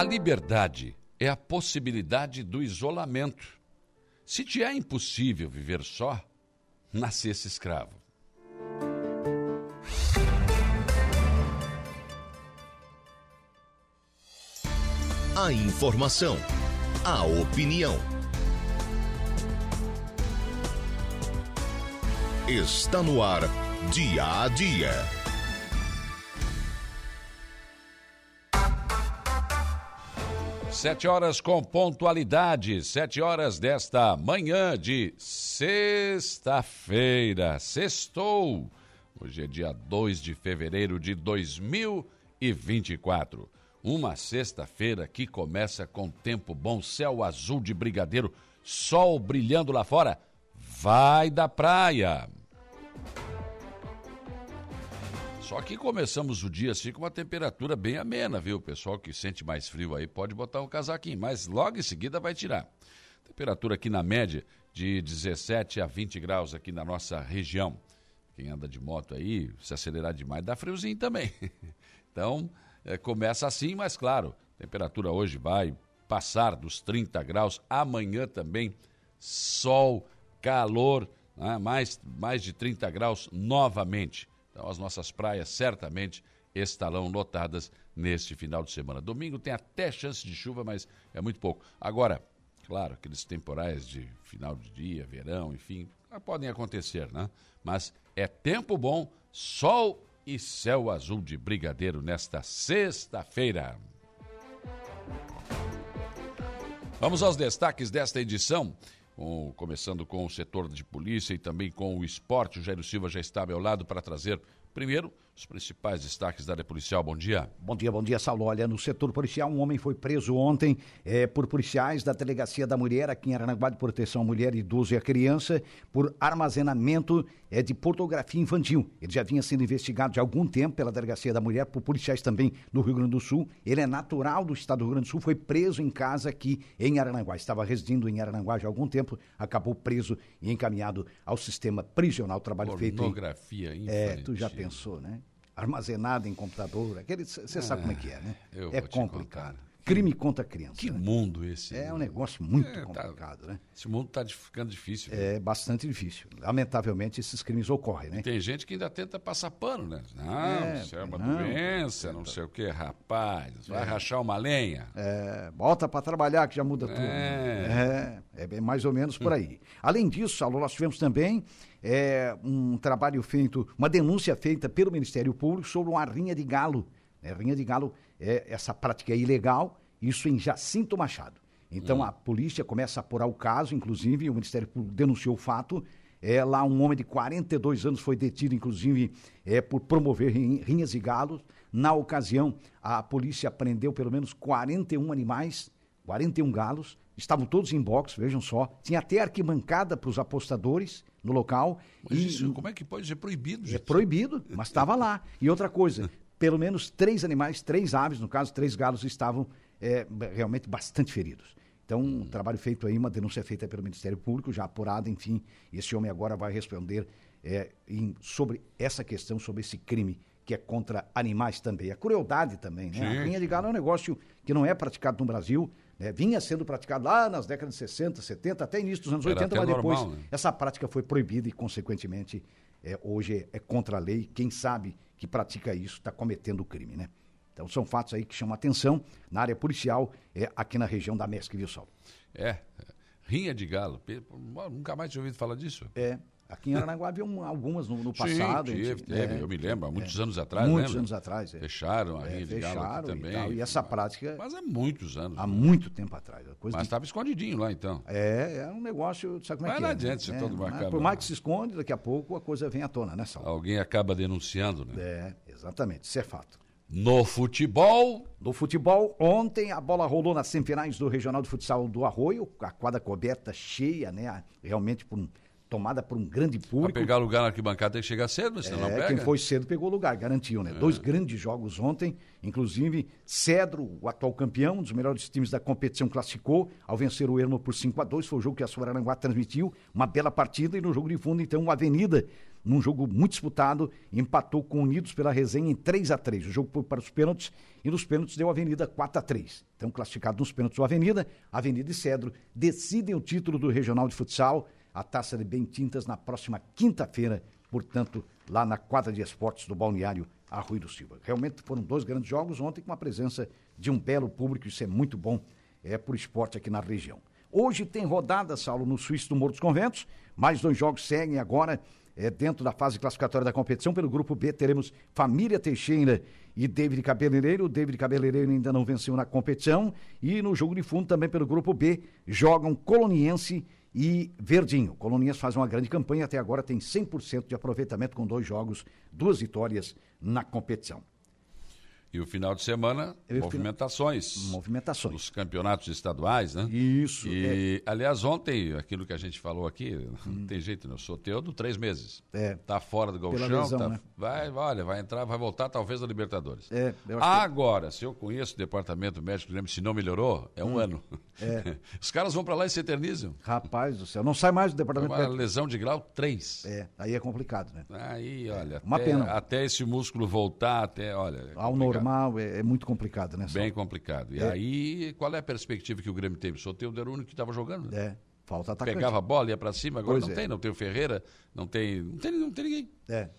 A liberdade é a possibilidade do isolamento. Se te é impossível viver só, nascesse escravo. A informação, a opinião. Está no ar, dia a dia. Sete horas com pontualidade, sete horas desta manhã de sexta-feira. Sextou. Hoje é dia 2 de fevereiro de 2024. Uma sexta-feira que começa com tempo bom, céu azul de brigadeiro, sol brilhando lá fora. Vai da praia. Só que começamos o dia assim com uma temperatura bem amena, viu? O pessoal que sente mais frio aí pode botar um casaquinho, mas logo em seguida vai tirar. Temperatura aqui na média de 17 a 20 graus aqui na nossa região. Quem anda de moto aí, se acelerar demais, dá friozinho também. Então, é, começa assim, mas claro, temperatura hoje vai passar dos 30 graus, amanhã também, sol, calor, né? mais, mais de 30 graus novamente. Então, as nossas praias certamente estarão lotadas neste final de semana. Domingo tem até chance de chuva, mas é muito pouco. Agora, claro, aqueles temporais de final de dia, verão, enfim, podem acontecer, né? Mas é tempo bom, sol e céu azul de brigadeiro nesta sexta-feira. Vamos aos destaques desta edição. Com, começando com o setor de polícia e também com o esporte. O Jairo Silva já está ao meu lado para trazer, primeiro, os principais destaques da área policial. Bom dia. Bom dia, bom dia, Saulo. Olha, no setor policial, um homem foi preso ontem é, por policiais da Delegacia da Mulher, aqui em Aranaguá de Proteção à Mulher, Idoso e a Criança, por armazenamento é, de pornografia infantil. Ele já vinha sendo investigado de algum tempo pela Delegacia da Mulher, por policiais também no Rio Grande do Sul. Ele é natural do estado do Rio Grande do Sul, foi preso em casa aqui em Aranaguá. Estava residindo em Aranaguá já há algum tempo, acabou preso e encaminhado ao sistema prisional. Trabalho Pornografia feito. Pornografia infantil. É, tu já pensou, né? Armazenada em computador, aquele, você é, sabe como é que é, né? É complicado. Crime contra criança. Que né? mundo esse? É um negócio muito é, tá complicado, tá, né? Esse mundo está ficando difícil. É né? bastante difícil. Lamentavelmente, esses crimes ocorrem, né? E tem gente que ainda tenta passar pano, né? Não, é, isso é uma não, doença, não sei o quê, rapaz. Vai é. rachar uma lenha. É, bota para trabalhar que já muda tudo. É. é, é mais ou menos por aí. Além disso, Alô, nós tivemos também é, um trabalho feito, uma denúncia feita pelo Ministério Público sobre uma rinha de galo. Né? Rinha de galo, é, essa prática é ilegal, isso em Jacinto Machado. Então hum. a polícia começa a apurar o caso, inclusive o Ministério Público denunciou o fato. É, lá um homem de 42 anos foi detido, inclusive, é, por promover rinhas de galos. Na ocasião, a polícia prendeu pelo menos 41 animais, 41 galos, estavam todos em box, vejam só. Tinha até arquibancada para os apostadores no local. Mas e, isso, como é que pode ser proibido? Gente? É proibido, mas estava lá. E outra coisa, pelo menos três animais, três aves, no caso, três galos, estavam é, realmente bastante feridos. Então, um trabalho feito aí, uma denúncia feita pelo Ministério Público, já apurada, enfim, esse homem agora vai responder é, em, sobre essa questão, sobre esse crime que é contra animais também. A crueldade também, né? Sim. A rinha de galo é um negócio que não é praticado no Brasil, né? vinha sendo praticado lá nas décadas de 60, 70, até início dos anos Era 80, mas depois normal, né? essa prática foi proibida e, consequentemente, é, hoje é contra a lei. Quem sabe que pratica isso está cometendo crime, né? Então são fatos aí que chamam atenção na área policial é, aqui na região da MESC, viu, Saulo? É, rinha de galo. Nunca mais tinha ouvido falar disso. É, Aqui em Aranaguá havia um, algumas no, no passado. Sim, gente, teve, é, eu me lembro, há muitos é, anos atrás, Muitos anos atrás, é. Fecharam a linha é, de galo também. E, tal, e, essa prática... Mas é muitos anos. Há né? muito tempo atrás. Mas estava de... escondidinho lá, então. É, é um negócio, sabe como é que não é? adianta se né? todo acaba... Por mais que se esconde, daqui a pouco a coisa vem à tona, né, Sal? Alguém acaba denunciando, né? É, exatamente, isso é fato. No futebol. No futebol, ontem a bola rolou nas semifinais do Regional de Futsal do Arroio, a quadra coberta cheia, né? Realmente por tomada por um grande Para público. pegar lugar na arquibancada tem que chegar cedo, senão não É, pega. quem foi cedo pegou lugar, garantiu, né? Dois grandes jogos ontem, inclusive Cedro, o atual campeão, um dos melhores times da competição, classificou ao vencer o Ermo por 5 a 2 foi o jogo que a Suaranguá transmitiu, uma bela partida e no jogo de fundo, então, o Avenida, num jogo muito disputado, empatou com Unidos pela resenha em 3 a 3 O jogo foi para os pênaltis e nos pênaltis deu a Avenida 4 a 3 Então, classificado nos pênaltis o Avenida, Avenida e Cedro decidem o título do Regional de Futsal, a Taça de Bem Tintas na próxima quinta-feira, portanto, lá na quadra de esportes do Balneário Arroio do Silva. Realmente foram dois grandes jogos ontem com a presença de um belo público, isso é muito bom é, por esporte aqui na região. Hoje tem rodada, Saulo, no Suíço do Morro dos Conventos. Mais dois jogos seguem agora é, dentro da fase classificatória da competição. Pelo grupo B teremos Família Teixeira e David Cabeleireiro. O David Cabeleireiro ainda não venceu na competição. E no jogo de fundo também pelo grupo B jogam Coloniense e Verdinho. Coloniense faz uma grande campanha, até agora tem 100% de aproveitamento com dois jogos, duas vitórias na competição. E o final de semana, Eu movimentações. Movimentações. Nos campeonatos estaduais, né? Isso. é. E, aliás, ontem, aquilo que a gente falou aqui, não tem jeito, né? Eu sou Teudo, três meses. É. Tá fora do Pela golchão, lesão, tá, né? vai, olha, vai entrar, vai voltar talvez na Libertadores. É, acho que- Agora, se eu conheço o departamento médico, lembro, se não melhorou, é um Hum. ano. Os caras vão para lá e se eternizam. Rapaz do céu, não sai mais do É departamento uma médico. lesão de grau 3. É, aí é complicado, né? Aí, olha, Uma até, pena. até esse músculo voltar, até, olha. é Ao normal é, é muito complicado, né? Bem complicado. E É. aí, qual é a perspectiva que o Grêmio teve? O Soteldo era o único que estava jogando. É, falta atacante. Pegava a bola, ia para cima, agora Pois não é. tem, não tem o Ferreira, não tem, não tem, não tem ninguém. É,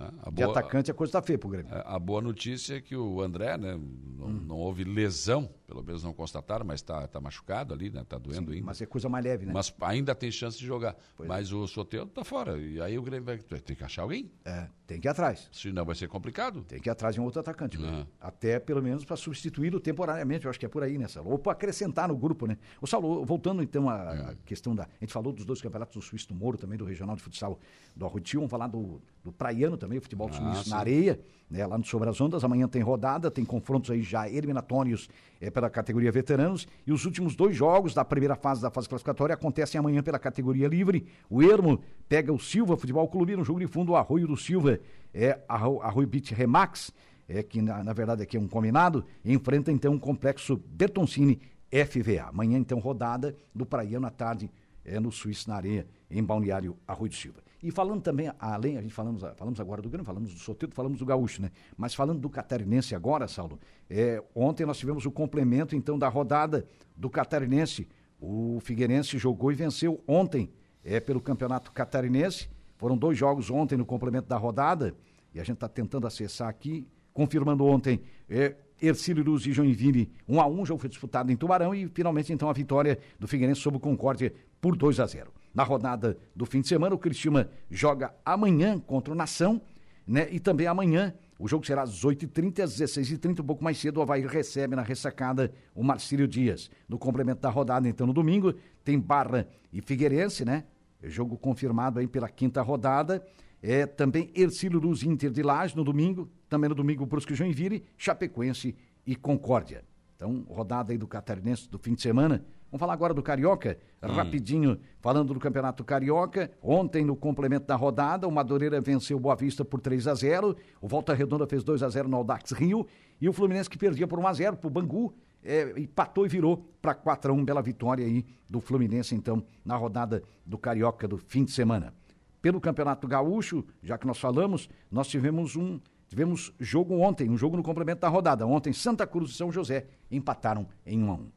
Ah, A de boa, atacante a coisa tá feia pro Grêmio. a, a boa notícia é que o André, né, não, Hum. não houve lesão, pelo menos não constataram, mas está tá machucado ali, né, tá doendo ainda. Mas é coisa mais leve, né? Mas ainda tem chance de jogar. Pois mas o Soteldo tá fora. E aí o Grêmio vai ter que achar alguém. É, tem que ir atrás. Senão vai ser complicado. Tem que ir atrás de um outro atacante. É. Grêmio. Até pelo menos para substituí-lo temporariamente, eu acho que é por aí, né, Saulo? Ou para acrescentar no grupo, né? O Saulo, voltando então à É. questão da. A gente falou dos dois campeonatos do Suíço do Moro, também do Regional de Futsal do Arrutil, vamos falar do, do Praiano também, o futebol Ah, suíço sim. na areia, né, lá no Sobre as Ondas. Amanhã tem rodada, tem confrontos aí já eliminatórios é, pela categoria veteranos. E os últimos dois jogos da primeira fase da fase classificatória acontecem amanhã pela categoria livre. O Ermo pega o Silva Futebol Clube no jogo de fundo, o Arroio do Silva é Arro- Arroio Beach Remax, é, que na, na verdade aqui é um combinado, enfrenta então o complexo Bertoncini FVA. Amanhã então rodada do Praiano à tarde é, no Suíço na Areia, em Balneário Arroio do Silva. E falando também, além, a gente falamos, falamos agora do Grêmio, falamos do Soteldo, falamos do Gaúcho, né? Mas falando do Catarinense agora, Saulo, é, ontem nós tivemos o complemento então da rodada do Catarinense. O Figueirense jogou e venceu ontem é, pelo Campeonato Catarinense. Foram dois jogos ontem no complemento da rodada, e a gente está tentando acessar aqui, confirmando ontem, é, Ercílio Luz e Joinville, 1 a 1 jogo foi disputado em Tubarão e finalmente então a vitória do Figueirense sobre o Concórdia por 2 a 0. Na rodada do fim de semana, o Cristiúma joga amanhã contra o Nação, né? E também amanhã, o jogo será às 8h30 e às 16h30, um pouco mais cedo, o Havaí recebe na ressacada o Marcílio Dias. No complemento da rodada, então, no domingo, tem Barra e Figueirense, né? Jogo confirmado aí pela quinta rodada. É, também Ercílio Luz Inter de Laje no domingo, também no domingo Brusque Joinville, Chapecoense e Concórdia. Então, rodada aí do Catarinense do fim de semana. Vamos falar agora do Carioca, rapidinho, falando do Campeonato Carioca. Ontem, no complemento da rodada, o Madureira venceu o Boa Vista por 3 a 0 O Volta Redonda fez 2 a 0 no Audax Rio. E o Fluminense que perdia por 1 a 0 pro Bangu, é, empatou e virou para 4 a 1 Bela vitória aí do Fluminense, então, na rodada do Carioca do fim de semana. Pelo Campeonato Gaúcho, já que nós falamos, nós tivemos um tivemos jogo ontem, um jogo no complemento da rodada. Ontem, Santa Cruz e São José empataram em 1 a 1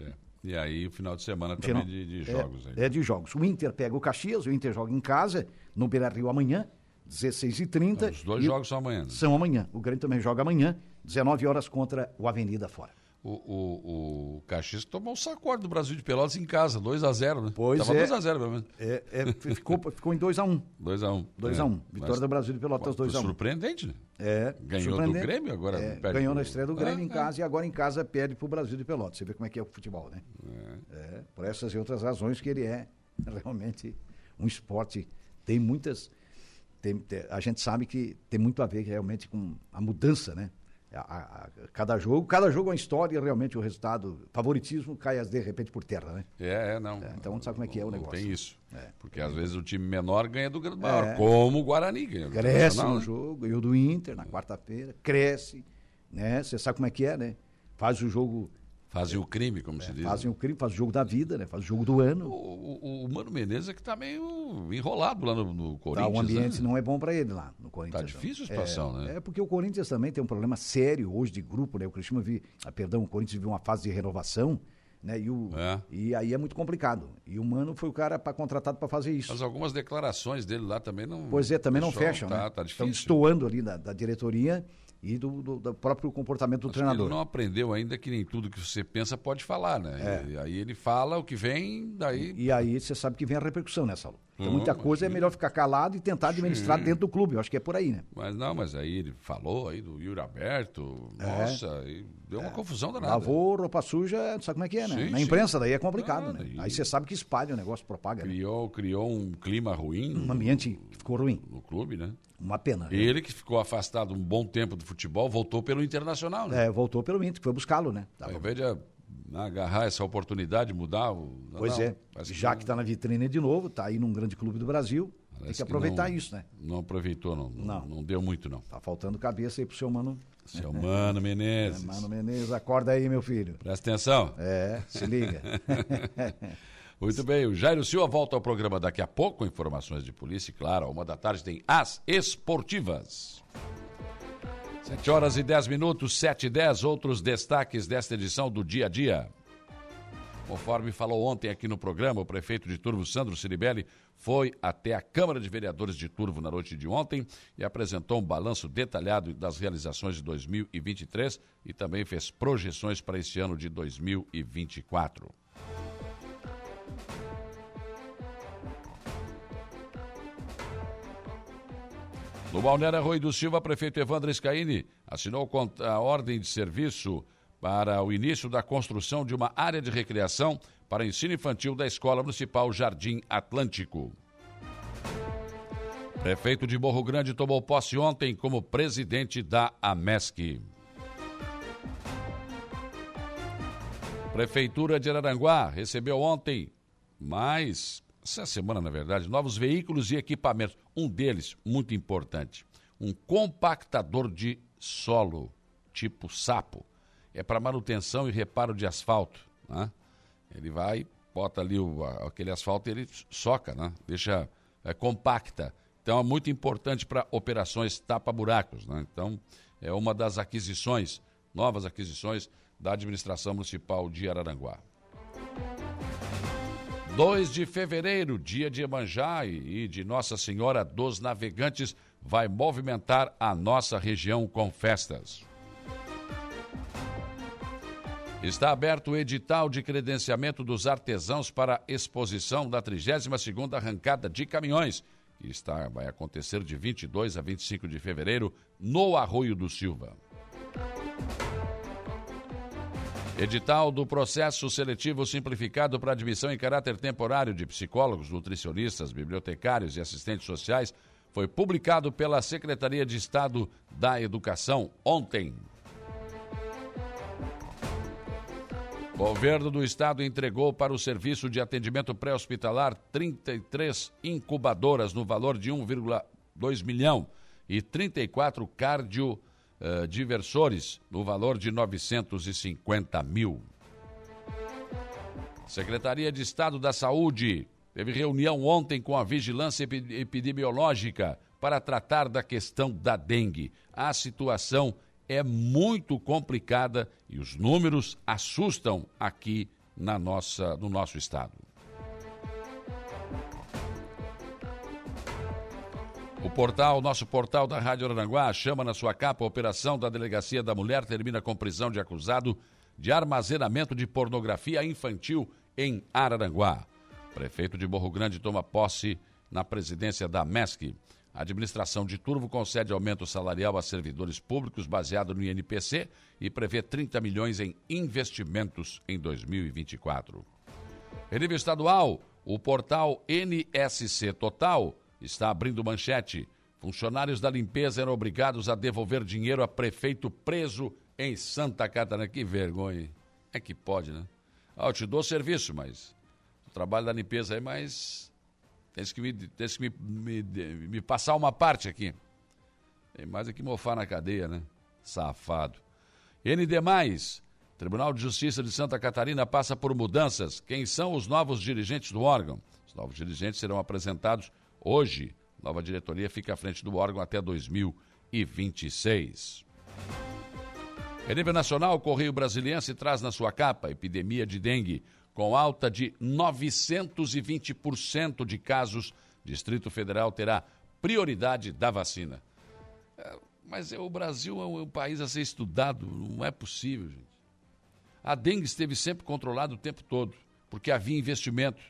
É. E aí o final de semana Final- também de, de é- jogos. aí. É, de jogos. O Inter pega o Caxias, o Inter joga em casa, no Beira Rio amanhã, 16h30. Os dois e jogos são amanhã. né? São amanhã. O Grêmio também joga amanhã, 19 horas contra o Avenida Fora. O, o, o Caxias tomou um sacode do Brasil de Pelotas em casa, 2x0, né? Pois Tava é. 2x0 pelo menos. É, é, ficou, ficou em 2x1. 2x1. 2x1. Vitória do Brasil de Pelotas, 2x1. Surpreendente, né? É, Ganhou do. Grêmio, agora É, ganhou pro- na estreia do Grêmio Ah, em casa e agora em casa perde pro Brasil de Pelotas. Você vê como é que é o futebol, né? É, por essas e outras razões que ele é realmente um esporte. Tem muitas. tem- tem- a gente sabe que tem muito a ver realmente com a mudança, né? A, a, cada jogo, cada jogo é uma história e realmente o resultado, favoritismo cai de repente por terra, né? É, é não. É, então não sabe como é que é o negócio. Tem isso. É. Porque às vezes o time menor ganha do grande maior, como o Guarani ganha. Cresce no né? jogo, o do Inter na quarta-feira, cresce, né? Você sabe como é que é, né? Faz o jogo, Fazem o crime, como se diz. fazem o crime, faz o jogo da vida, né? Faz o jogo do ano. O, o- o Mano Menezes é que tá meio enrolado lá no, no Tá, Corinthians. o ambiente né? não é bom para ele lá no Corinthians. Tá não. difícil a situação, é, né? É porque o Corinthians também tem um problema sério hoje de grupo, né? O Cristiano vi, ah, perdão, o Corinthians vive uma fase de renovação, né? E, o, É. e aí é muito complicado. E o Mano foi o cara pra, contratado para fazer isso. Mas algumas declarações dele lá também não. Pois é, também não fecham, tá, né? Tá Estão difícil. destoando ali da, da diretoria e do, do- do próprio comportamento do Acho treinador. Ele não aprendeu ainda que nem tudo que você pensa pode falar, né? E aí ele fala o que vem, daí. E aí você sabe que vem a repercussão, né, Saulo? Então Hum, muita coisa é sim. melhor ficar calado e tentar administrar dentro do clube. Eu acho que é por aí, né? Mas não, mas aí ele falou aí do Yuri Aberto. Nossa, e deu uma confusão danada. É. Lavou roupa suja, sabe como é que é, né? Sim, Na sim. imprensa daí é complicado, Ah, né? daí- Aí você sabe que espalha o negócio, propaga. Né? Criou, criou um clima ruim Um ambiente que ficou ruim. no clube, né? Uma pena. né? Ele que ficou afastado um bom tempo do futebol, voltou pelo Internacional, né? É, voltou pelo Inter, foi buscá-lo, né? Tava- Ao invés de ah, agarrar essa oportunidade, mudar o. Pois não, é. parece Já não- que está na vitrine de novo, está aí num grande clube do Brasil, tem parece que aproveitar não- isso, né? Não aproveitou, não. Não, Não. não deu muito, não. Tá faltando cabeça aí pro seu mano. Seu Mano Menezes. Mano Menezes, acorda aí, meu filho. Presta atenção. É, se liga. Muito bem, o Jairo Silva volta ao programa daqui a pouco informações de polícia claro, uma da tarde tem as esportivas. 7 horas e 10 minutos, 7 e 10, outros destaques desta edição do Dia a Dia. Conforme falou ontem aqui no programa, o prefeito de Turvo, Sandro Ciribelli, foi até a Câmara de Vereadores de Turvo na noite de ontem e apresentou um balanço detalhado das realizações de 2023 e também fez projeções para este ano de 2024. No Balneário Arroio do Silva, prefeito Evandro Scaini assinou a ordem de serviço para o início da construção de uma área de recreação para ensino infantil da Escola Municipal Jardim Atlântico. Prefeito de Morro Grande tomou posse ontem como presidente da AMESC. Prefeitura de Araranguá recebeu ontem mais, essa semana na verdade, novos veículos e equipamentos. Um deles, muito importante, um compactador de solo, tipo sapo. É para manutenção e reparo de asfalto. Né? Ele vai, bota ali o, aquele asfalto e ele soca, né? deixa é, compacta. Então é muito importante para operações tapa-buracos. Né? Então é uma das aquisições, novas aquisições da administração municipal de Araranguá. 2 de fevereiro, dia de Iemanjá e e de Nossa Senhora dos Navegantes, vai movimentar a nossa região com festas. Está aberto o edital de credenciamento dos artesãos para a exposição da 32ª arrancada de caminhões, que está, vai acontecer de 22 a 25 de fevereiro no Arroio do Silva. Edital do processo seletivo simplificado para admissão em caráter temporário de psicólogos, nutricionistas, bibliotecários e assistentes sociais foi publicado pela Secretaria de Estado da Educação ontem. Governo do Estado entregou para o Serviço de Atendimento Pré-Hospitalar 33 incubadoras no valor de 1,2 milhão e 34 cardiodiversores no valor de 950 mil. Secretaria de Estado da Saúde teve reunião ontem com a Vigilância Epi- Epidemiológica para tratar da questão da dengue. A situação é muito complicada e os números assustam aqui na nossa, no nosso estado. O portal, nosso portal da Rádio Aranguá, chama na sua capa a operação da Delegacia da Mulher termina com prisão de acusado de armazenamento de pornografia infantil em Araranguá. Prefeito de Morro Grande toma posse na presidência da MESC. A administração de Turvo concede aumento salarial a servidores públicos baseado no INPC e prevê 30 milhões em investimentos em 2024. Em nível estadual, o portal NSC Total está abrindo manchete. Funcionários da limpeza eram obrigados a devolver dinheiro a prefeito preso em Santa Catarina. Que vergonha. É que pode, né? Ah, eu te dou serviço, mas o trabalho da limpeza aí, mas tens que me, tens que me, me, me passar uma parte aqui. Tem mais é que mofar na cadeia, né? Safado. ND+, Tribunal de Justiça de Santa Catarina passa por mudanças. Quem são os novos dirigentes do órgão? Os novos dirigentes serão apresentados hoje. Nova diretoria fica à frente do órgão até 2026. Em nível nacional, o Correio Brasiliense traz na sua capa epidemia de dengue, com alta de 920% de casos. Distrito Federal terá prioridade da vacina. É, mas é, o Brasil é um, país a ser estudado, não é possível, gente. A dengue esteve sempre controlada o tempo todo, porque havia investimento.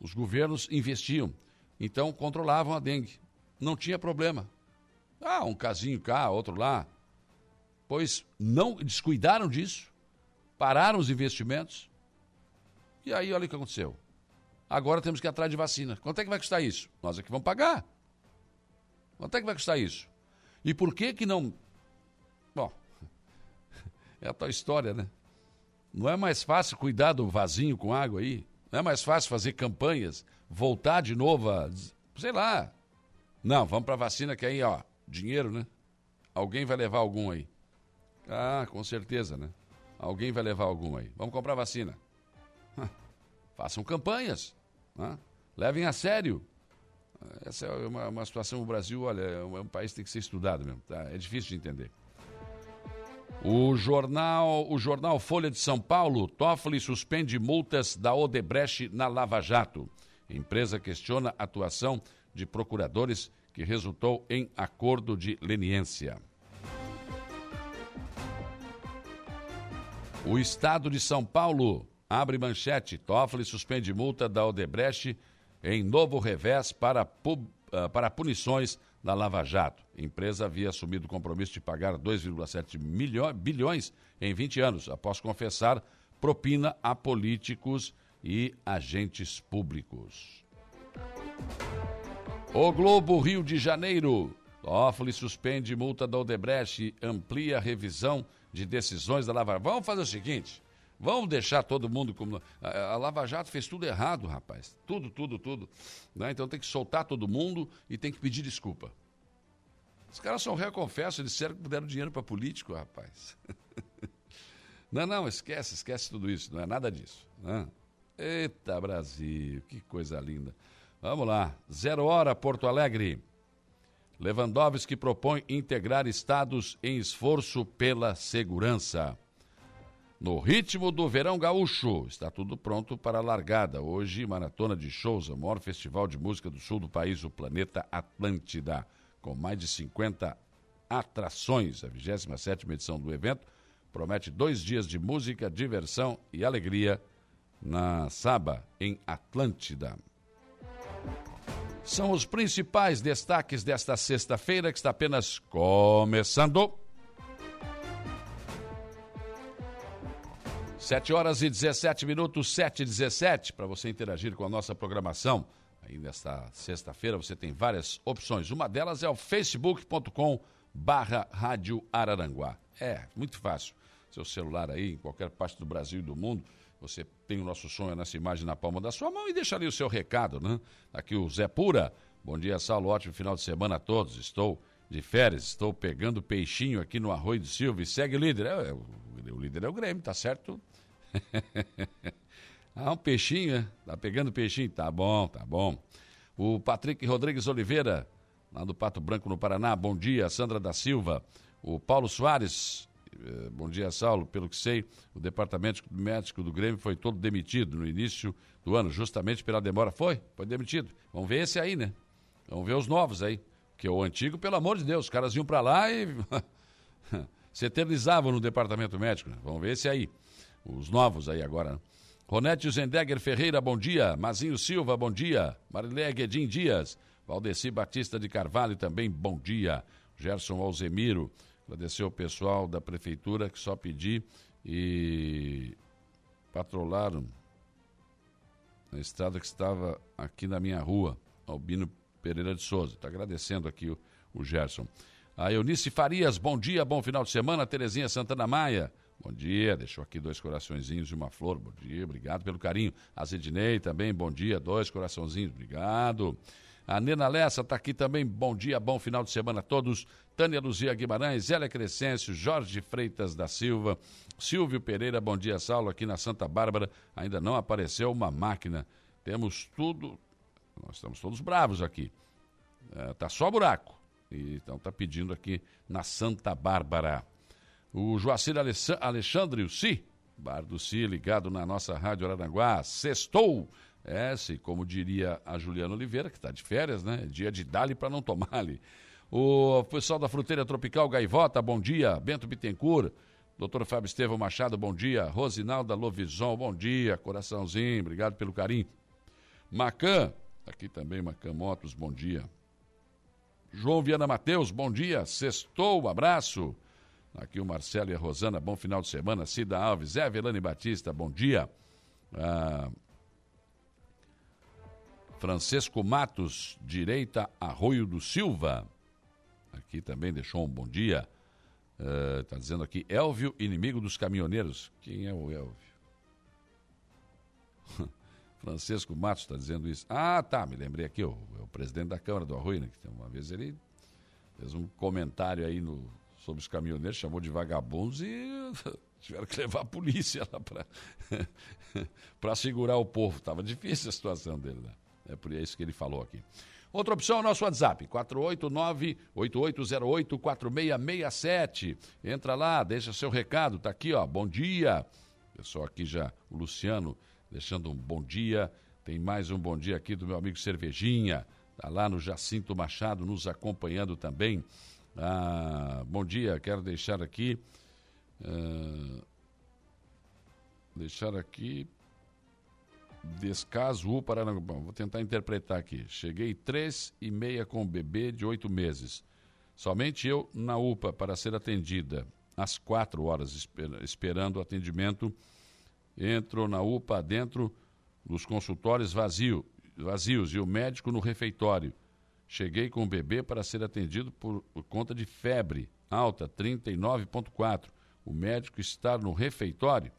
Os governos investiam, então controlavam a dengue. Não tinha problema. Ah, um casinho cá, outro lá pois não descuidaram disso, pararam os investimentos. E aí, olha o que aconteceu. Agora temos que ir atrás de vacina. Quanto é que vai custar isso? Nós é que vamos pagar. Quanto é que vai custar isso? E por que que não. Bom, é a tua história, né? Não é mais fácil cuidar do vasinho com água aí? Não é mais fácil fazer campanhas, voltar de novo a. sei lá. Não, vamos para vacina que aí, ó, dinheiro, né? Alguém vai levar algum aí. Ah, com certeza, né? Alguém vai levar algum aí. Vamos comprar vacina. Façam campanhas. Né? Levem a sério. Essa é uma, uma situação no Brasil, olha, é um, é um, país que tem que ser estudado mesmo. Tá? É difícil de entender. O jornal, o jornal Folha de São Paulo, Toffoli suspende multas da Odebrecht na Lava Jato. Empresa questiona a atuação de procuradores que resultou em acordo de leniência. O Estado de São Paulo abre manchete. Toffoli suspende multa da Odebrecht em novo revés para, uh, para punições na Lava Jato. Empresa havia assumido o compromisso de pagar 2,7 bilhões em 20 anos, após confessar propina a políticos e agentes públicos. O Globo Rio de Janeiro. Toffoli suspende multa da Odebrecht e amplia revisão de decisões da Lava. Vamos fazer o seguinte: vamos deixar todo mundo como. A, Lava Jato fez tudo errado, rapaz. Tudo, tudo, tudo. Né? Então tem que soltar todo mundo e tem que pedir desculpa. Os caras são réu, confesso, eles disseram que deram dinheiro para político, rapaz. não, não, esquece, esquece tudo isso, não é nada disso. Né? Eita, Brasil, que coisa linda. Vamos lá, zero hora, Porto Alegre. Lewandowski propõe integrar estados em esforço pela segurança. No ritmo do verão gaúcho, está tudo pronto para a largada. Hoje, maratona de shows, o maior festival de música do sul do país, o Planeta Atlântida, com mais de 50 atrações. A 27 edição do evento promete dois dias de música, diversão e alegria na Saba, em Atlântida. São os principais destaques desta sexta-feira, que está apenas começando. 7 horas e 17 minutos, 7 e 17, para você interagir com a nossa programação. Aí nesta sexta-feira você tem várias opções. Uma delas é o facebook.com barra Rádio Araranguá. É, muito fácil. Seu celular aí, em qualquer parte do Brasil e do mundo, você tem o nosso sonho nessa imagem na palma da sua mão e deixa ali o seu recado, né? Aqui o Zé Pura. Bom dia, Saulo. Ótimo final de semana a todos. Estou de férias, estou pegando peixinho aqui no Arroio do Silva e segue o líder. É, o, o líder é o Grêmio, tá certo? ah, um peixinho, né? Tá pegando peixinho? Tá bom, tá bom. O Patrick Rodrigues Oliveira, lá do Pato Branco, no Paraná. Bom dia, Sandra da Silva. O Paulo Soares, bom dia, Saulo. Pelo que sei, o departamento médico do Grêmio foi todo demitido no início do ano, justamente pela demora. Foi? Foi demitido. Vamos ver esse aí, né? Vamos ver os novos aí. Porque o antigo, pelo amor de Deus, os caras iam para lá e se eternizavam no departamento médico. Né? Vamos ver esse aí. Os novos aí agora. Né? Ronete Zendegger Ferreira, bom dia. Mazinho Silva, bom dia. Marilé Guedin Dias. Valdeci Batista de Carvalho também, bom dia. Gerson Alzemiro. Agradecer ao pessoal da prefeitura que só pedi e patrolaram a estrada que estava aqui na minha rua. Albino Pereira de Souza. Está agradecendo aqui o, o Gerson. A Eunice Farias, bom dia, bom final de semana. Terezinha Santana Maia, bom dia. Deixou aqui dois coraçõezinhos e uma flor. Bom dia, obrigado pelo carinho. A Zidney também, bom dia, dois coraçãozinhos, obrigado. A Nena Lessa está aqui também. Bom dia, bom final de semana a todos. Tânia Luzia Guimarães, Zélia Crescêncio, Jorge Freitas da Silva, Silvio Pereira, bom dia, Saulo, aqui na Santa Bárbara. Ainda não apareceu uma máquina. Temos tudo. Nós estamos todos bravos aqui. É, tá só buraco. E, então está pedindo aqui na Santa Bárbara. O Joacir Alexandre, o Si, Bar do Si, ligado na nossa Rádio Araranguá, sextou. É, se, como diria a Juliana Oliveira, que está de férias, né? Dia de dali para não tomar ali. O pessoal da Fruteira Tropical Gaivota, bom dia. Bento Bittencourt, doutor Fábio Estevão Machado, bom dia. Rosinalda Lovison, bom dia. Coraçãozinho, obrigado pelo carinho. Macan, aqui também Macan Motos, bom dia. João Viana Mateus, bom dia. Sextou, um abraço. Aqui o Marcelo e a Rosana, bom final de semana. Cida Alves, Zé Velane Batista, bom dia. Ah, Francisco Matos, direita, Arroio do Silva. Aqui também deixou um bom dia. Está uh, dizendo aqui, Elvio, inimigo dos caminhoneiros. Quem é o Elvio? Francisco Matos está dizendo isso. Ah, tá, me lembrei aqui, o, o presidente da Câmara do Arroio, né, que uma vez ele fez um comentário aí no, sobre os caminhoneiros, chamou de vagabundos e tiveram que levar a polícia lá para segurar o povo. Estava difícil a situação dele. Né? É por isso que ele falou aqui. Outra opção é o nosso WhatsApp, 489-8808-4667. Entra lá, deixa seu recado, tá aqui, ó. Bom dia. Pessoal aqui já, o Luciano deixando um bom dia. Tem mais um bom dia aqui do meu amigo Cervejinha. Tá lá no Jacinto Machado nos acompanhando também. Ah, bom dia, quero deixar aqui. Uh, deixar aqui Descaso U Paraná. Vou tentar interpretar aqui. Cheguei três e meia com o bebê de oito meses. Somente eu na UPA para ser atendida. Às quatro horas, esper esperando o atendimento. Entro na UPA dentro dos consultórios vazio, vazios e o médico no refeitório. Cheguei com o bebê para ser atendido por, por conta de febre alta, 39,4. O médico está no refeitório,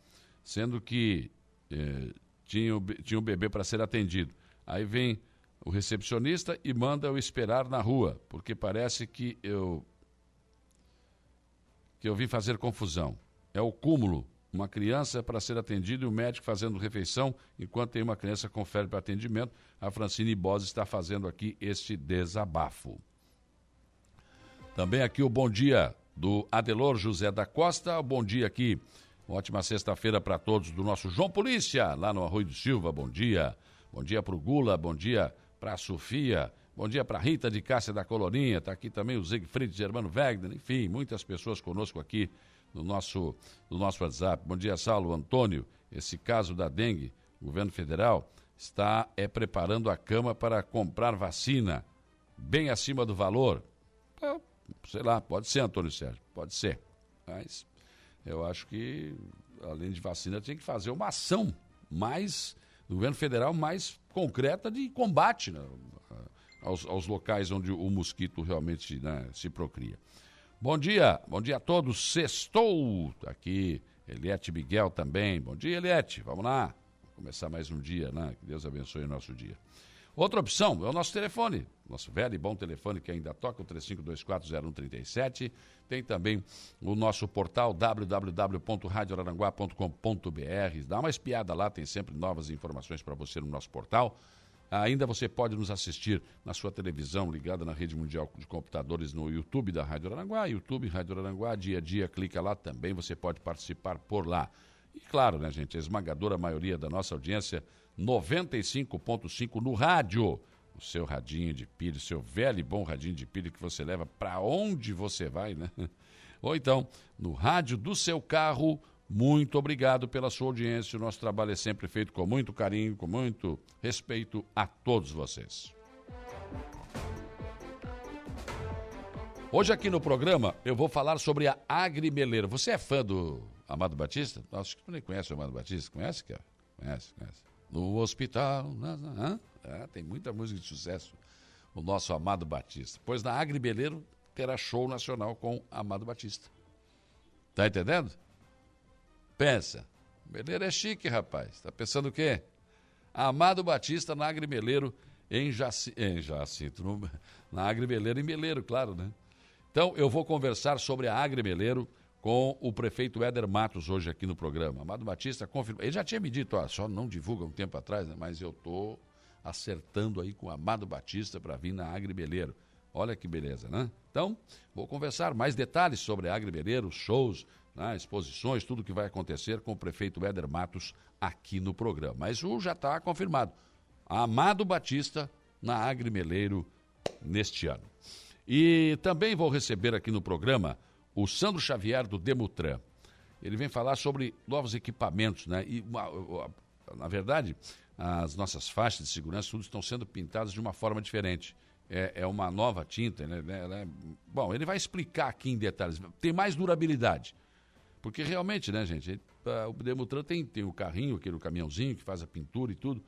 sendo que eh, tinha o, tinha o bebê para ser atendido. Aí vem o recepcionista e manda eu esperar na rua, porque parece que eu que eu vim fazer confusão. É o cúmulo. Uma criança é para ser atendida e o médico fazendo refeição, enquanto tem uma criança confere para atendimento. A Francine Bose está fazendo aqui este desabafo. Também aqui o bom dia do Adelor José da Costa. Bom dia aqui uma ótima sexta-feira para todos do nosso João Polícia, lá no Arroio do Silva. Bom dia. Bom dia para o Gula, bom dia para a Sofia, bom dia para Rita de Cássia da Colorinha. Está aqui também o Siegfried Germano Wegner, enfim, muitas pessoas conosco aqui no nosso, no nosso WhatsApp. Bom dia, Saulo Antônio. Esse caso da dengue, o governo federal está é, preparando a cama para comprar vacina bem acima do valor. Sei lá, pode ser, Antônio Sérgio, pode ser. Mas eu acho que, além de vacina, tinha que fazer uma ação mais, do governo federal, mais concreta de combate né, aos, aos, locais onde o mosquito realmente né, se procria. Bom dia, bom dia a todos. Sextou aqui, Eliette Miguel também. Bom dia, Eliette. Vamos lá. Vamos começar mais um dia, né? Que Deus abençoe o nosso dia. Outra opção é o nosso telefone, nosso velho e bom telefone que ainda toca, o 35240137. Tem também o nosso portal www.radioraranguá.com.br. Dá uma espiada lá, tem sempre novas informações para você no nosso portal. Ainda você pode nos assistir na sua televisão ligada na rede mundial de computadores no YouTube da Rádio Aranguá, YouTube Rádio Aranguá, dia a dia, clica lá também, você pode participar por lá. E claro, né, gente, a esmagadora maioria da nossa audiência, 95.5 no rádio o seu radinho de pilha, seu velho e bom radinho de pilha que você leva para onde você vai, né? Ou então, no rádio do seu carro. Muito obrigado pela sua audiência. O nosso trabalho é sempre feito com muito carinho, com muito respeito a todos vocês. Hoje aqui no programa eu vou falar sobre a Agrimeleira. Você é fã do Amado Batista? Acho que tu nem conhece o Amado Batista. Conhece, cara? Conhece, conhece. No hospital. É, tem muita música de sucesso. o nosso Amado Batista. Pois na Agribeleiro terá show nacional com Amado Batista. Tá entendendo? Pensa. Meleiro é chique, rapaz. Tá pensando o quê? Amado Batista na Agrimeleiro em, Jaci... em Jacinto. No... Na Agrimeleiro em Meleiro, claro, né? Então, eu vou conversar sobre a Agrimeleiro com o prefeito Éder Matos hoje aqui no programa. Amado Batista confirma. Ele já tinha me dito, ó, só não divulga um tempo atrás, né? mas eu tô acertando aí com o Amado Batista para vir na Agribeleiro. Olha que beleza, né? Então, vou conversar mais detalhes sobre a Agribeleiro, shows, né, exposições, tudo que vai acontecer com o prefeito Éder Matos aqui no programa. Mas o já está confirmado. Amado Batista na Agrimeleiro neste ano. E também vou receber aqui no programa o Sandro Xavier do Demutran. Ele vem falar sobre novos equipamentos, né? E, na verdade, as nossas faixas de segurança tudo estão sendo pintadas de uma forma diferente. É, é uma nova tinta, né? É, bom, ele vai explicar aqui em detalhes. Tem mais durabilidade. Porque realmente, né, gente, o Demutran tem, tem o carrinho, aquele caminhãozinho que faz a pintura e tudo,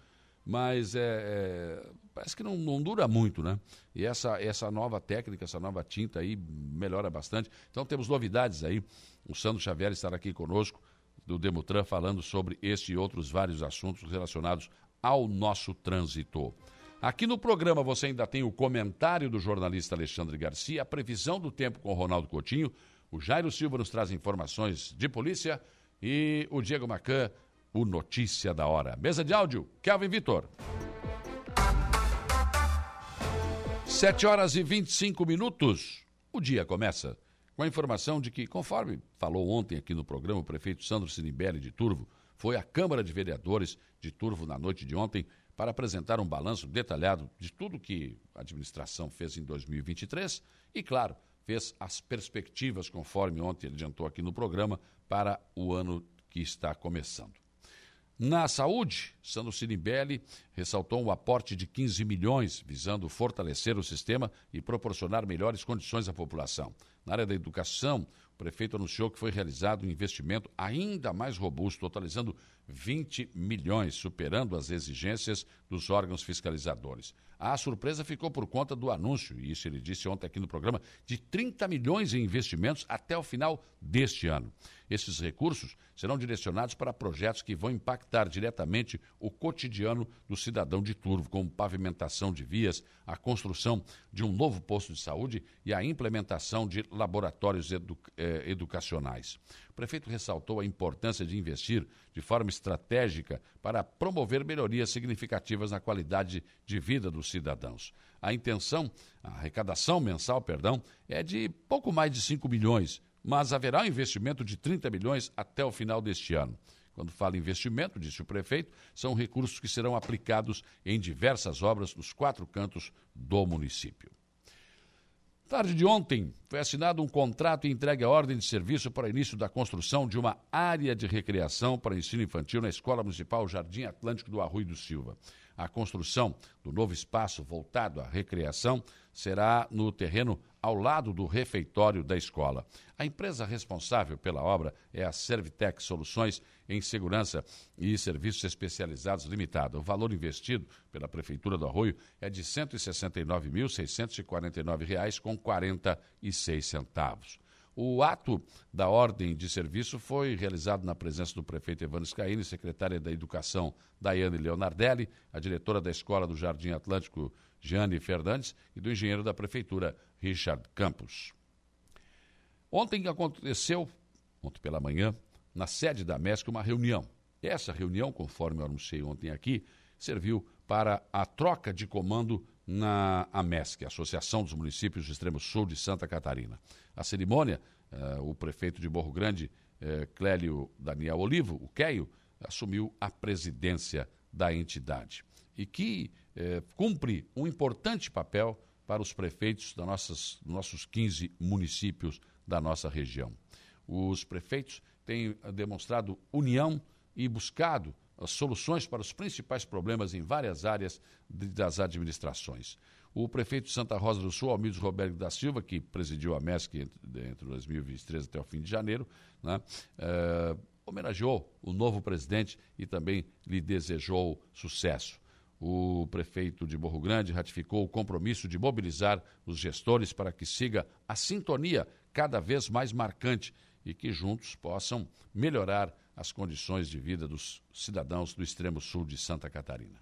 mas é, é, parece que não, não, dura muito, né? E essa, essa nova técnica, essa nova tinta aí melhora bastante. Então temos novidades aí. O Sandro Xavier estará aqui conosco, do Demutran, falando sobre este e outros vários assuntos relacionados ao nosso trânsito. Aqui no programa você ainda tem o comentário do jornalista Alexandre Garcia, a previsão do tempo com Ronaldo Coutinho, o Jairo Silva nos traz informações de polícia e o Diego Macan, o Notícia da Hora. Mesa de áudio, Kelvin Vitor. 7 horas e 25 minutos. O dia começa com a informação de que, conforme falou ontem aqui no programa, o prefeito Sandro Sinibelli de Turvo foi à Câmara de Vereadores de Turvo na noite de ontem para apresentar um balanço detalhado de tudo que a administração fez em 2023 e, claro, fez as perspectivas, conforme ontem ele adiantou aqui no programa, para o ano que está começando. Na saúde, Sandro Sinimbelli ressaltou um aporte de 15 milhões, visando fortalecer o sistema e proporcionar melhores condições à população. Na área da educação, o prefeito anunciou que foi realizado um investimento ainda mais robusto, totalizando 20 milhões, superando as exigências dos órgãos fiscalizadores. A surpresa ficou por conta do anúncio, e isso ele disse ontem aqui no programa, de 30 milhões em investimentos até o final deste ano. Esses recursos serão direcionados para projetos que vão impactar diretamente o cotidiano do cidadão de Turvo, como pavimentação de vias, a construção de um novo posto de saúde e a implementação de laboratórios edu eh, educacionais. Prefeito ressaltou a importância de investir de forma estratégica para promover melhorias significativas na qualidade de vida dos cidadãos. A intenção, a arrecadação mensal, perdão, é de pouco mais de 5 milhões, mas haverá um investimento de 30 milhões até o final deste ano. Quando fala investimento, disse o prefeito, são recursos que serão aplicados em diversas obras nos quatro cantos do município. Tarde de ontem, foi assinado um contrato e entregue a ordem de serviço para início da construção de uma área de recreação para ensino infantil na Escola Municipal Jardim Atlântico do Arroio do Silva. A construção do novo espaço voltado à recreação será no terreno ao lado do refeitório da escola. A empresa responsável pela obra é a Servitec Soluções em Segurança e Serviços Especializados Limitada. O valor investido pela Prefeitura do Arroio é de R$ 169.649,46. O ato da ordem de serviço foi realizado na presença do prefeito Evandro Scaini, secretária da Educação Daiane Leonardelli, a diretora da Escola do Jardim Atlântico Jane Fernandes e do engenheiro da Prefeitura Richard Campos. Ontem aconteceu, ontem pela manhã, na sede da MESC, uma reunião. Essa reunião, conforme eu anunciei ontem aqui, serviu para a troca de comando na AMESC, Associação dos Municípios do Extremo Sul de Santa Catarina. A cerimônia, eh, o prefeito de Morro Grande, eh, Clélio Daniel Olivo, o Queio, assumiu a presidência da entidade e que eh, cumpre um importante papel para os prefeitos das nossas, dos nossos 15 municípios da nossa região. Os prefeitos têm demonstrado união e buscado as soluções para os principais problemas em várias áreas de, das administrações. O prefeito de Santa Rosa do Sul, Almides Roberto da Silva, que presidiu a MESC entre, entre 2023 até o fim de janeiro, né, homenageou o novo presidente e também lhe desejou sucesso. O prefeito de Morro Grande ratificou o compromisso de mobilizar os gestores para que siga a sintonia cada vez mais marcante e que juntos possam melhorar as condições de vida dos cidadãos do extremo sul de Santa Catarina.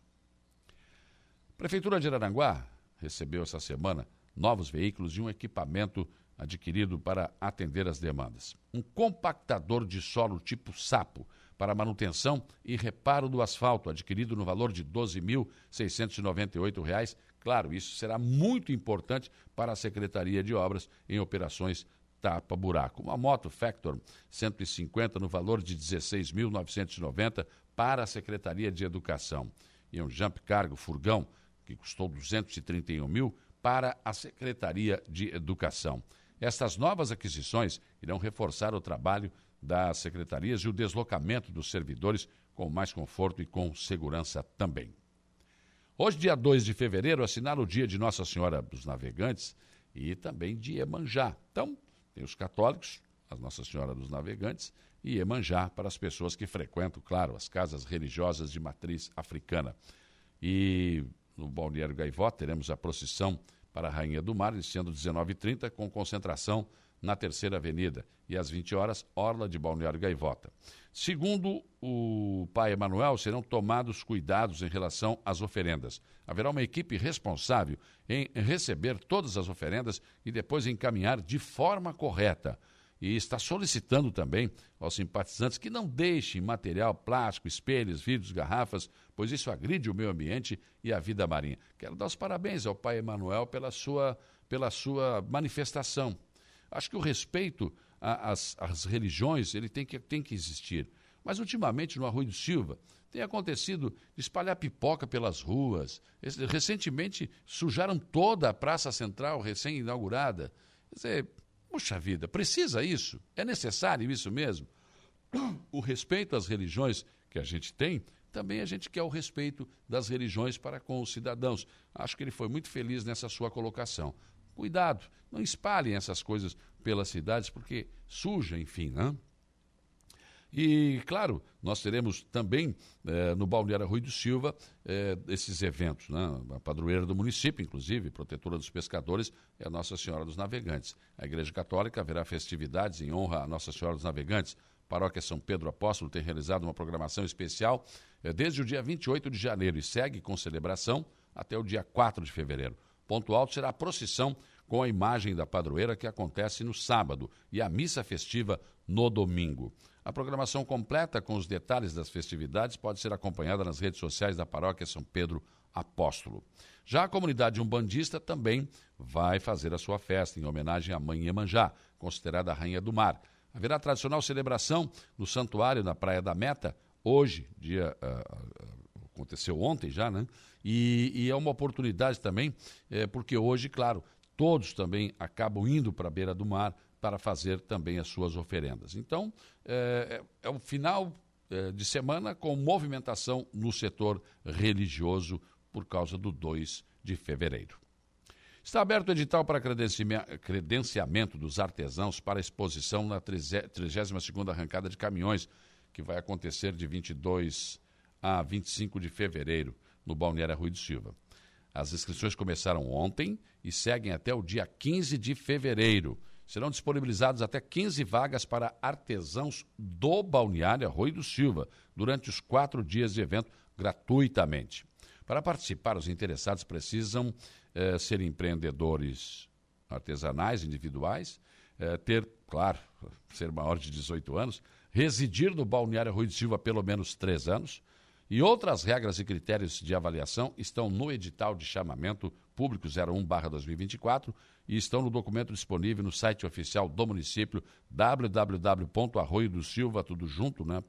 A Prefeitura de Araranguá recebeu essa semana novos veículos e um equipamento adquirido para atender as demandas. Um compactador de solo tipo sapo para manutenção e reparo do asfalto, adquirido no valor de R$ 12.698. Claro, isso será muito importante para a Secretaria de Obras em operações tapa-buraco. Uma moto Factor 150 no valor de R$ 16.990 para a Secretaria de Educação. E um Jump Cargo Furgão, que custou R$ 231 mil, para a Secretaria de Educação. Estas novas aquisições irão reforçar o trabalho das secretarias e o deslocamento dos servidores com mais conforto e com segurança também. Hoje, dia 2 de fevereiro, assinala o dia de Nossa Senhora dos Navegantes e também de Iemanjá. Então, tem os católicos, a Nossa Senhora dos Navegantes, e Iemanjá para as pessoas que frequentam, claro, as casas religiosas de matriz africana. E no Balneário Gaivó teremos a procissão para a Rainha do Mar, iniciando 19h30, com concentração na Terceira Avenida. E às 20 horas, Orla de Balneário Gaivota. Segundo o pai Emanuel, serão tomados cuidados em relação às oferendas. Haverá uma equipe responsável em receber todas as oferendas e depois encaminhar de forma correta e está solicitando também aos simpatizantes que não deixem material plástico, espelhos, vidros, garrafas, pois isso agride o meio ambiente e a vida marinha. Quero dar os parabéns ao pai Emanuel pela sua, pela sua manifestação. Acho que o respeito às, às religiões ele tem que, tem que existir. Mas ultimamente no Arroio do Silva tem acontecido espalhar pipoca pelas ruas. Recentemente sujaram toda a Praça Central recém-inaugurada. Quer dizer, Puxa vida, precisa isso? É necessário isso mesmo? O respeito às religiões que a gente tem, também a gente quer o respeito das religiões para com os cidadãos. Acho que ele foi muito feliz nessa sua colocação. Cuidado, não espalhem essas coisas pelas cidades, porque suja, enfim, né? E, claro, nós teremos também eh, no Balneário Rui do Silva eh, esses eventos. Né? A padroeira do município, inclusive, protetora dos pescadores, é a Nossa Senhora dos Navegantes. A Igreja Católica haverá festividades em honra a Nossa Senhora dos Navegantes. A Paróquia São Pedro Apóstolo tem realizado uma programação especial eh, desde o dia 28 de janeiro e segue com celebração até o dia 4 de fevereiro. Ponto alto será a procissão com a imagem da padroeira que acontece no sábado e a missa festiva no domingo. A programação completa com os detalhes das festividades pode ser acompanhada nas redes sociais da Paróquia São Pedro Apóstolo. Já a comunidade umbandista também vai fazer a sua festa em homenagem à Mãe Iemanjá, considerada a Rainha do Mar. Haverá a tradicional celebração no santuário na Praia da Meta, hoje, dia. Uh, aconteceu ontem já, né? E, e é uma oportunidade também, é, porque hoje, claro, todos também acabam indo para a beira do mar para fazer também as suas oferendas. Então, é, é, é o final é, de semana com movimentação no setor religioso por causa do 2 de fevereiro. Está aberto o edital para credenciamento dos artesãos para exposição na 32ª arrancada de caminhões, que vai acontecer de 22 a 25 de fevereiro, no Balneário Rui do Silva. As inscrições começaram ontem e seguem até o dia 15 de fevereiro serão disponibilizadas até 15 vagas para artesãos do Balneário Arroio do Silva, durante os quatro dias de evento, gratuitamente. Para participar, os interessados precisam eh, ser empreendedores artesanais, individuais, eh, ter, claro, ser maior de 18 anos, residir no Balneário Arroio do Silva pelo menos três anos, e outras regras e critérios de avaliação estão no edital de chamamento público 01/2024 e estão no documento disponível no site oficial do município www.arroiodosilva tudo junto, né.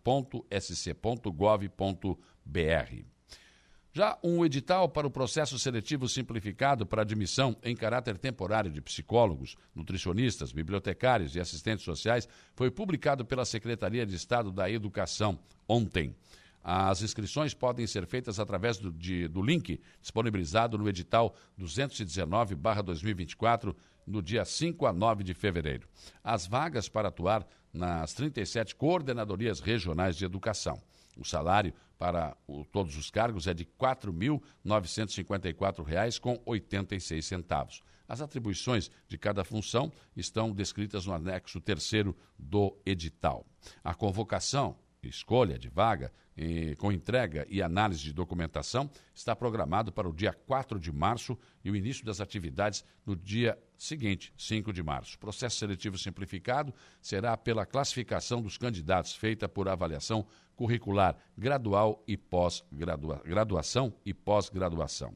Já um edital para o processo seletivo simplificado para admissão em caráter temporário de psicólogos, nutricionistas, bibliotecários e assistentes sociais foi publicado pela Secretaria de Estado da Educação ontem. As inscrições podem ser feitas através do, de, do link disponibilizado no edital 219-2024, no dia 5 a 9 de fevereiro. As vagas para atuar nas 37 coordenadorias regionais de educação. O salário para o, todos os cargos é de R$ 4.954,86. As atribuições de cada função estão descritas no anexo terceiro do edital. A convocação escolha de vaga eh, com entrega e análise de documentação está programado para o dia 4 de março e o início das atividades no dia seguinte, 5 de março. O processo seletivo simplificado será pela classificação dos candidatos, feita por avaliação curricular gradual e pós-graduação e pós-graduação.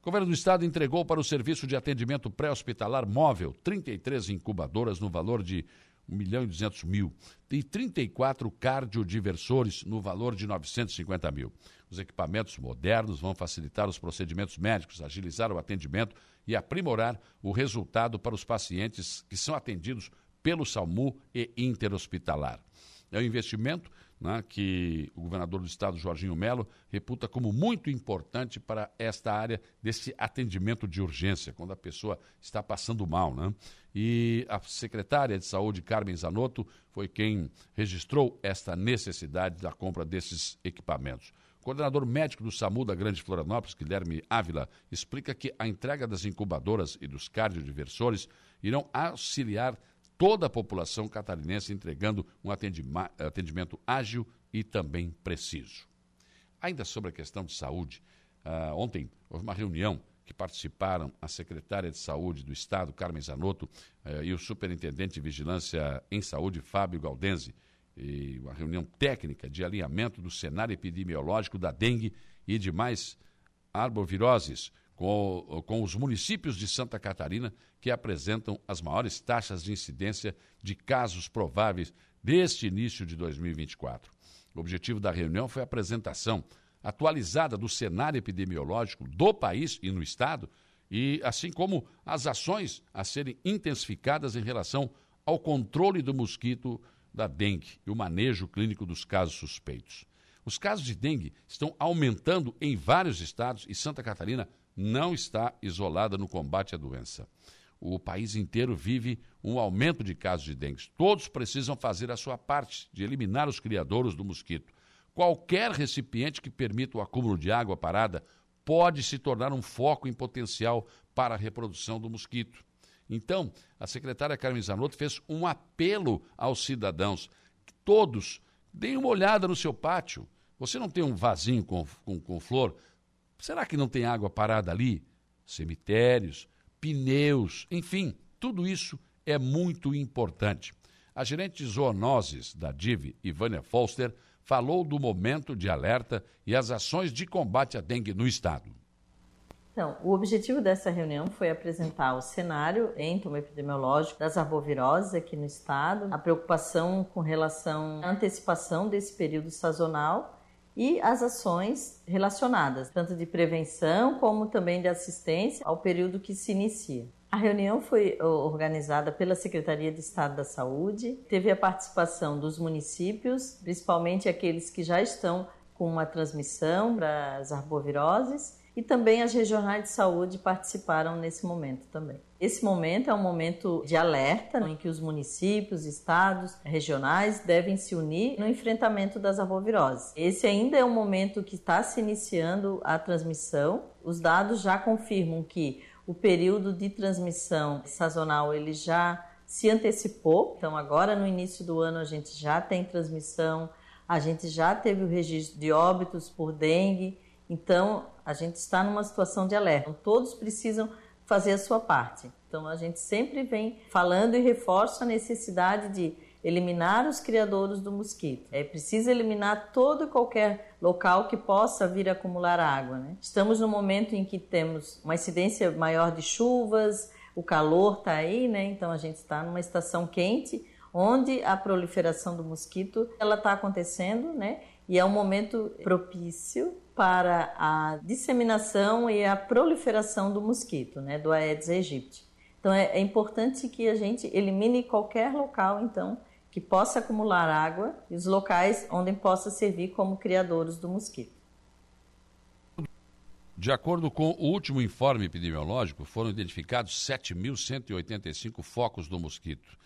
O governo do estado entregou para o serviço de atendimento pré-hospitalar móvel 33 incubadoras no valor de 1 milhão e 200 mil, e 34 cardiodiversores no valor de 950 mil. Os equipamentos modernos vão facilitar os procedimentos médicos, agilizar o atendimento e aprimorar o resultado para os pacientes que são atendidos pelo SAMU e interhospitalar. É um investimento né, que o governador do estado, Jorginho Melo, reputa como muito importante para esta área desse atendimento de urgência, quando a pessoa está passando mal. Né? E a secretária de Saúde, Carmen Zanotto, foi quem registrou esta necessidade da compra desses equipamentos. O coordenador médico do SAMU da Grande Florianópolis, Guilherme Ávila, explica que a entrega das incubadoras e dos cardiodiversores irão auxiliar toda a população catarinense entregando um atendimento ágil e também preciso. Ainda sobre a questão de saúde, uh, ontem houve uma reunião que participaram a secretária de Saúde do Estado, Carmen Zanotto, uh, e o superintendente de Vigilância em Saúde, Fábio Galdense, e uma reunião técnica de alinhamento do cenário epidemiológico da dengue e demais arboviroses com, com os municípios de Santa Catarina que apresentam as maiores taxas de incidência de casos prováveis deste início de 2024. O objetivo da reunião foi a apresentação atualizada do cenário epidemiológico do país e no estado, e assim como as ações a serem intensificadas em relação ao controle do mosquito da dengue e o manejo clínico dos casos suspeitos. Os casos de dengue estão aumentando em vários estados e Santa Catarina não está isolada no combate à doença. O país inteiro vive um aumento de casos de dengue. Todos precisam fazer a sua parte de eliminar os criadouros do mosquito. Qualquer recipiente que permita o acúmulo de água parada pode se tornar um foco em potencial para a reprodução do mosquito. Então, a secretária Carmen Zanotto fez um apelo aos cidadãos que todos deem uma olhada no seu pátio. Você não tem um vasinho com, com, com flor? Será que não tem água parada ali? Cemitérios, pneus, enfim, tudo isso é muito importante. A gerente zoonoses da DIV, Ivânia Foster, falou do momento de alerta e as ações de combate à dengue no estado. Então, o objetivo dessa reunião foi apresentar o cenário entomoepidemiológico das arboviroses aqui no estado, a preocupação com relação à antecipação desse período sazonal e as ações relacionadas, tanto de prevenção como também de assistência ao período que se inicia. A reunião foi organizada pela Secretaria de Estado da Saúde, teve a participação dos municípios, principalmente aqueles que já estão com uma transmissão para as arboviroses, e também as regionais de saúde participaram nesse momento também. Esse momento é um momento de alerta em que os municípios, estados, regionais devem se unir no enfrentamento das arboviroses. Esse ainda é um momento que está se iniciando a transmissão. Os dados já confirmam que o período de transmissão sazonal ele já se antecipou. Então agora no início do ano a gente já tem transmissão, a gente já teve o registro de óbitos por dengue. Então a gente está numa situação de alerta. Então, todos precisam fazer a sua parte. Então a gente sempre vem falando e reforça a necessidade de eliminar os criadores do mosquito. É preciso eliminar todo e qualquer local que possa vir acumular água. Né? Estamos no momento em que temos uma incidência maior de chuvas, o calor está aí, né? então a gente está numa estação quente, onde a proliferação do mosquito ela está acontecendo, né? E é um momento propício para a disseminação e a proliferação do mosquito, né, do Aedes aegypti. Então é, é, importante que a gente elimine qualquer local, então, que possa acumular água e os locais onde possa servir como criadores do mosquito. De acordo com o último informe epidemiológico, foram identificados 7.185 focos do mosquito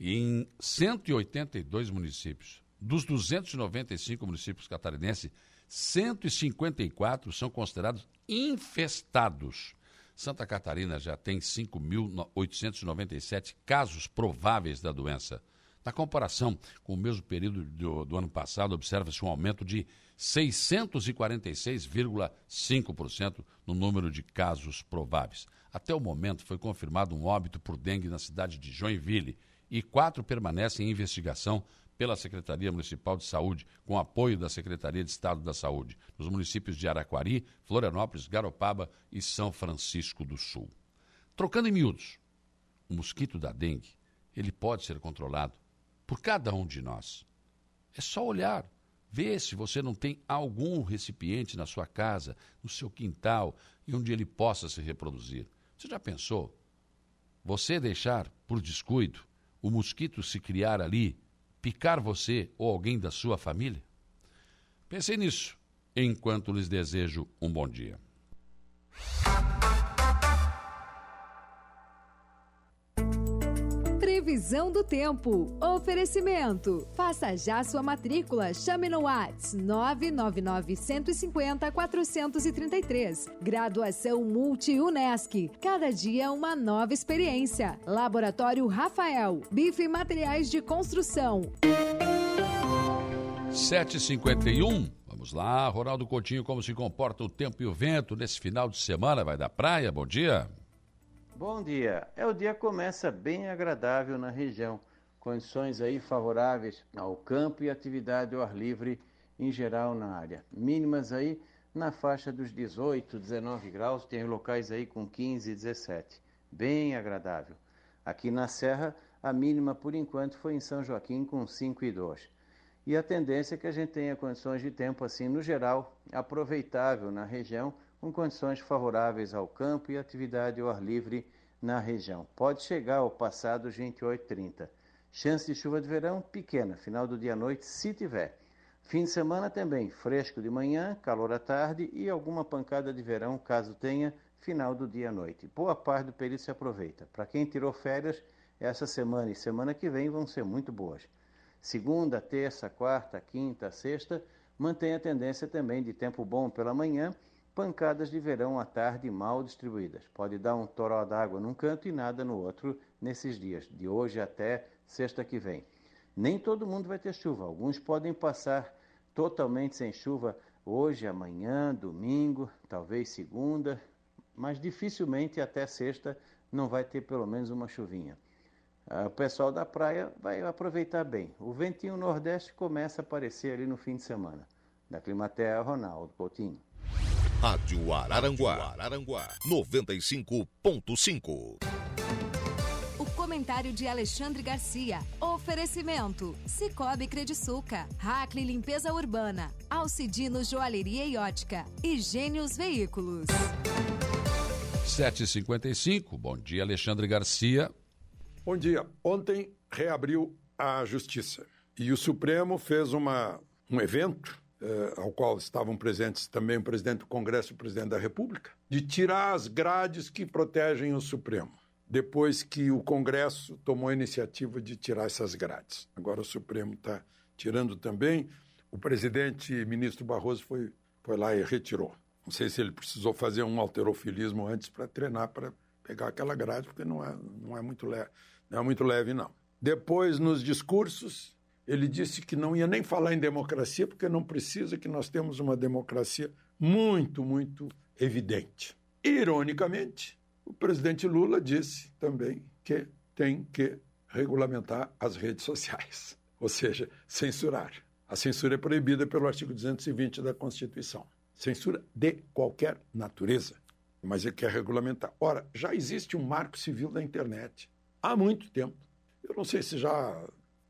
em 182 municípios. Dos 295 municípios catarinenses, 154 são considerados infestados. Santa Catarina já tem 5.897 casos prováveis da doença. Na comparação com o mesmo período do, do ano passado, observa-se um aumento de 646,5% no número de casos prováveis. Até o momento foi confirmado um óbito por dengue na cidade de Joinville e quatro permanecem em investigação pela Secretaria Municipal de Saúde, com apoio da Secretaria de Estado da Saúde, nos municípios de Araquari, Florianópolis, Garopaba e São Francisco do Sul. Trocando em miúdos, o mosquito da dengue, ele pode ser controlado por cada um de nós. É só olhar, ver se você não tem algum recipiente na sua casa, no seu quintal, e onde ele possa se reproduzir. Você já pensou? Você deixar, por descuido, o mosquito se criar ali picar você ou alguém da sua família? Pensei nisso enquanto lhes desejo um bom dia. Previsão do tempo. Oferecimento. Faça já sua matrícula. Chame no Whats 999 150 433. Graduação Multi-UNESC. Cada dia uma nova experiência. Laboratório Rafael. Bife e Materiais de Construção. 751. Vamos lá, Ronaldo Coutinho, como se comporta o tempo e o vento nesse final de semana? Vai da praia? Bom dia. Bom dia. É o dia começa bem agradável na região. Condições aí favoráveis ao campo e atividade ao ar livre em geral na área. Mínimas aí na faixa dos 18, 19 graus, tem locais aí com 15, 17. Bem agradável. Aqui na Serra, a mínima por enquanto foi em São Joaquim com 5 e 2. E a tendência é que a gente tenha condições de tempo assim no geral aproveitável na região com condições favoráveis ao campo e atividade ao ar livre na região. Pode chegar ao passado 28,30. Chance de chuva de verão pequena, final do dia à noite, se tiver. Fim de semana também, fresco de manhã, calor à tarde e alguma pancada de verão, caso tenha, final do dia à noite. Boa parte do período se aproveita. Para quem tirou férias, essa semana e semana que vem vão ser muito boas. Segunda, terça, quarta, quinta, sexta, mantém a tendência também de tempo bom pela manhã pancadas de verão à tarde mal distribuídas. Pode dar um toró d'água num canto e nada no outro nesses dias, de hoje até sexta que vem. Nem todo mundo vai ter chuva, alguns podem passar totalmente sem chuva hoje, amanhã, domingo, talvez segunda, mas dificilmente até sexta não vai ter pelo menos uma chuvinha. Ah, o pessoal da praia vai aproveitar bem. O ventinho nordeste começa a aparecer ali no fim de semana. Da Climatea, Ronaldo Coutinho. Rádio Araranguá, Araranguá 95.5. O comentário de Alexandre Garcia. Oferecimento: Cicobi Crediçuca, Hackley Limpeza Urbana, Alcidino Joalheria e Ótica e Gênios Veículos. 7h55. Bom dia, Alexandre Garcia. Bom dia. Ontem reabriu a Justiça e o Supremo fez uma, um evento eh, ao qual estavam presentes também o presidente do Congresso e o presidente da República, de tirar as grades que protegem o Supremo, depois que o Congresso tomou a iniciativa de tirar essas grades. Agora o Supremo está tirando também. O presidente ministro Barroso foi, foi lá e retirou. Não sei se ele precisou fazer um alterofilismo antes para treinar para pegar aquela grade, porque não é, não é muito leve, não é muito leve não. Depois nos discursos ele disse que não ia nem falar em democracia, porque não precisa, que nós temos uma democracia muito, muito evidente. Ironicamente, o presidente Lula disse também que tem que regulamentar as redes sociais, ou seja, censurar. A censura é proibida pelo artigo 220 da Constituição. Censura de qualquer natureza, mas ele quer regulamentar. Ora, já existe um marco civil da internet há muito tempo. Eu não sei se já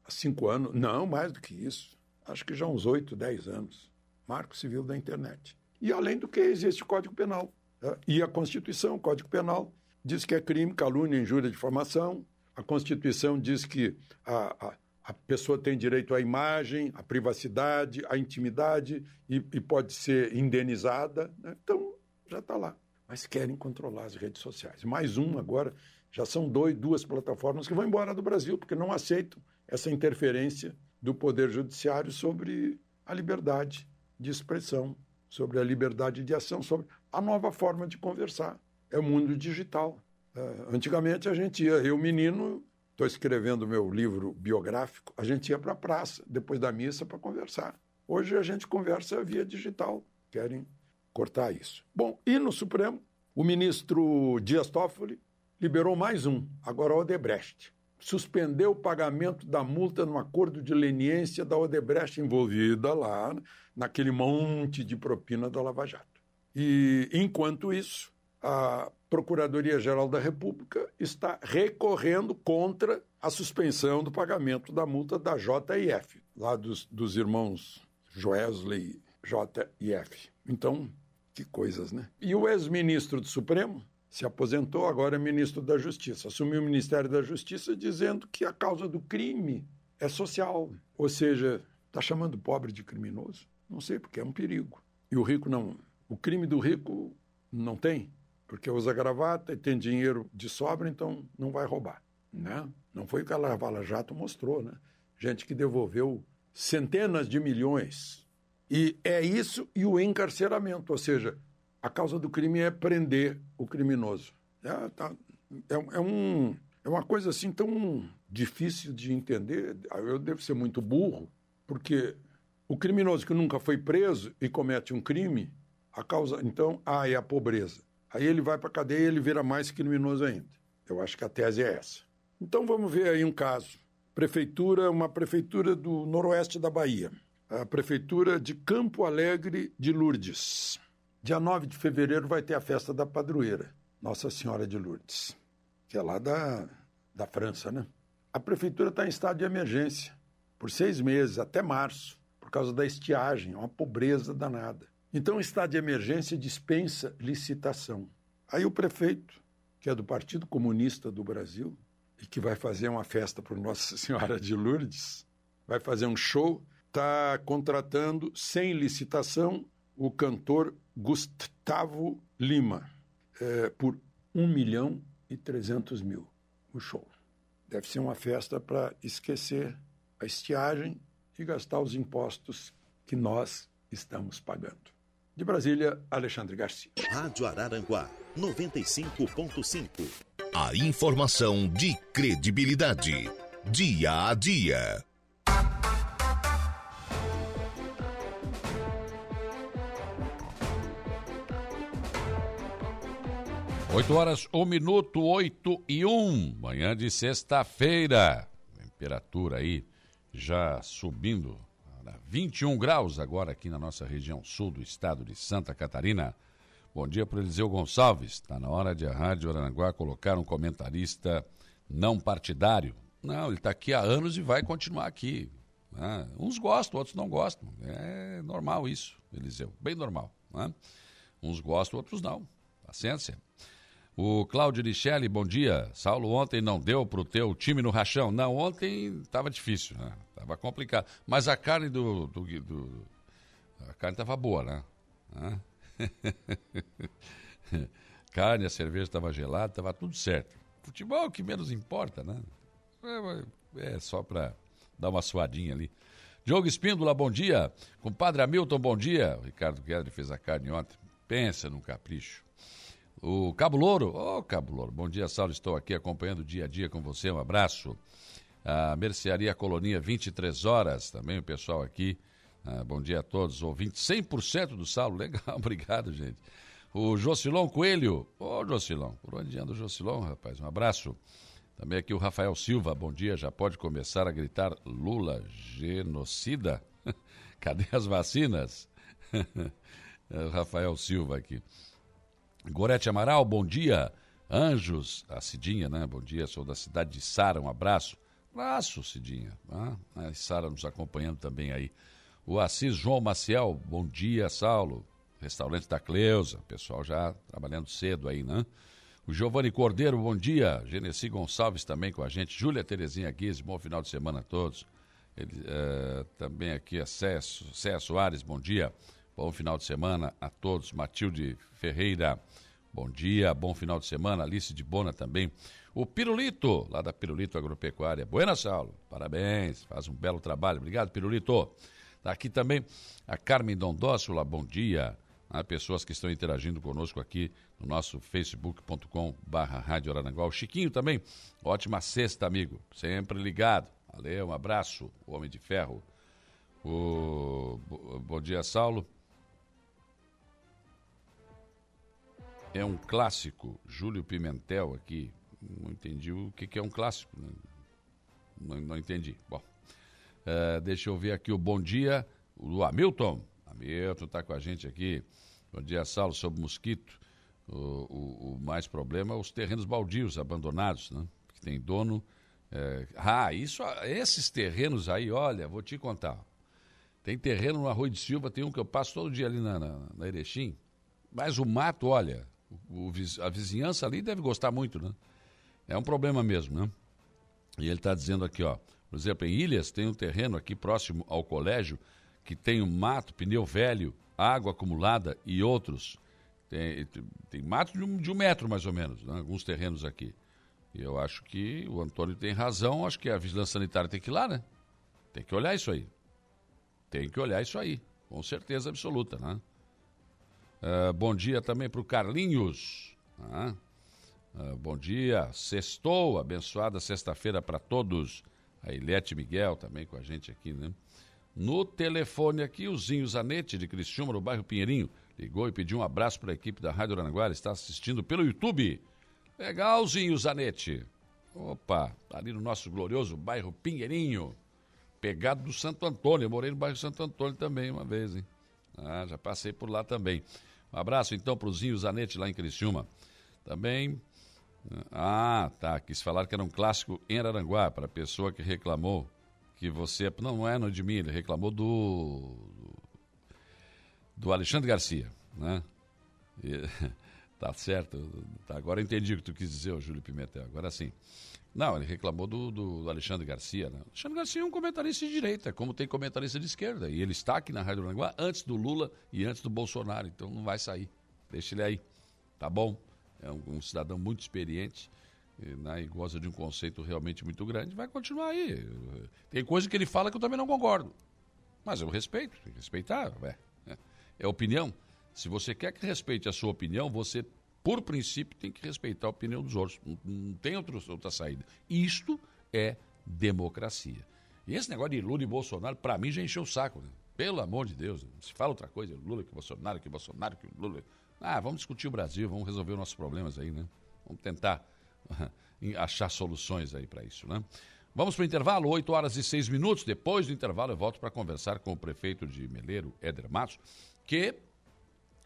cinco anos, não, mais do que isso, acho que já uns oito, dez anos, Marco Civil da Internet. E além do que existe o Código Penal. Né? E a Constituição, o Código Penal, diz que é crime, calúnia, injúria, difamação. A Constituição diz que a, a, a pessoa tem direito à imagem, à privacidade, à intimidade e, e pode ser indenizada. Né? Então, já está lá. Mas querem controlar as redes sociais. Mais um agora, já são dois, duas plataformas que vão embora do Brasil, porque não aceitam essa interferência do Poder Judiciário sobre a liberdade de expressão, sobre a liberdade de ação, sobre a nova forma de conversar. É o mundo digital. Uh, antigamente a gente ia, eu menino, estou escrevendo meu livro biográfico, a gente ia para a praça, depois da missa, para conversar. Hoje a gente conversa via digital. Querem cortar isso. Bom, e no Supremo, o ministro Dias Toffoli liberou mais um, agora o Odebrecht. Suspendeu o pagamento da multa no acordo de leniência da Odebrecht envolvida lá naquele monte de propina da Lava Jato. E, enquanto isso, a Procuradoria-Geral da República está recorrendo contra a suspensão do pagamento da multa da JIF, lá dos, dos irmãos Joesley JIF. Então, que coisas, né? E o ex-ministro do Supremo se aposentou, agora é ministro da Justiça. Assumiu o Ministério da Justiça dizendo que a causa do crime é social. Ou seja, está chamando o pobre de criminoso? Não sei, porque é um perigo. E o rico não. O crime do rico não tem, porque usa gravata e tem dinheiro de sobra, então não vai roubar. Né? Não foi o que a Lava Jato mostrou, né? Gente que devolveu centenas de milhões. E é isso e o encarceramento, ou seja, a causa do crime é prender o criminoso. É, tá, é, é, um, é uma coisa assim tão difícil de entender. Eu devo ser muito burro, porque o criminoso que nunca foi preso e comete um crime, a causa, então, ah, é a pobreza. Aí ele vai para a cadeia e ele vira mais criminoso ainda. Eu acho que a tese é essa. Então vamos ver aí um caso. Prefeitura, uma prefeitura do noroeste da Bahia. A prefeitura de Campo Alegre de Lourdes. Dia 9 de fevereiro vai ter a festa da padroeira, Nossa Senhora de Lourdes, que é lá da, da França, né? A prefeitura está em estado de emergência por seis meses, até março por causa da estiagem, uma pobreza danada. Então, estado de emergência dispensa licitação. Aí o prefeito, que é do Partido Comunista do Brasil e que vai fazer uma festa para Nossa Senhora de Lourdes, vai fazer um show, está contratando sem licitação o cantor Gustavo Lima é, por 1 milhão e 300 mil o show. Deve ser uma festa para esquecer a estiagem e gastar os impostos que nós estamos pagando. De Brasília, Alexandre Garcia. Rádio Araranguá, 95.5. A informação de credibilidade. Dia a dia. 8 horas, 1 minuto, 8 e 1. Manhã de sexta-feira. Temperatura aí já subindo a 21 graus agora aqui na nossa região sul do estado de Santa Catarina. Bom dia para Eliseu Gonçalves. Está na hora de a Rádio Aranguá colocar um comentarista não partidário. Não, ele está aqui há anos e vai continuar aqui. Ah, uns gostam, outros não gostam. É normal isso, Eliseu. Bem normal. Né? Uns gostam, outros não. Paciência. O Cláudio Richelli, bom dia. Saulo, ontem não deu para o teu time no rachão. Não, ontem estava difícil, né? Estava complicado. Mas a carne do. do, do a carne estava boa, né? carne, a cerveja estava gelada, estava tudo certo. Futebol é o que menos importa, né? É, é só para dar uma suadinha ali. Diogo Espíndola, bom dia. Compadre Hamilton, bom dia. O Ricardo Guedes fez a carne ontem. Pensa num capricho. O Cabo Louro, ô oh, Cabo Louro, bom dia, Saulo, estou aqui acompanhando o dia a dia com você, um abraço. A Mercearia Colonia, 23 horas, também o pessoal aqui, ah, bom dia a todos, ouvintes, 100% do Saulo, legal, obrigado, gente. O Jocilon Coelho, ô oh, Jocilon, por onde anda o Jocilon, rapaz, um abraço. Também aqui o Rafael Silva, bom dia, já pode começar a gritar Lula genocida? Cadê as vacinas? o Rafael Silva aqui. Gorete Amaral, bom dia. Anjos, a Cidinha, né? Bom dia, sou da cidade de Sara, um abraço. Abraço, Cidinha. Ah, a Sara nos acompanhando também aí. O Assis João Maciel, bom dia, Saulo. Restaurante da Cleusa, pessoal já trabalhando cedo aí, né? O Giovanni Cordeiro, bom dia. Genesi Gonçalves também com a gente. Júlia Terezinha Guiz, bom final de semana a todos. Ele, uh, também aqui a Cé Soares, bom dia. Bom final de semana a todos. Matilde Ferreira, Bom dia, bom final de semana. Alice de Bona também. O Pirulito, lá da Pirulito Agropecuária. Buenas, Saulo. Parabéns, faz um belo trabalho. Obrigado, Pirulito. Tá aqui também a Carmen Dondóssola, bom dia. Há pessoas que estão interagindo conosco aqui no nosso facebook.com barra Rádio Araranguá. O Chiquinho também, ótima sexta, amigo. Sempre ligado. Valeu, um abraço, Homem de Ferro. O... Bom dia, Saulo. É um clássico, Júlio Pimentel aqui. Não entendi o que, que é um clássico. Né? Não, não entendi. Bom, uh, deixa eu ver aqui o bom dia, o Hamilton. Hamilton está com a gente aqui. Bom dia, Saulo, sobre mosquito. O, o, o, mais problema é os terrenos baldios, abandonados, né? Que tem dono. É... Ah, isso, esses terrenos aí, olha, vou te contar. Tem terreno no Arroio de Silva, tem um que eu passo todo dia ali na, na, na Erechim. Mas o mato, olha, o, a vizinhança ali deve gostar muito, né? É um problema mesmo, né? E ele está dizendo aqui, ó, por exemplo, em Ilhas tem um terreno aqui próximo ao colégio que tem um mato, pneu velho, água acumulada e outros. Tem, tem mato de um, de um, metro mais ou menos, né? alguns terrenos aqui. E eu acho que o Antônio tem razão, acho que a vigilância sanitária tem que ir lá, né? Tem que olhar isso aí. Tem que olhar isso aí, com certeza absoluta, né? Uh, bom dia também para o Carlinhos. Né? Uh, bom dia, sextou, abençoada sexta-feira para todos. A Ilete Miguel também com a gente aqui, né? No telefone aqui, o Zinho Zanetti, de Criciúma, no bairro Pinheirinho, ligou e pediu um abraço para a equipe da Rádio Aranaguara, está assistindo pelo YouTube. Legalzinho, Zanetti. Opa, tá ali no nosso glorioso bairro Pinheirinho, pegado do Santo Antônio. Eu morei no bairro Santo Antônio também uma vez, hein? Ah, já passei por lá também. Um abraço então para o Zinho Zanetti lá em Criciúma. Também. Ah, tá. Quis falar que era um clássico em Araranguá, para a pessoa que reclamou que você. Não, não é no de mim, ele reclamou do. do Alexandre Garcia, né? E, tá certo. Tá, agora entendi o que tu quis dizer, Júlio Pimentel. Agora sim. Não, ele reclamou do, do Alexandre Garcia. Né? Alexandre Garcia é um comentarista de direita, como tem comentarista de esquerda. E ele está aqui na Rádio Aranguá antes do Lula e antes do Bolsonaro. Então não vai sair. Deixa ele aí. Tá bom? É um, um cidadão muito experiente e, né, e gosta de um conceito realmente muito grande. Vai continuar aí. Tem coisa que ele fala que eu também não concordo. Mas eu respeito, respeitar. É, é opinião. Se você quer que respeite a sua opinião, você por princípio, tem que respeitar a opinião dos outros. Não, não tem outro, outra saída. Isto é democracia. E esse negócio de Lula e Bolsonaro, para mim, já encheu o saco. Né? Pelo amor de Deus. Se fala outra coisa, Lula que Bolsonaro, que Bolsonaro, que Lula. Ah, vamos discutir o Brasil, vamos resolver os nossos problemas aí, né? Vamos tentar achar soluções aí para isso, né? Vamos para o intervalo, 8 horas e 6 minutos. Depois do intervalo, eu volto para conversar com o prefeito de Meleiro, Éder Matos, que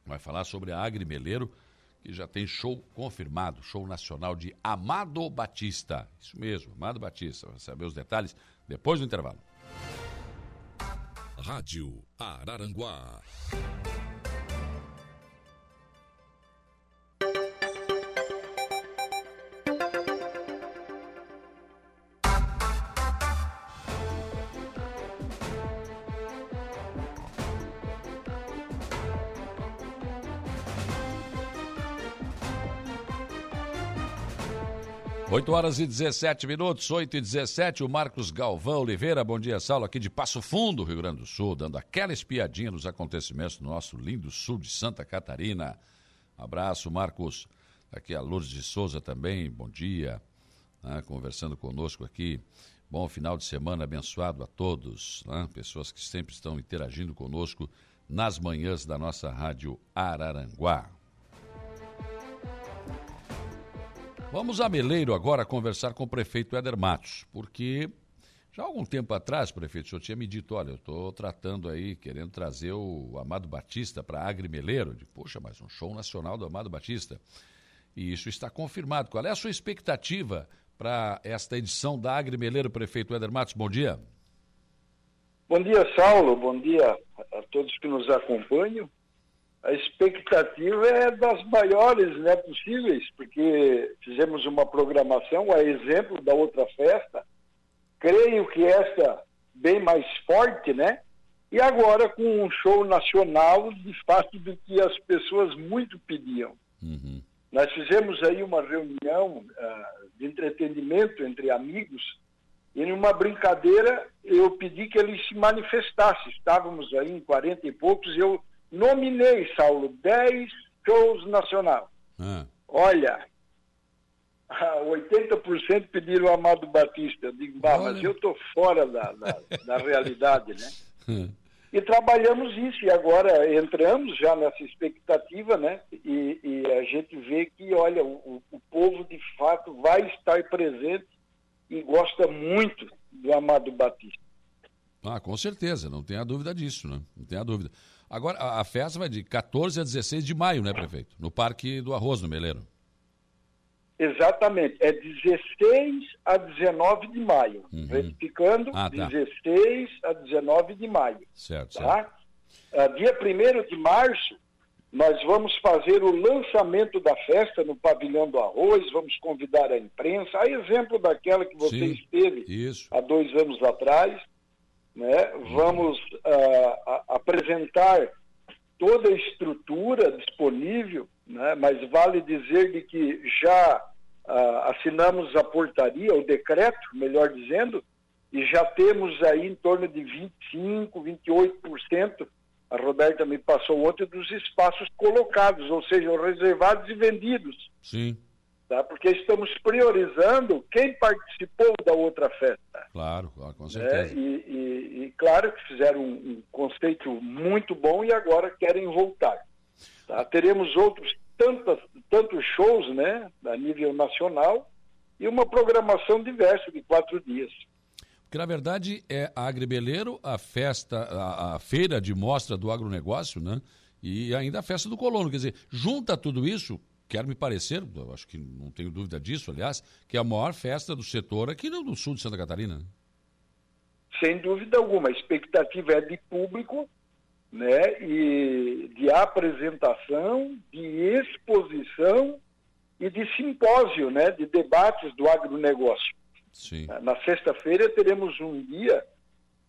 vai falar sobre a Agri Meleiro que já tem show confirmado, show nacional de Amado Batista. Isso mesmo, Amado Batista. Vai saber os detalhes depois do intervalo. Rádio Araranguá. 8 horas e 17 minutos, 8 e 17, o Marcos Galvão Oliveira, bom dia, Saulo, aqui de Passo Fundo, Rio Grande do Sul, dando aquela espiadinha nos acontecimentos do nosso lindo sul de Santa Catarina. Abraço, Marcos. Aqui a Lourdes de Souza também, bom dia, né, conversando conosco aqui. Bom final de semana abençoado a todos, né, pessoas que sempre estão interagindo conosco nas manhãs da nossa rádio Araranguá. Vamos a Meleiro agora conversar com o prefeito Éder Matos, porque já há algum tempo atrás, prefeito, o senhor tinha me dito, olha, eu estou tratando aí, querendo trazer o Amado Batista para Agri Meleiro. De, Poxa, mas um show nacional do Amado Batista. E isso está confirmado. Qual é a sua expectativa para esta edição da Agri Meleiro, prefeito Éder Matos? Bom dia. Bom dia, Saulo. Bom dia a todos que nos acompanham a expectativa é das maiores né, possíveis, porque fizemos uma programação, a exemplo da outra festa, creio que esta bem mais forte, né? E agora com um show nacional de fato do que as pessoas muito pediam. Uhum. Nós fizemos aí uma reunião uh, de entretenimento entre amigos e numa brincadeira eu pedi que ele se manifestasse. Estávamos aí em 40 e poucos e eu nominei, Saulo, 10 shows nacional. Ah. Olha, 80% pediram o Amado Batista. Eu digo, bah, mas eu estou fora da, da, da realidade, né? E trabalhamos isso, e agora entramos já nessa expectativa, né? E, e a gente vê que, olha, o, o, povo de fato vai estar presente e gosta muito do Amado Batista. Ah, com certeza, não tem a dúvida disso, né? Não tem a dúvida. Agora, a, festa vai de 14 a 16 de maio, né, prefeito? No Parque do Arroz, no Meleiro. Exatamente, é 16 a 19 de maio. Uhum. Retificando, ah, tá. 16 a 19 de maio. Certo, tá? certo. Uh, dia 1 de março, nós vamos fazer o lançamento da festa no Pavilhão do Arroz, vamos convidar a imprensa, a exemplo daquela que você Sim, esteve isso. há dois anos atrás. Né? Vamos uh, apresentar toda a estrutura disponível, né? mas vale dizer de que já ah, assinamos a portaria, o decreto, melhor dizendo, e já temos aí em torno de 25, 28%, a Roberta me passou ontem, dos espaços colocados, ou seja, reservados e vendidos. Sim. Tá? Porque estamos priorizando quem participou da outra festa. Claro, claro com né? certeza. E, e, e, claro que fizeram um, um conceito muito bom e agora querem voltar. Tá? Teremos outros tantas, tantos shows né, a nível nacional e uma programação diversa de quatro dias. Porque, na verdade, é a Agribeleiro, a festa, a, a, feira de mostra do agronegócio, né? E ainda a festa do colono. Quer dizer, junta tudo isso, quer me parecer, acho que não tenho dúvida disso, aliás, que é a maior festa do setor aqui no sul de Santa Catarina. Sem dúvida alguma. A expectativa é de público né, e de apresentação, de exposição e de simpósio, né, de debates do agronegócio. Sim. Na sexta-feira teremos um dia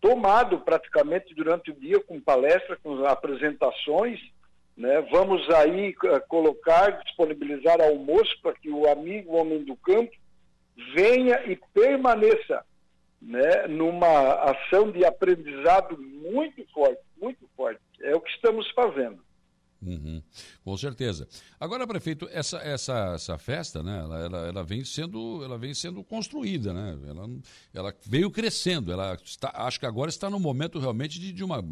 tomado praticamente durante o dia com palestra, com apresentações. Né? Vamos aí uh, colocar, disponibilizar almoço para que o amigo homem do campo venha e permaneça né, numa ação de aprendizado muito forte, muito forte. É o que estamos fazendo. Uhum, com certeza. Agora, prefeito, essa, essa, essa festa, né, ela, ela, ela, vem sendo, ela vem sendo construída, né? Ela, ela veio crescendo. Ela está, acho que agora está no momento realmente de, de, uma,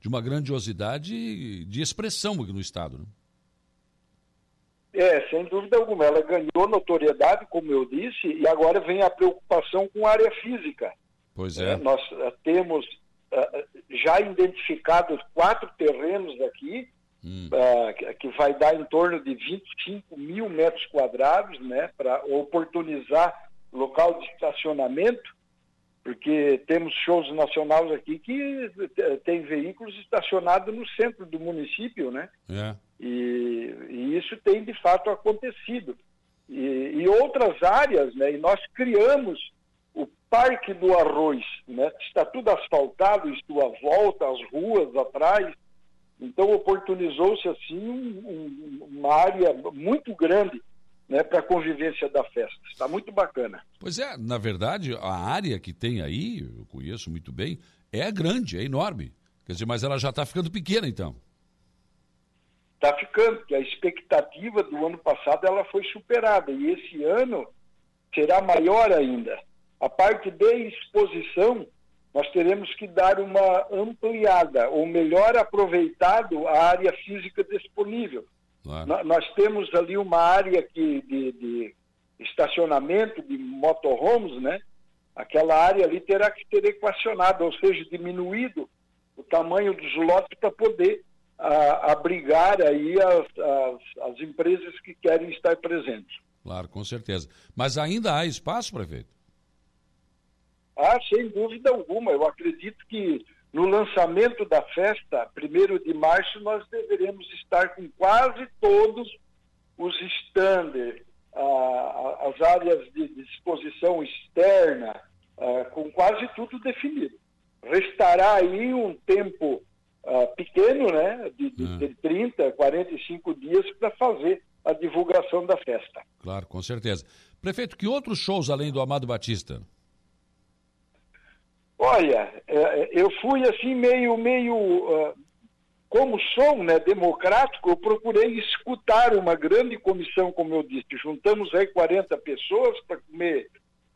de uma grandiosidade de expressão aqui no estado. Né? É, sem dúvida alguma. Ela ganhou notoriedade, como eu disse, e agora vem a preocupação com a área física. Pois é. é nós uh, temos uh, já identificados quatro terrenos aqui, hum. uh, que vai dar em torno de 25 mil metros quadrados, né, para oportunizar local de estacionamento, porque temos shows nacionais aqui que tem veículos estacionados no centro do município, né? É. E, e, isso tem de fato acontecido. E, e, outras áreas, né? E nós criamos o Parque do Arroz, né? Está tudo asfaltado, isto à volta, as ruas atrás. Então oportunizou-se assim um, um, uma área muito grande né, para a convivência da festa. Está muito bacana. Pois é, na verdade, a área que tem aí, eu conheço muito bem, é grande, é enorme. Quer dizer, mas ela já está ficando pequena, então. Está ficando, porque a expectativa do ano passado ela foi superada e esse ano será maior ainda. A parte de exposição, nós teremos que dar uma ampliada, ou melhor aproveitado a área física disponível. Claro. Nós temos ali uma área que, de, de estacionamento de motorhomes, né? Aquela área ali terá que ser equacionada, ou seja, diminuído o tamanho dos lotes para poder a, abrigar aí as, as, as, empresas que querem estar presentes. Claro, com certeza. Mas ainda há espaço, prefeito? Ah, sem dúvida alguma. Eu acredito que no lançamento da festa, primeiro de março, nós deveremos estar com quase todos os stands, ah, as áreas de disposição externa, ah, com quase tudo definido. Restará aí um tempo uh, pequeno, né, de, de, de 30, 45 dias para fazer a divulgação da festa. Claro, com certeza. Prefeito, que outros shows além do Amado Batista? Olha, é, eu fui assim meio, meio, uh, como sou né, democrático, eu procurei escutar uma grande comissão, como eu disse. Juntamos aí 40 pessoas para comer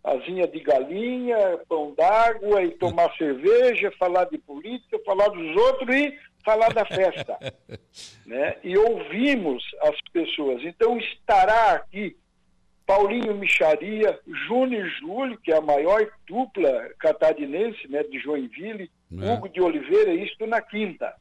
asinha de galinha, pão d'água e tomar cerveja, falar de política, falar dos outros e falar da festa. né? E ouvimos as pessoas. Então estará aqui Paulinho Micharia, Júnior Júlio, que é a maior dupla catarinense né, de Joinville, é. Hugo de Oliveira, isto na quinta.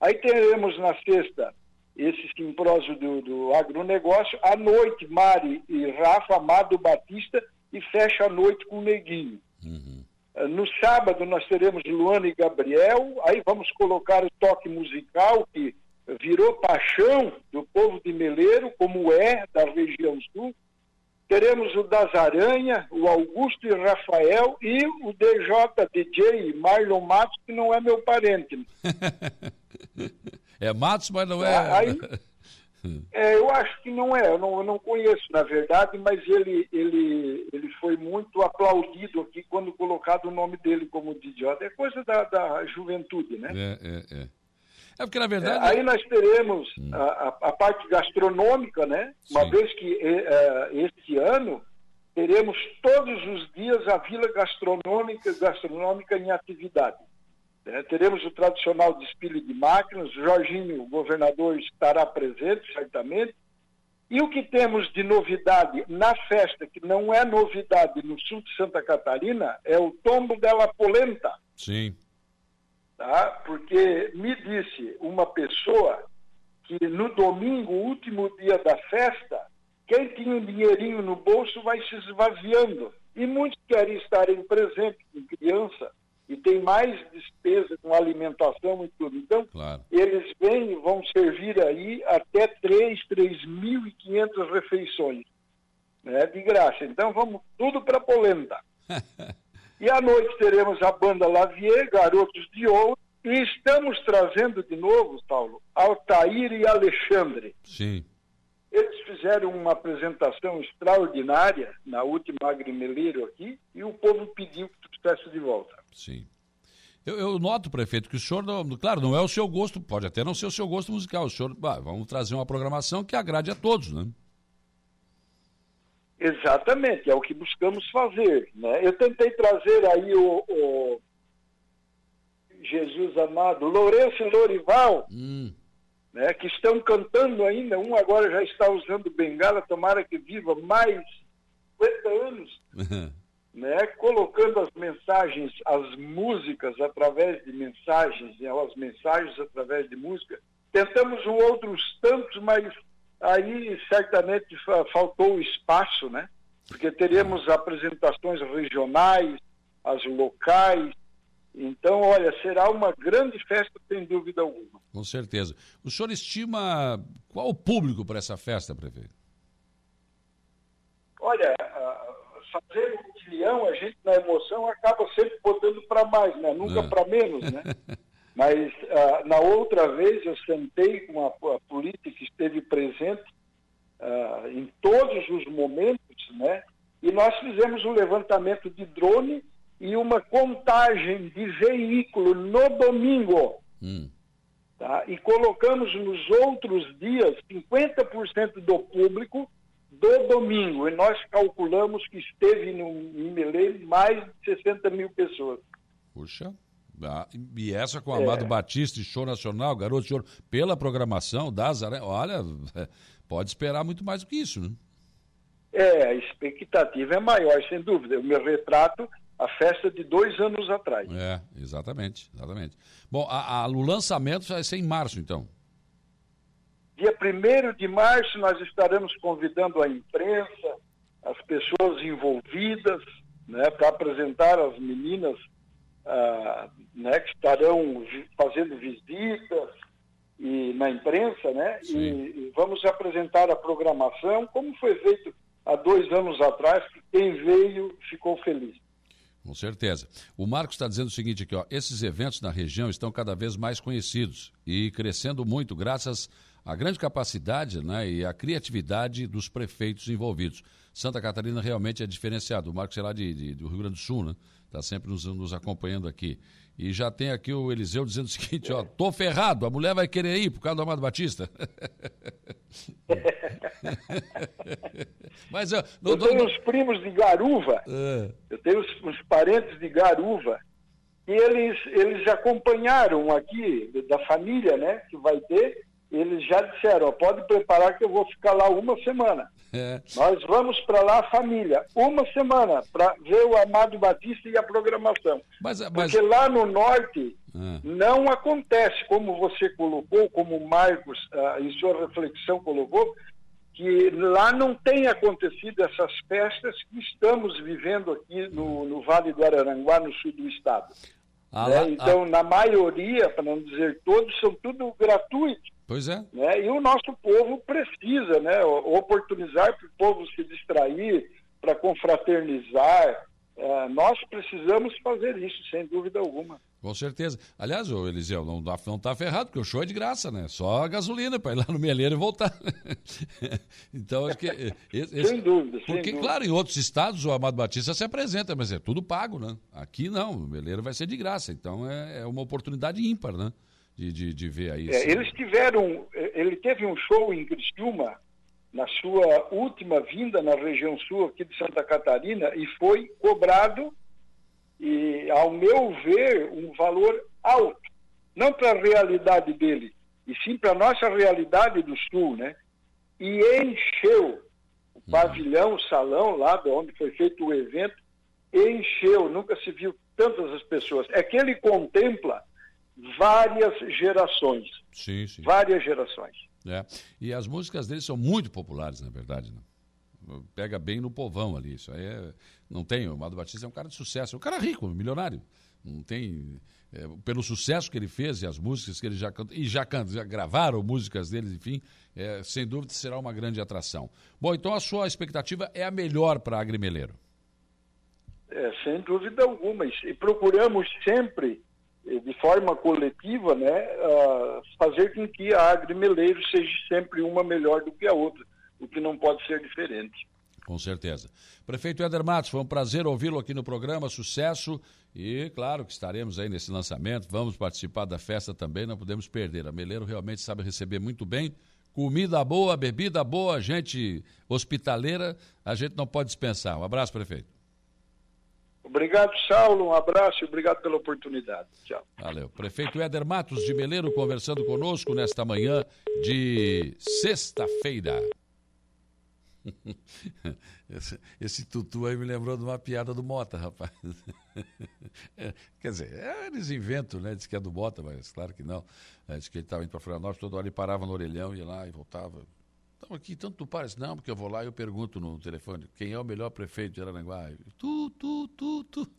Aí teremos na sexta esse simprósio do, do agronegócio, à noite Mari e Rafa, Amado Batista, e fecha a noite com o Neguinho. Uhum. No sábado nós teremos Luana e Gabriel, aí vamos colocar o toque musical que virou paixão do povo de Meleiro, como é da região sul. Teremos o Das Aranha, o Augusto e Rafael e o DJ DJ Marlon Matos, que não é meu parente. é Matos, mas não é. Aí, É, eu acho que não é, eu não, eu não conheço, na verdade, mas ele, ele, ele foi muito aplaudido aqui quando colocado o nome dele como DJ. É coisa da, da juventude, né? É, é, é. É porque, na verdade. É, aí nós teremos hum. a, a, parte gastronômica, né? Uma Sim. vez que é, este ano teremos todos os dias a Vila Gastronômica, gastronômica em atividade. É, teremos o tradicional desfile de máquinas, Jorginho, o governador, estará presente, certamente. E o que temos de novidade na festa, que não é novidade no sul de Santa Catarina, é o tombo della polenta. Sim. Tá? Porque me disse uma pessoa que no domingo, último dia da festa, quem tinha um dinheirinho no bolso vai se esvaziando. E muitos querem estarem presentes com criança e tem mais despesa com alimentação e tudo. Então, claro. eles vêm e vão servir aí até 3, 3.500 refeições né, de graça. Então, vamos tudo para Polenta. e à noite teremos a banda Lavier, Garotos de Ouro, e estamos trazendo de novo, Paulo, Altair e Alexandre. Sim. Eles fizeram uma apresentação extraordinária na última Agrimeleiro aqui e o povo pediu que trouxesse de volta. Sim. Eu, eu, noto, prefeito, que o senhor, não, claro, não é o seu gosto, pode até não ser o seu gosto musical. O senhor, bah, vamos trazer uma programação que agrade a todos, né? Exatamente, é o que buscamos fazer. Né? Eu tentei trazer aí o, o Jesus amado, Lourenço e Lorival. Hum né, que estão cantando ainda, um agora já está usando bengala, tomara que viva mais 50 anos, né, colocando as mensagens, as músicas através de mensagens, né, as mensagens através de música. Tentamos outros tantos, mas aí certamente faltou espaço, né? Porque teremos apresentações regionais, as locais, então, olha, será uma grande festa, sem dúvida alguma. Com certeza. O senhor estima qual o público para essa festa, prefeito? Olha, fazer um quilhão, a gente na emoção acaba sempre botando para mais, né? Nunca é. para menos, né? Mas uh, na outra vez eu sentei com a, a polícia que esteve presente uh, em todos os momentos, né? E nós fizemos um levantamento de drone e uma contagem de veículo no domingo. Hum. Tá? E colocamos nos outros dias 50% do público do domingo. E nós calculamos que esteve no, Melém mais de 60 mil pessoas. Puxa. Ah, e essa com o Amado é. Batista e Show Nacional, Garoto de Ouro, pela programação das olha, pode esperar muito mais do que isso, né? É, a expectativa é maior, sem dúvida. O meu retrato a festa de dois anos atrás. É, exatamente, exatamente. Bom, a, a, o lançamento vai ser em março, então. Dia 1 de março nós estaremos convidando a imprensa, as pessoas envolvidas, né, para apresentar as meninas ah, né, que estarão fazendo visitas e na imprensa, né? E, e, vamos apresentar a programação, como foi feito há dois anos atrás, que quem veio ficou feliz. Com certeza. O Marcos está dizendo o seguinte aqui, ó, esses eventos na região estão cada vez mais conhecidos e crescendo muito graças a grande capacidade né, e a criatividade dos prefeitos envolvidos. Santa Catarina realmente é diferenciado. O Marcos é lá de, de, do Rio Grande do Sul, né? Está sempre nos, nos acompanhando aqui. E já tem aqui o Eliseu dizendo o seguinte, ó, tô ferrado, a mulher vai querer ir por causa do Amado Batista. Mas eu, não, eu tenho não... uns primos de Garuva, é. eu tenho uns, uns, parentes de Garuva, e eles, eles acompanharam aqui, da família, né, que vai ter, eles já disseram, ó, pode preparar que eu vou ficar lá uma semana. É. Nós vamos para lá, família, uma semana, para ver o Amado Batista e a programação. Mas, mas... Porque lá no norte é. não acontece, como você colocou, como o Marcos, ah, em sua reflexão, colocou, que lá não tem acontecido essas festas que estamos vivendo aqui no, no Vale do Araranguá, no sul do estado. Ah, né? Então, ah. na maioria, para não dizer todos, são tudo gratuitos. Pois é. Né? E o nosso povo precisa né, oportunizar para o povo se distrair, para confraternizar. É, nós precisamos fazer isso, sem dúvida alguma. Com certeza. Aliás, o Eliseu, não está não tá ferrado, porque o show é de graça, né? Só a gasolina para ir lá no Meleiro e voltar. então, acho que. Esse, sem dúvida, sem Porque, dúvida. claro, em outros estados o Amado Batista se apresenta, mas é tudo pago, né? Aqui não, o Meleiro vai ser de graça. Então é, é uma oportunidade ímpar, né? De, de, de ver aí. É, eles tiveram, ele teve um show em Criciúma na sua última vinda na região sul aqui de Santa Catarina e foi cobrado e, ao meu ver, um valor alto, não para a realidade dele, e sim para a nossa realidade do sul, né? E encheu o uhum. pavilhão, o salão lá de onde foi feito o evento, encheu, nunca se viu tantas as pessoas. É que ele contempla várias gerações. Sim, sim. Várias gerações. É. E as músicas dele são muito populares, na verdade. Né? Pega bem no povão ali. Isso aí é, não tem. O Amado Batista é um cara de sucesso, é um cara rico, milionário. Não tem. É, pelo sucesso que ele fez e as músicas que ele já canta, e já, canta, já gravaram músicas dele, enfim, é, sem dúvida será uma grande atração. Bom, então a sua expectativa é a melhor para Agrimeleiro. É, sem dúvida alguma. E procuramos sempre de forma coletiva, né, fazer com que a Agrimeleiro seja sempre uma melhor do que a outra, o que não pode ser diferente. Com certeza. Prefeito Eder Matos, foi um prazer ouvi-lo aqui no programa, sucesso e claro que estaremos aí nesse lançamento, vamos participar da festa também, não podemos perder. A Meleiro realmente sabe receber muito bem, comida boa, bebida boa, gente hospitaleira, a gente não pode dispensar. Um abraço, prefeito. Obrigado, Saulo. Um abraço e obrigado pela oportunidade. Tchau. Valeu. Prefeito Éder Matos de Meleiro conversando conosco nesta manhã de sexta-feira. Esse, esse, tutu aí me lembrou de uma piada do Mota, rapaz. É, quer dizer, é, eles inventam, né? Diz que é do Mota, mas claro que não. É, diz que ele estava indo para Florianópolis, toda hora ele parava no orelhão, ia lá e voltava. Então aqui, tanto tu parece, não, porque eu vou lá e eu pergunto no telefone quem é o melhor prefeito de Araranguá. Tu, tu, tu, tu.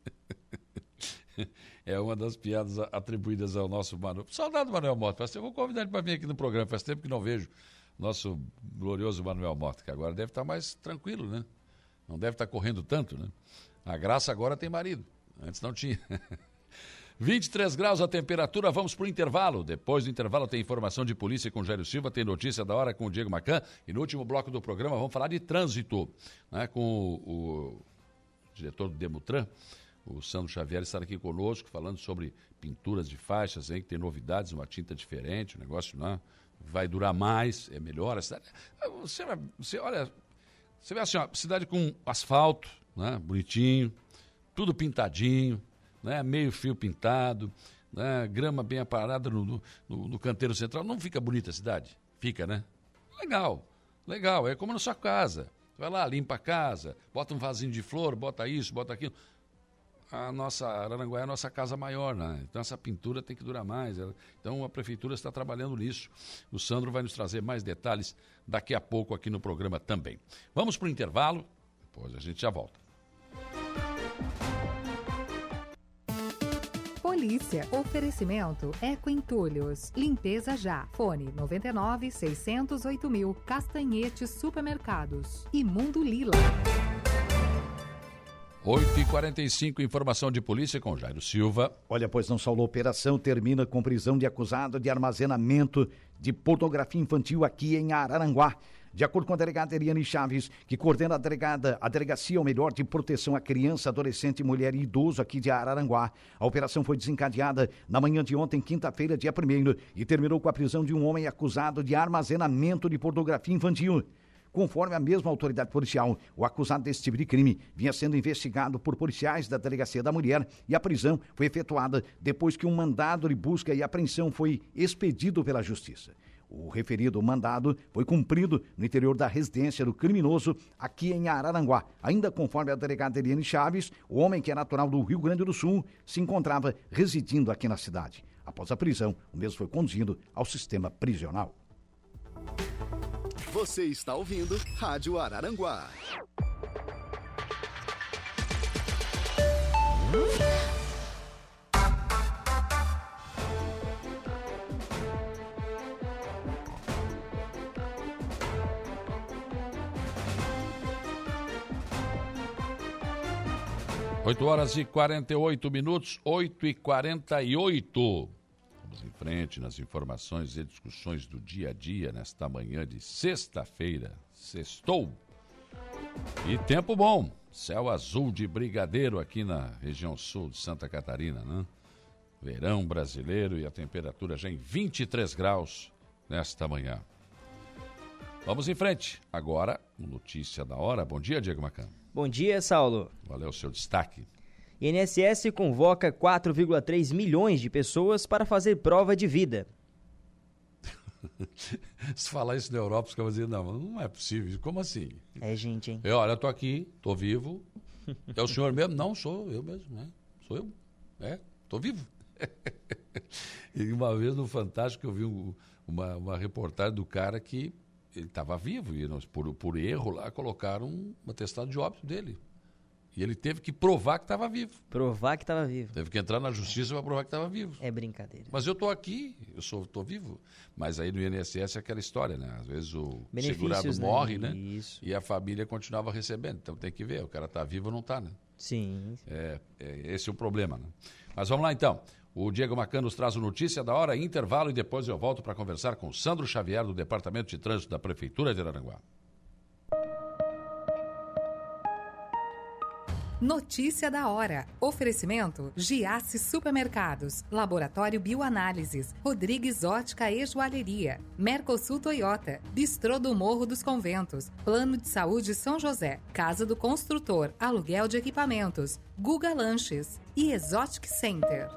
é uma das piadas atribuídas ao nosso Manuel. Saudade do Manuel Mota. Eu vou convidar ele para vir aqui no programa. Faz tempo que não vejo nosso glorioso Manuel Mota, que agora deve estar mais tranquilo, né? Não deve estar correndo tanto, né? A graça agora tem marido. Antes não tinha. 23 graus a temperatura, vamos para o intervalo. Depois do intervalo tem informação de polícia com Jairo Silva, tem notícia da hora com o Diego Macan. E no último bloco do programa vamos falar de trânsito né, com o, o diretor do Demutran, o Sandro Xavier, estará aqui conosco falando sobre pinturas de faixas, hein, que tem novidades, uma tinta diferente, o negócio né, vai durar mais, é melhor. Cidade, você, você olha, você vê assim, ó, cidade com asfalto, né, bonitinho, tudo pintadinho, né? meio fio pintado, né? grama bem aparada no, no, no, canteiro central. Não fica bonita a cidade? Fica, né? Legal, legal. É como na sua casa. Vai lá, limpa a casa, bota um vasinho de flor, bota isso, bota aquilo. A nossa Araranguá é a nossa casa maior, né? Então essa pintura tem que durar mais. Então a prefeitura está trabalhando nisso. O Sandro vai nos trazer mais detalhes daqui a pouco aqui no programa também. Vamos para o intervalo, depois a gente já volta. Polícia. Oferecimento Eco Entulhos. Limpeza já. Fone 99 608 mil. Castanhetes Supermercados. E Mundo Lila. 8h45, informação de polícia com Jairo Silva. Olha, pois não, Saulo, operação termina com prisão de acusado de armazenamento de pornografia infantil aqui em Araranguá. De acordo com a delegada Eliane Chaves, que coordena a, delegada, a delegacia, ou melhor, de proteção à criança, adolescente, mulher e idoso aqui de Araranguá, a operação foi desencadeada na manhã de ontem, quinta-feira, dia 1 e terminou com a prisão de um homem acusado de armazenamento de pornografia infantil. Conforme a mesma autoridade policial, o acusado desse tipo de crime vinha sendo investigado por policiais da Delegacia da Mulher e a prisão foi efetuada depois que um mandado de busca e apreensão foi expedido pela Justiça. O referido mandado foi cumprido no interior da residência do criminoso aqui em Araranguá. Ainda conforme a delegada Eliane Chaves, o homem que é natural do Rio Grande do Sul se encontrava residindo aqui na cidade. Após a prisão, o mesmo foi conduzido ao sistema prisional. Você está ouvindo Rádio Araranguá. Oito horas e 48 minutos, 8 e 48 em frente nas informações e discussões do dia a dia nesta manhã de sexta-feira. Sextou. E tempo bom. Céu azul de brigadeiro aqui na região sul de Santa Catarina, né? Verão brasileiro e a temperatura já em 23 graus nesta manhã. Vamos em frente. Agora, notícia da hora. Bom dia, Diego Macan. Bom dia, Saulo. É o seu destaque? INSS convoca 4,3 milhões de pessoas para fazer prova de vida. Se falar isso na Europa, os caras vão dizer, não, não é possível. Como assim? É gente, hein? Eu, olha, eu tô aqui, tô vivo. É o senhor mesmo? Não, sou eu mesmo, né? Sou eu. É, tô vivo. e uma vez no Fantástico eu vi um, uma, uma reportagem do cara que ele estava vivo e por, por erro lá colocaram um atestado de óbito dele. E ele teve que provar que estava vivo. Provar que estava vivo. Teve que entrar na justiça para provar que estava vivo. É brincadeira. Mas eu estou aqui, eu sou, tô vivo. Mas aí no INSS é aquela história, né? Às vezes o segurado né? morre, né? Isso. E a família continuava recebendo. Então tem que ver, o cara está vivo ou não está, né? Sim. É, é, esse é o problema, né? Mas vamos lá então. O Diego Macan nos traz o Notícia da Hora, intervalo, e depois eu volto para conversar com Sandro Xavier, do Departamento de Trânsito da Prefeitura de Araranguá. Notícia da hora. Oferecimento: Giasse Supermercados, Laboratório Bioanálises, Rodrigues Ótica e Joalheria, Mercosul Toyota, Bistrô do Morro dos Conventos, Plano de Saúde São José, Casa do Construtor, Aluguel de Equipamentos, Guga Lanches. E Exotic Center.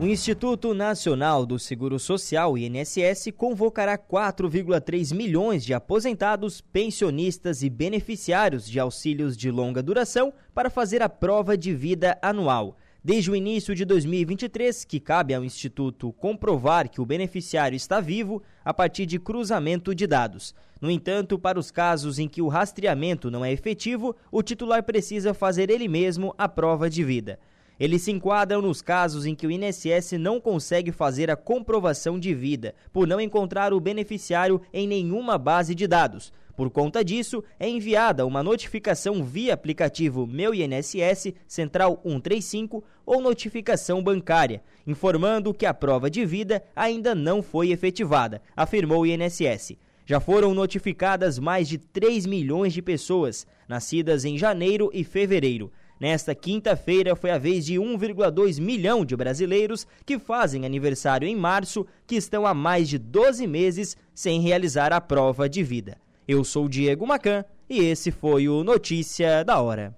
O Instituto Nacional do Seguro Social, INSS, convocará 4,3 milhões de aposentados, pensionistas e beneficiários de auxílios de longa duração para fazer a prova de vida anual. Desde o início de 2023, que cabe ao Instituto comprovar que o beneficiário está vivo a partir de cruzamento de dados. No entanto, para os casos em que o rastreamento não é efetivo, o titular precisa fazer ele mesmo a prova de vida. Eles se enquadram nos casos em que o INSS não consegue fazer a comprovação de vida, por não encontrar o beneficiário em nenhuma base de dados. Por conta disso, é enviada uma notificação via aplicativo Meu INSS Central 135 ou notificação bancária, informando que a prova de vida ainda não foi efetivada, afirmou o INSS. Já foram notificadas mais de 3 milhões de pessoas, nascidas em janeiro e fevereiro. Nesta quinta-feira foi a vez de 1,2 milhão de brasileiros que fazem aniversário em março que estão há mais de 12 meses sem realizar a prova de vida. Eu sou Diego Macan e esse foi o Notícia da Hora.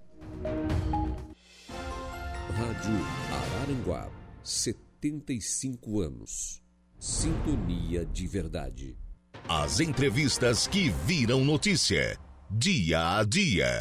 Rádio Araranguá, 75 anos. Sintonia de verdade. As entrevistas que viram notícia. Dia a dia.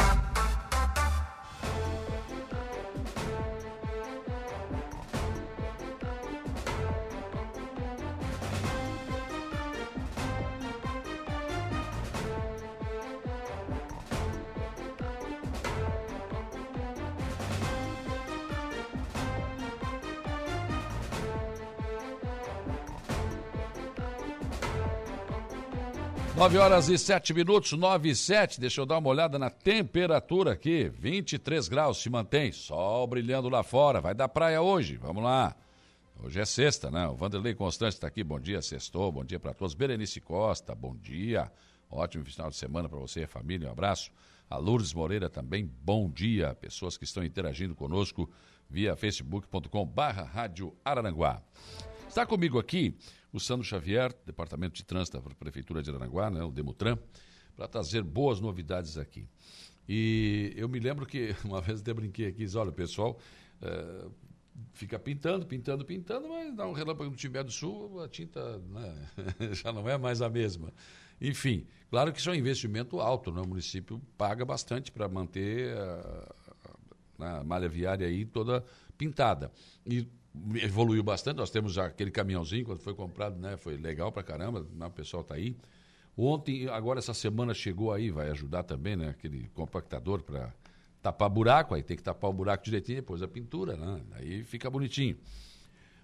9 horas e 7 minutos, 9 e 7. Deixa eu dar uma olhada na temperatura aqui. 23 graus se mantém. Sol brilhando lá fora. Vai da praia hoje. Vamos lá. Hoje é sexta, né? O Vanderlei Constante está aqui. Bom dia, sextou. Bom dia para todos. Berenice Costa, bom dia. Ótimo final de semana para você e a família. Um abraço. A Lourdes Moreira também, bom dia. Pessoas que estão interagindo conosco via facebook.com barra Rádio Araranguá. Está comigo aqui o Sandro Xavier, Departamento de Trânsito da Prefeitura de Aranaguá, né, o Demutran, para trazer boas novidades aqui. E eu me lembro que uma vez até brinquei aqui, diz, olha, o pessoal é, fica pintando, pintando, pintando, mas dá um relâmpago no Timbé do Sul, a tinta né, já não é mais a mesma. Enfim, claro que isso é um investimento alto, né? o município paga bastante para manter a, a, a malha viária aí toda pintada. E evoluiu bastante. Nós temos já aquele caminhãozinho, quando foi comprado, né? Foi legal pra caramba, o pessoal tá aí. Ontem, agora essa semana chegou aí, vai ajudar também, né? Aquele compactador para tapar buraco, aí tem que tapar o buraco direitinho, depois a pintura, né? Aí fica bonitinho.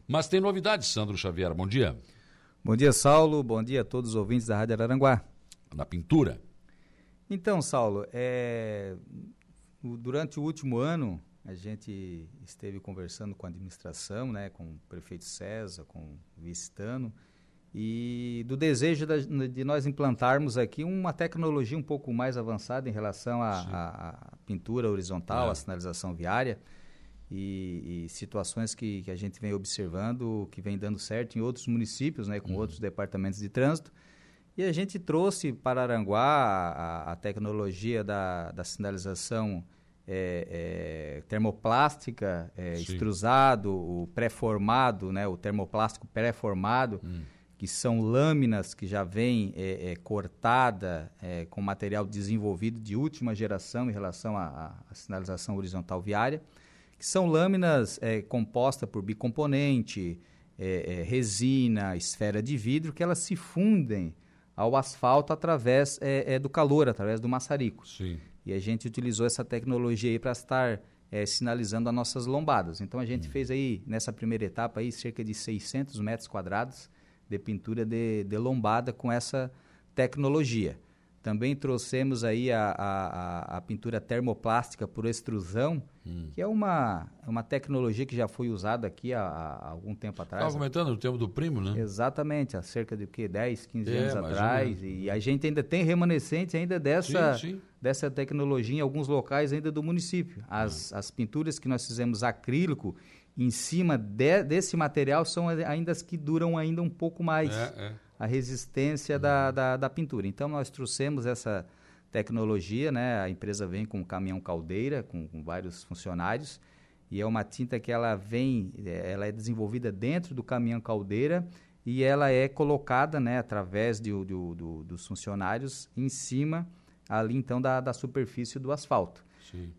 Mas tem novidades, Sandro Xavier, bom dia. Bom dia, Saulo, bom dia a todos os ouvintes da Rádio Araranguá. Na pintura? Então, Saulo, é... durante o último ano, a gente esteve conversando com a administração, né, com o prefeito César, com o vice-tano, e do desejo da, de nós implantarmos aqui uma tecnologia um pouco mais avançada em relação à pintura horizontal, é. à sinalização viária e, e situações que, que, a gente vem observando que vem dando certo em outros municípios, né, com uhum. outros departamentos de trânsito. E a gente trouxe para Aranguá a, a tecnologia da, da sinalização é, é, termoplástica, é, extrusado, o pré-formado, né, o termoplástico pré-formado, hum. que são lâminas que já vêm é, é cortada é, com material desenvolvido de última geração em relação à, à sinalização horizontal viária, que são lâminas compostas por bicomponente, resina, esfera de vidro, que elas se fundem ao asfalto através do calor, através do maçarico. Sim. E a gente utilizou essa tecnologia aí para estar é, sinalizando as nossas lombadas. Então a gente uhum. fez aí, nessa primeira etapa aí, cerca de 600 metros quadrados de pintura de, de lombada com essa tecnologia. Também trouxemos aí a, a, a pintura termoplástica por extrusão, hum. que é uma, uma tecnologia que já foi usada aqui há, há algum tempo atrás. Estava comentando no tempo do primo, né? Exatamente, há cerca de que, 10, 15 é, anos atrás. E a gente ainda tem remanescente ainda dessa, sim, sim. Dessa tecnologia em alguns locais ainda do município. As, hum. as pinturas que nós fizemos acrílico em cima de, desse material são ainda as que duram ainda um pouco mais. É, é a resistência uhum. da, da, da, pintura. Então, nós trouxemos essa tecnologia, né? A empresa vem com um caminhão caldeira, com, com, vários funcionários, e é uma tinta que ela vem, é, ela é desenvolvida dentro do caminhão caldeira e ela é colocada, né, através de, de, de, dos funcionários em cima ali, então, da, da superfície do asfalto.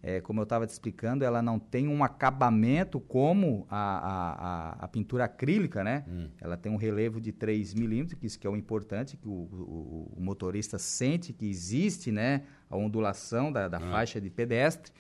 É, como eu estava te explicando, ela não tem um acabamento como a, a, a, a pintura acrílica, né? Hum. Ela tem um relevo de 3 milímetros, que isso que é o importante, que o, o, o, motorista sente que existe, né? A ondulação da, da ah. faixa de pedestre.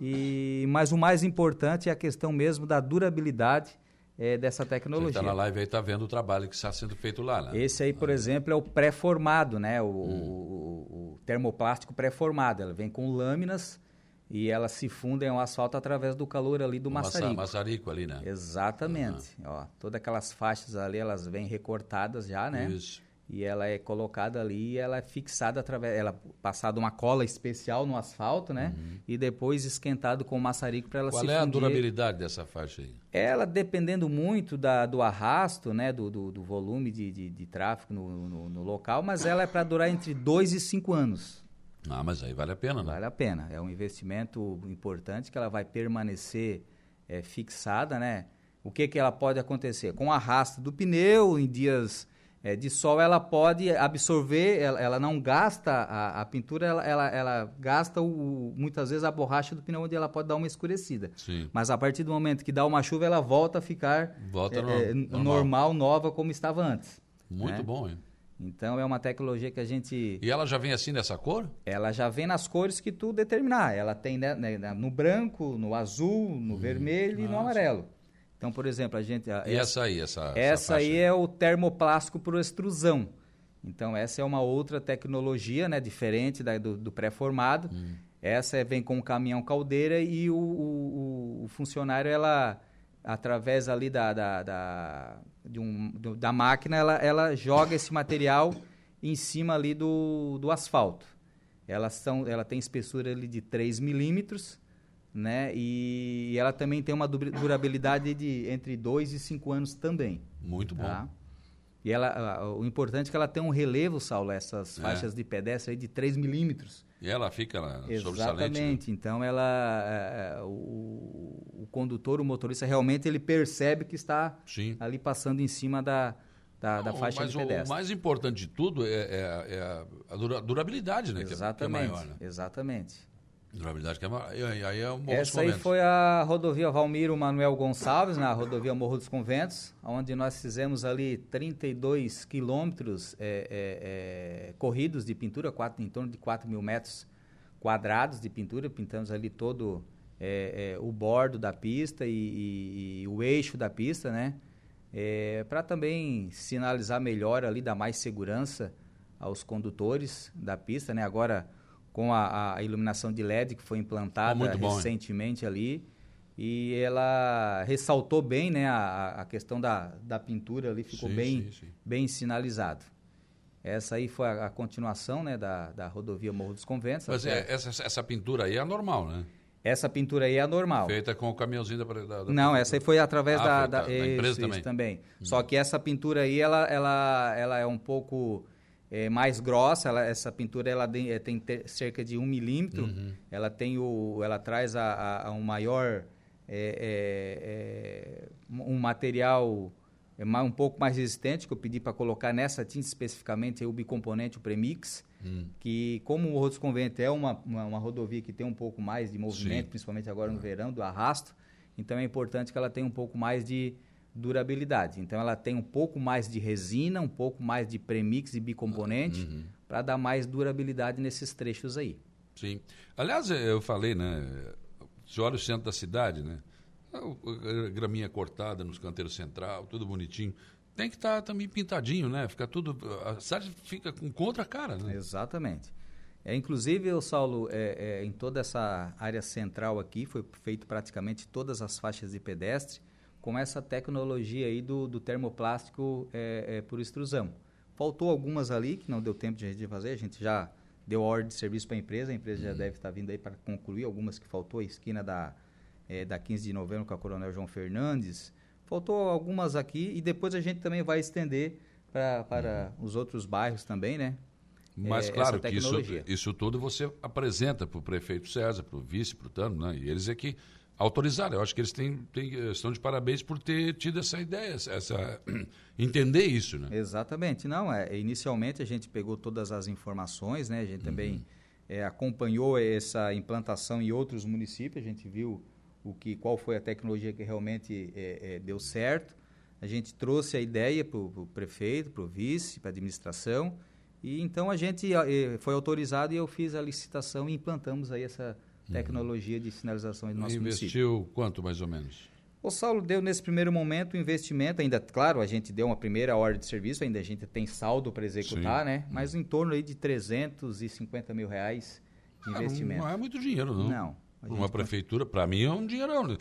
E, mas o mais importante é a questão mesmo da durabilidade é, dessa tecnologia. Você está na live aí, está vendo o trabalho que está sendo feito lá, né? Esse aí, por ah. exemplo, é o pré-formado, né? O, hum. o, o termoplástico pré-formado. Ela vem com lâminas e elas se fundem ao asfalto através do calor ali do o maçarico. maçarico ali, né? Exatamente. Uhum. Ó, todas aquelas faixas ali, elas vêm recortadas já, né? Isso. E ela é colocada ali e ela é fixada através... Ela é passada uma cola especial no asfalto, né? Uhum. E depois esquentado com maçarico para ela Qual se Qual é fundir. a durabilidade dessa faixa aí? Ela, dependendo muito da, do arrasto, né? Do, do, do volume de, de, de tráfego no, no, no, local, mas ela é para durar entre 2 e 5 anos. Ah, mas aí vale a pena, né? Vale a pena. É um investimento importante que ela vai permanecer é, fixada, né? O que, que ela pode acontecer? Com o arrasto do pneu, em dias é, de sol, ela pode absorver, ela, ela não gasta a, a pintura, ela, ela, ela gasta o, muitas vezes a borracha do pneu, onde ela pode dar uma escurecida. Sim. Mas a partir do momento que dá uma chuva, ela volta a ficar volta é, normal. normal, nova, como estava antes. Muito né? bom, hein? Então é uma tecnologia que a gente. E ela já vem assim nessa cor? Ela já vem nas cores que tu determinar. Ela tem né, né no branco, no azul, no hum, vermelho e no amarelo. Então, por exemplo, a gente. E essa, essa aí, essa. Essa, essa aí é o termoplástico por extrusão. Então, essa é uma outra tecnologia, né, diferente da, do, do pré-formado. Hum. Essa é, vem com o caminhão caldeira e o, o, o funcionário, ela, através ali da, da, da, de um, do, da máquina, ela, ela joga esse material em cima ali do, do asfalto. Elas são, ela tem espessura ali de 3 milímetros, né? E ela também tem uma durabilidade de entre 2 e 5 anos também. Muito bom. Tá? E ela, o importante é que ela tem um relevo, Saulo, essas É. faixas de pedestre aí de 3 milímetros. E ela fica lá sobressalente. né? Exatamente. Então, ela, é, é, o, o condutor, o motorista, realmente ele percebe que está Sim. ali passando em cima da, da, da Não, faixa mas de o pedestre. mais importante de tudo é, é- é a- a dura- durabilidade, né? que é- Exatamente. Que é, maior, né? Exatamente. Durabilidade que é. E aí- aí é dos Essa aí foi a rodovia Valmiro Manuel Gonçalves, na rodovia Morro dos Conventos, onde nós fizemos ali 32 quilômetros é, é, é, corridos de pintura, quatro, em torno de 4 mil metros quadrados de pintura. Pintamos ali todo é, é, o bordo da pista e, e- e o eixo da pista, né? para também sinalizar melhor ali, dar mais segurança aos condutores da pista, né? Agora com a, a iluminação de LED que foi implantada bom, hein? recentemente ali e ela ressaltou bem, né? A, a questão da, da pintura ali ficou Sim, bem, sim, sim. bem sinalizado. Essa aí foi a, a continuação, né? Da, da rodovia Morro dos Conventos. Mas é, essa, essa pintura aí é normal, né? Essa pintura aí é normal. Feita com o caminhãozinho da... da, da Não, essa aí foi através Ah, da, da, da- da empresa isso, também. também. Só que essa pintura aí, ela, ela, ela é um pouco é, mais grossa. Ela, essa pintura ela tem, é, tem ter- cerca de um milímetro. Uhum. Ela tem o, ela traz a, a- a um maior é, é, é, um material é, um pouco mais resistente que eu pedi para colocar nessa tinta especificamente o bicomponente, o premix Hum. que como o Morro dos Conventos é uma, uma, uma rodovia que tem um pouco mais de movimento, Sim. principalmente agora no verão, do arrasto, então é importante que ela tenha um pouco mais de durabilidade. Então ela tem um pouco mais de resina, um pouco mais de premix e bicomponente, Uhum. para dar mais durabilidade nesses trechos aí. Sim. Aliás, eu falei, né? Você olha o centro da cidade, né? O- a Graminha cortada nos canteiros central, tudo bonitinho. Tem que estar também pintadinho, né? Fica tudo. A cidade fica com contra cara, né? Exatamente. É, inclusive, o Saulo, é, é, em toda essa área central aqui, foi feito praticamente todas as faixas de pedestre com essa tecnologia aí do, do termoplástico é, é, por extrusão. Faltou algumas ali que não deu tempo de a gente fazer, a gente já deu ordem de serviço para a empresa, a empresa já deve estar vindo aí para concluir algumas que faltou, a esquina da, é, da 15 de novembro com a Coronel João Fernandes, faltou algumas aqui e depois a gente também vai estender pra, para os outros bairros também, né? Mas é, claro que isso, isso tudo você apresenta para o prefeito César, para o vice, para o Tano, né? E eles é que autorizaram. Eu acho que eles têm, têm, estão de parabéns por ter tido essa ideia, essa, entender isso, né? Exatamente. Não, é, inicialmente a gente pegou todas as informações, né? A gente Uhum. também é, acompanhou essa implantação em outros municípios, a gente viu o que, qual foi a tecnologia que realmente é, é, deu certo. A gente trouxe a ideia para o prefeito, para o vice, para a administração, e então a gente eh, foi autorizado e eu fiz a licitação e implantamos aí essa tecnologia de sinalização no nosso município. Investiu quanto mais ou menos? O Saulo deu nesse primeiro momento um investimento, ainda, claro, a gente deu uma primeira ordem de serviço, ainda a gente tem saldo para executar, Sim. né? Mas em torno aí de 350 mil reais de Ah, investimento. Não, é muito dinheiro, não. Não. Uma gente- prefeitura, para mim, é um dinheirão. né?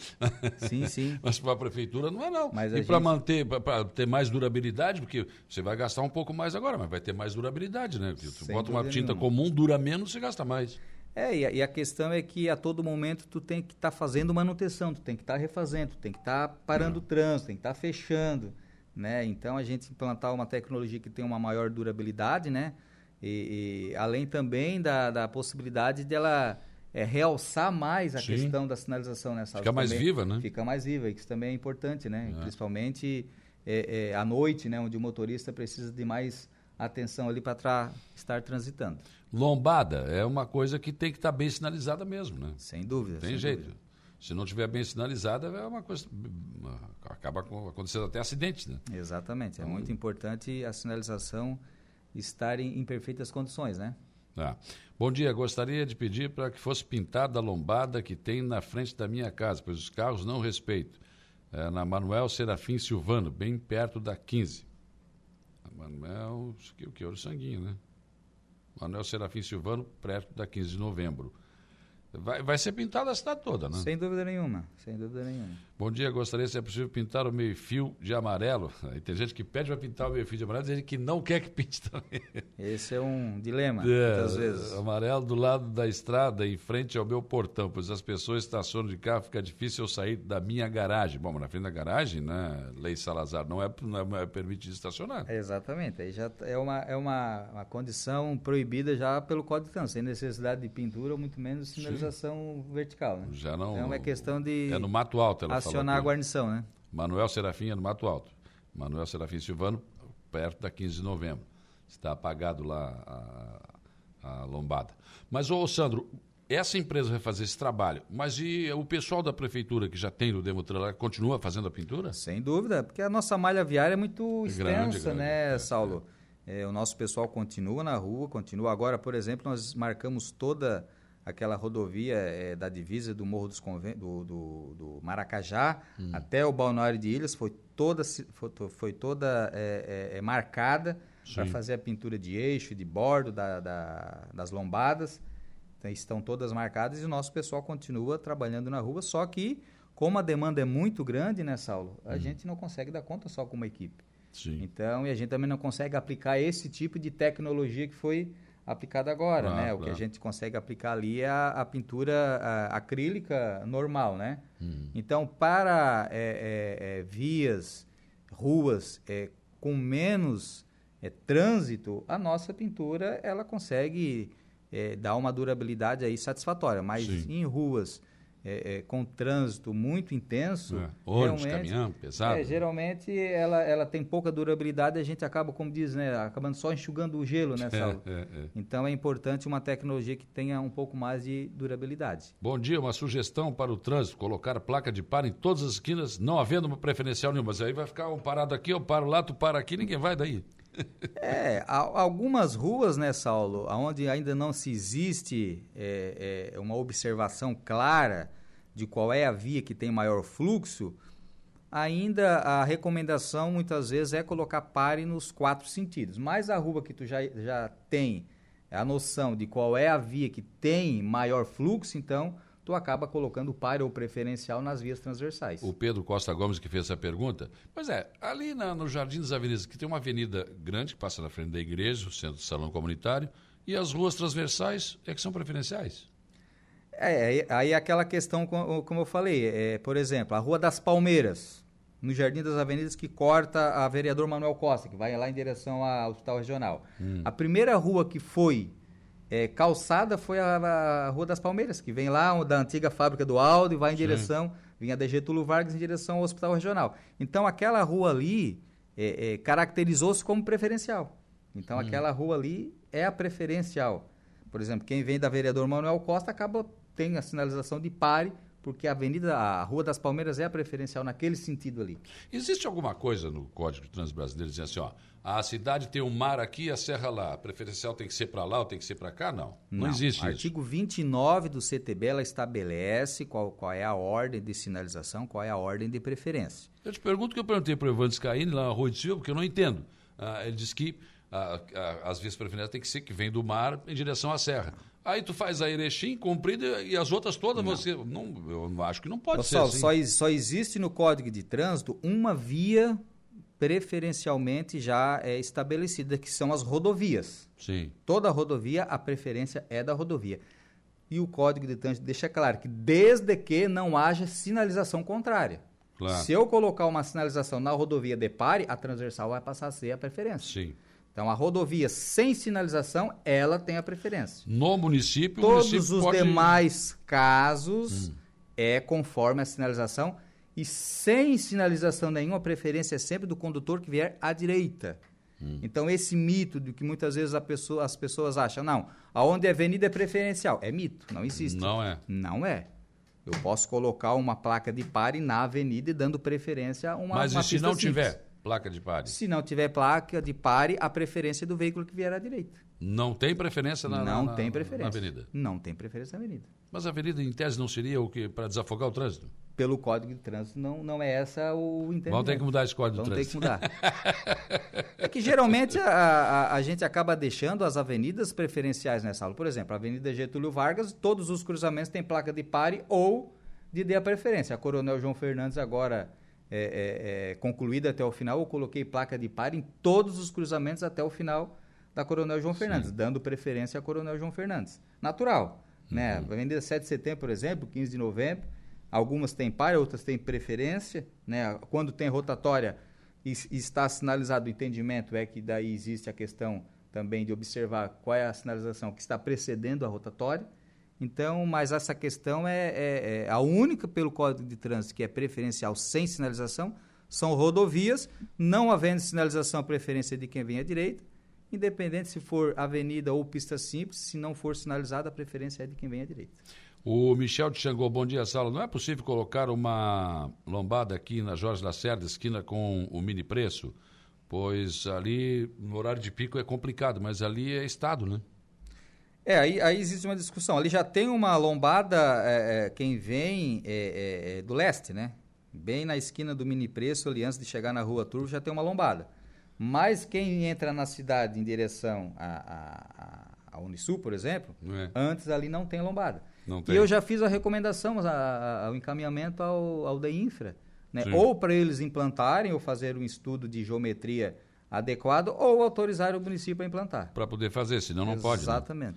Sim, sim. Mas para a prefeitura não é, não. Mas e para gente- manter, para ter mais durabilidade, porque você vai gastar um pouco mais agora, mas vai ter mais durabilidade, né? Porque tu Sem bota uma tinta nenhuma. comum, dura menos, você gasta mais. É, e a, e a questão é que a todo momento tu tem que estar fazendo manutenção, tu tem que estar refazendo, tu tem que estar parando o trânsito, tem que estar fechando, né? Então a gente implantar uma tecnologia que tem uma maior durabilidade, né? E, e além também da, da possibilidade dela é, realçar mais a Sim. questão da sinalização nessa Fica mais viva, né? Fica mais viva, e isso também é importante, né? É. Principalmente é, é, à noite, né? Onde o motorista precisa de mais atenção ali para estar transitando. Lombada é uma coisa que tem que estar bem sinalizada mesmo, né? Sem dúvida. Tem sem jeito. dúvida. Se não tiver bem sinalizada, é uma coisa. Acaba acontecendo até acidentes, né? Exatamente. É Então- muito importante a sinalização estar em, em perfeitas condições, né? Tá. Bom dia, gostaria de pedir para que fosse pintada a lombada que tem na frente da minha casa, pois os carros não respeitam. É, na Manuel Serafim Silvano, bem perto da 15. Manuel, isso aqui, o que? Ouro Sanguinho, né? Manuel Serafim Silvano, perto da 15 de novembro. Vai, vai ser pintada a cidade toda, né? Sem dúvida nenhuma, sem dúvida nenhuma. Bom dia, gostaria se é possível pintar o meio-fio de amarelo. Tem gente que pede para pintar o meio-fio de amarelo, dizendo que não quer que pinte também. Esse é um dilema, É, muitas vezes. Amarelo do lado da estrada, em frente ao meu portão, pois as pessoas estacionam de carro, fica difícil eu sair da minha garagem. Bom, mas na frente da garagem, né, Lei Salazar, não é, não é permitido estacionar. Exatamente, aí já é uma, é uma, uma condição proibida já pelo Código de Trânsito, sem necessidade de pintura ou muito menos sinalização vertical, né? Já não. Então é questão de É no Mato Alto, ela acionar a guarnição, né? Manuel Serafim é no Mato Alto. Manuel Serafim Silvano, perto da 15 de novembro. Está apagado lá a, a lombada. Mas, ô Sandro, essa empresa vai fazer esse trabalho, mas e o pessoal da prefeitura que já tem no Demutran lá, continua fazendo a pintura? Sem dúvida, porque a nossa malha viária é muito É extensa, grande, grande, né, Saulo? É, o nosso pessoal continua na rua, continua. Agora, por exemplo, nós marcamos toda aquela rodovia é, da divisa do Morro dos Conven do, do, do Maracajá Hum. até o Balneário de Ilhas, foi toda, foi, foi toda é, é, marcada para fazer a pintura de eixo, de bordo da, da- das lombadas. Então, estão todas marcadas e o nosso pessoal continua trabalhando na rua, só que como a demanda é muito grande, né, Saulo? A gente não consegue dar conta só com uma equipe. Sim. Então, e a gente também não consegue aplicar esse tipo de tecnologia que foi aplicada agora, Claro, né? O que a claro. gente consegue aplicar ali é a, a pintura a- acrílica normal, né? Então, para é, é, é, vias, ruas é, com menos é, trânsito, a nossa pintura ela consegue dar uma durabilidade aí satisfatória. Mas Sim. em ruas é, é, com trânsito muito intenso, É. Ônibus, caminhão, pesado. é, geralmente ela, ela tem pouca durabilidade e a gente acaba, como diz, né, acabando só enxugando o gelo, né, Saulo? É, é, é. Então é importante uma tecnologia que tenha um pouco mais de durabilidade. Bom dia, uma sugestão para o trânsito, colocar placa de par em todas as esquinas, não havendo uma preferencial nenhuma. Mas aí vai ficar um parado aqui, eu paro lá, tu para aqui, ninguém vai daí. É, algumas ruas, né, Saulo, onde ainda não se existe é, é, uma observação clara de qual é a via que tem maior fluxo, ainda a recomendação muitas vezes é colocar pare nos quatro sentidos. Mas a rua que tu já, já tem a noção de qual é a via que tem maior fluxo, então tu acaba colocando pare ou preferencial nas vias transversais. O Pedro Costa Gomes que fez essa pergunta. Pois é, ali na- no Jardim das Avenidas, que tem uma avenida grande que passa na frente da igreja, o centro do salão comunitário, e as ruas transversais é que são preferenciais. É, aí- é aquela questão, co- como eu falei, é, por exemplo, a Rua das Palmeiras, no Jardim das Avenidas, que corta a vereador Manuel Costa, que vai lá em direção ao Hospital Regional. A primeira rua que foi é, calçada foi a, a Rua das Palmeiras, que vem lá da antiga fábrica do Aldo e vai em direção, vinha da Getúlio Vargas em direção ao Hospital Regional. Então aquela rua ali é, é, caracterizou-se como preferencial. Então aquela rua ali é a preferencial. Por exemplo, quem vem da vereador Manuel Costa acaba tem a sinalização de pare, porque a Avenida, a Rua das Palmeiras é a preferencial naquele sentido ali. Existe alguma coisa no Código de Trânsito Brasileiro dizendo assim, ó, a cidade tem um mar aqui e a serra lá, a preferencial tem que ser para lá ou tem que ser para cá? Não, não, existe isso. Artigo 29 do CTB, ela estabelece qual, qual é a ordem de sinalização, qual é a ordem de preferência. Eu te pergunto que eu perguntei para o Evandro Scaini lá na Rua de Silva, porque eu não entendo. Ah, ele disse que ah, ah, as vias preferenciais tem que ser que vem do mar em direção à serra. Aí tu faz a Erechim comprida e as outras todas você. Não, eu não acho que não pode Pessoal, ser assim. só, só existe no Código de Trânsito uma via preferencialmente já é estabelecida, que são as rodovias. Sim. Toda rodovia, a preferência é da rodovia. E o Código de Trânsito deixa claro que desde que não haja sinalização contrária. Claro. Se eu colocar uma sinalização na rodovia de pare, a transversal vai passar a ser a preferência. Sim. Então a rodovia sem sinalização, ela tem a preferência. No município, o Todos município os pode... Hum. demais casos é conforme a sinalização e sem sinalização nenhuma, a preferência é sempre do condutor que vier à direita. Hum. Então esse mito de que muitas vezes a pessoa- as pessoas acham, não, aonde é avenida é preferencial, é mito, não existe. Não é. Não é. Eu posso colocar uma placa de pare na avenida e dando preferência a uma Mas uma e se não simples. tiver placa de pare? Se não tiver placa de pare, a preferência é do veículo que vier à direita. Não tem preferência na, não na- tem preferência. na avenida. Não tem preferência na avenida. Mas a avenida, em tese, não seria o que para desafogar o trânsito? pelo Código de Trânsito não, não é essa o entendimento. Vamos ter que mudar esse Código de Vamos ter Trânsito. que mudar. é que geralmente a, a, a gente acaba deixando as avenidas preferenciais nessa aula. Por exemplo, a Avenida Getúlio Vargas, todos os cruzamentos têm placa de pare ou de dê a preferência. A Coronel João Fernandes agora é, é, é, concluída até o final, eu coloquei placa de pare em todos os cruzamentos até o final da Coronel João Fernandes, dando preferência à Coronel João Fernandes. Natural. Né? A Avenida 7 de Setembro, por exemplo, 15 de novembro, algumas têm pare, outras têm preferência. Né? Quando tem rotatória e, e está sinalizado o entendimento, é que daí existe a questão também de observar qual é a sinalização que está precedendo a rotatória. Então, mas essa questão é, é, é, a única pelo Código de Trânsito que é preferencial sem sinalização são rodovias, não havendo sinalização a preferência de quem vem à direita, independente se for avenida ou pista simples, se não for sinalizada, a preferência é de quem vem à direita. O Michel de Xangô, bom dia, Sala. Não é possível colocar uma lombada aqui na Jorge Lacerda, esquina com o mini preço? Pois ali, no horário de pico, é complicado, mas ali é estado, né? É, aí, aí existe uma discussão. Ali já tem uma lombada, é, é, quem vem é, é, é do leste, né? Bem na esquina do mini preço, ali antes de chegar na rua Turvo, já tem uma lombada. Mas quem entra na cidade em direção a Unisul, por exemplo, É. antes ali não tem lombada. Não E tem. eu já fiz a recomendação, a- a- ao encaminhamento ao, ao DEINFRA, né? Ou para eles implantarem ou fazer um estudo de geometria adequado, ou autorizar o município a implantar. Para poder fazer, senão não pode. né?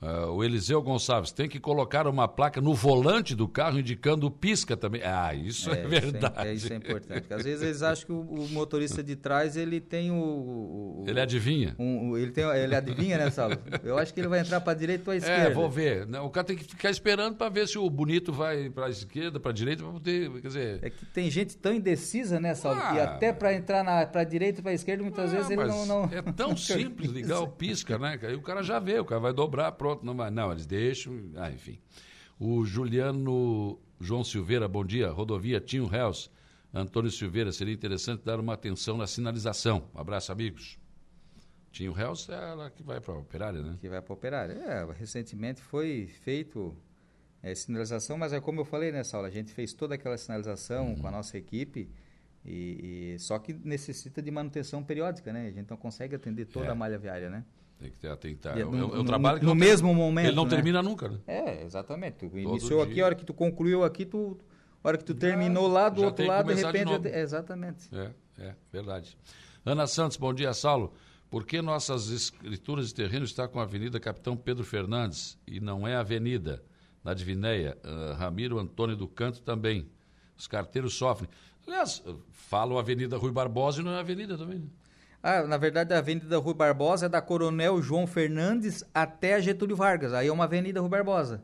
Ah, o Eliseu Gonçalves tem que colocar uma placa no volante do carro indicando o pisca também. Ah, isso é, isso verdade. é- isso é importante. porque às vezes eles acham que o, o motorista de trás ele tem o. o- Ele adivinha? um- o- ele, tem, ele adivinha, né, Saulo? Eu acho que ele vai entrar para a direita ou à esquerda. É, vou ver. O cara tem que ficar esperando para ver se o bonito vai para a esquerda, para a direita, para poder. Quer dizer. É que tem gente tão indecisa, né, Saulo? que Ah, até para entrar para a direita para a esquerda, muitas vezes ele não, não. É tão simples ligar o pisca, né? Que Aí o cara já vê, o cara vai dobrar, pronto, não vai. Não, eles deixam. Ah, enfim. O Juliano João Silveira, bom dia. Rodovia Tinho Hells. Antônio Silveira, seria interessante dar uma atenção na sinalização. Um abraço, amigos. Tinho Hells é ela que vai para a operária, né? que vai para operar. É, recentemente foi feito é, sinalização, mas é como eu falei nessa aula, a gente fez toda aquela sinalização Uhum. com a nossa equipe, e, e- só que necessita de manutenção periódica, né? A gente não consegue atender toda É. a malha viária, né? Tem que ter, tem que ter. É, no- um- é um trabalho que no mesmo ter- momento, Ele não né? termina nunca, né? É, exatamente. Tu Todo iniciou aqui, dia. a hora que tu concluiu aqui, tu, a hora que tu terminou lá do já outro tem lado, de de repente... novo. já te- exatamente. É, é, verdade. Ana Santos, bom dia, Saulo. Por que nossas escrituras de terreno está com a Avenida Capitão Pedro Fernandes e não é Avenida, na Divinéia? Ah, Ramiro Antônio do Canto também. Os carteiros sofrem. Aliás, falam Avenida Rui Barbosa e não é Avenida também. Ah, na verdade, a Avenida Rui Barbosa é da Coronel João Fernandes até a Getúlio Vargas. Aí é uma Avenida Rui Barbosa.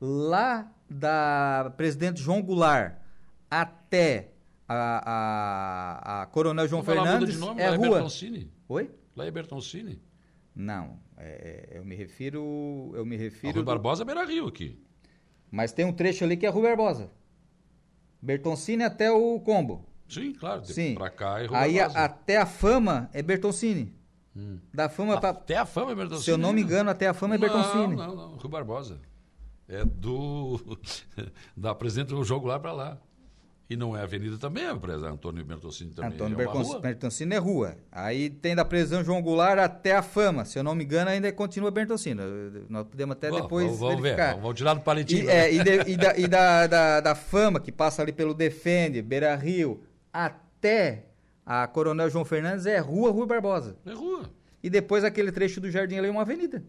Lá da Presidente João Goulart até a, a, a Coronel João muda Fernandes de nome, é lá é rua. Bertoncini. Oi? Lá é Bertoncini. Não, é- eu me refiro, eu me A refiro. Rui do- Barbosa é Beira Rio aqui. Mas tem um trecho ali que é Rui Barbosa. Bertoncini até o Combo. Sim, claro. Sim. Pra cá é Rui Aí a- até a Fama é Bertoncini. Da Fama pra, Até a fama é Bertoncini. se eu não me né? engano, até a Fama é Bertoncini. Não, não, não. Rui Barbosa. É do. da presidente do jogo lá para lá. E não é avenida também, é o Antônio Bertoncini também. Antônio é Bercon- rua. Bertoncini é rua. Aí tem da Presidente João Goulart até a Fama. Se eu não me engano, ainda continua Bertoncini. Nós podemos até Bom, depois vamos, vamos ver. verificar. Vamos, vamos tirar do palitinho. E, né? é, e, de- e da, e da, da, da Fama, que passa ali pelo Defende, Beira Rio, até a Coronel João Fernandes, é Rua Rui Barbosa. É rua. E depois aquele trecho do Jardim ali é uma avenida.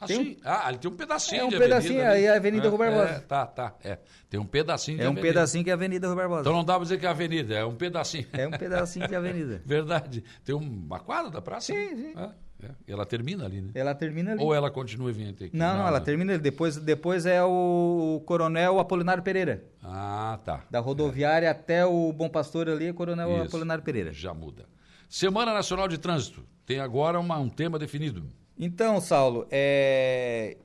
Ah, Tem um- sim. Ah, ali tem um pedacinho É um de pedacinho, avenida. aí é a Avenida é, Rui Barbosa. É, tá, tá. É. Tem um pedacinho de É um avenida. pedacinho que é a Avenida Rui Barbosa. Então não dá pra dizer que é avenida, é um pedacinho. É um pedacinho de avenida. Verdade. Tem uma quadra da praça? Sim, sim. É, é. Ela termina ali, né? Ela termina ali. Ou ela continua e vem até aqui? Não, não, ela né? termina ali. Depois, depois é o Coronel Apolinário Pereira. Ah, tá. Da rodoviária até o Bom Pastor ali, é Coronel Isso. Apolinário Pereira. Já muda. Semana Nacional de Trânsito. Tem agora uma- um tema definido. Então, Saulo, é...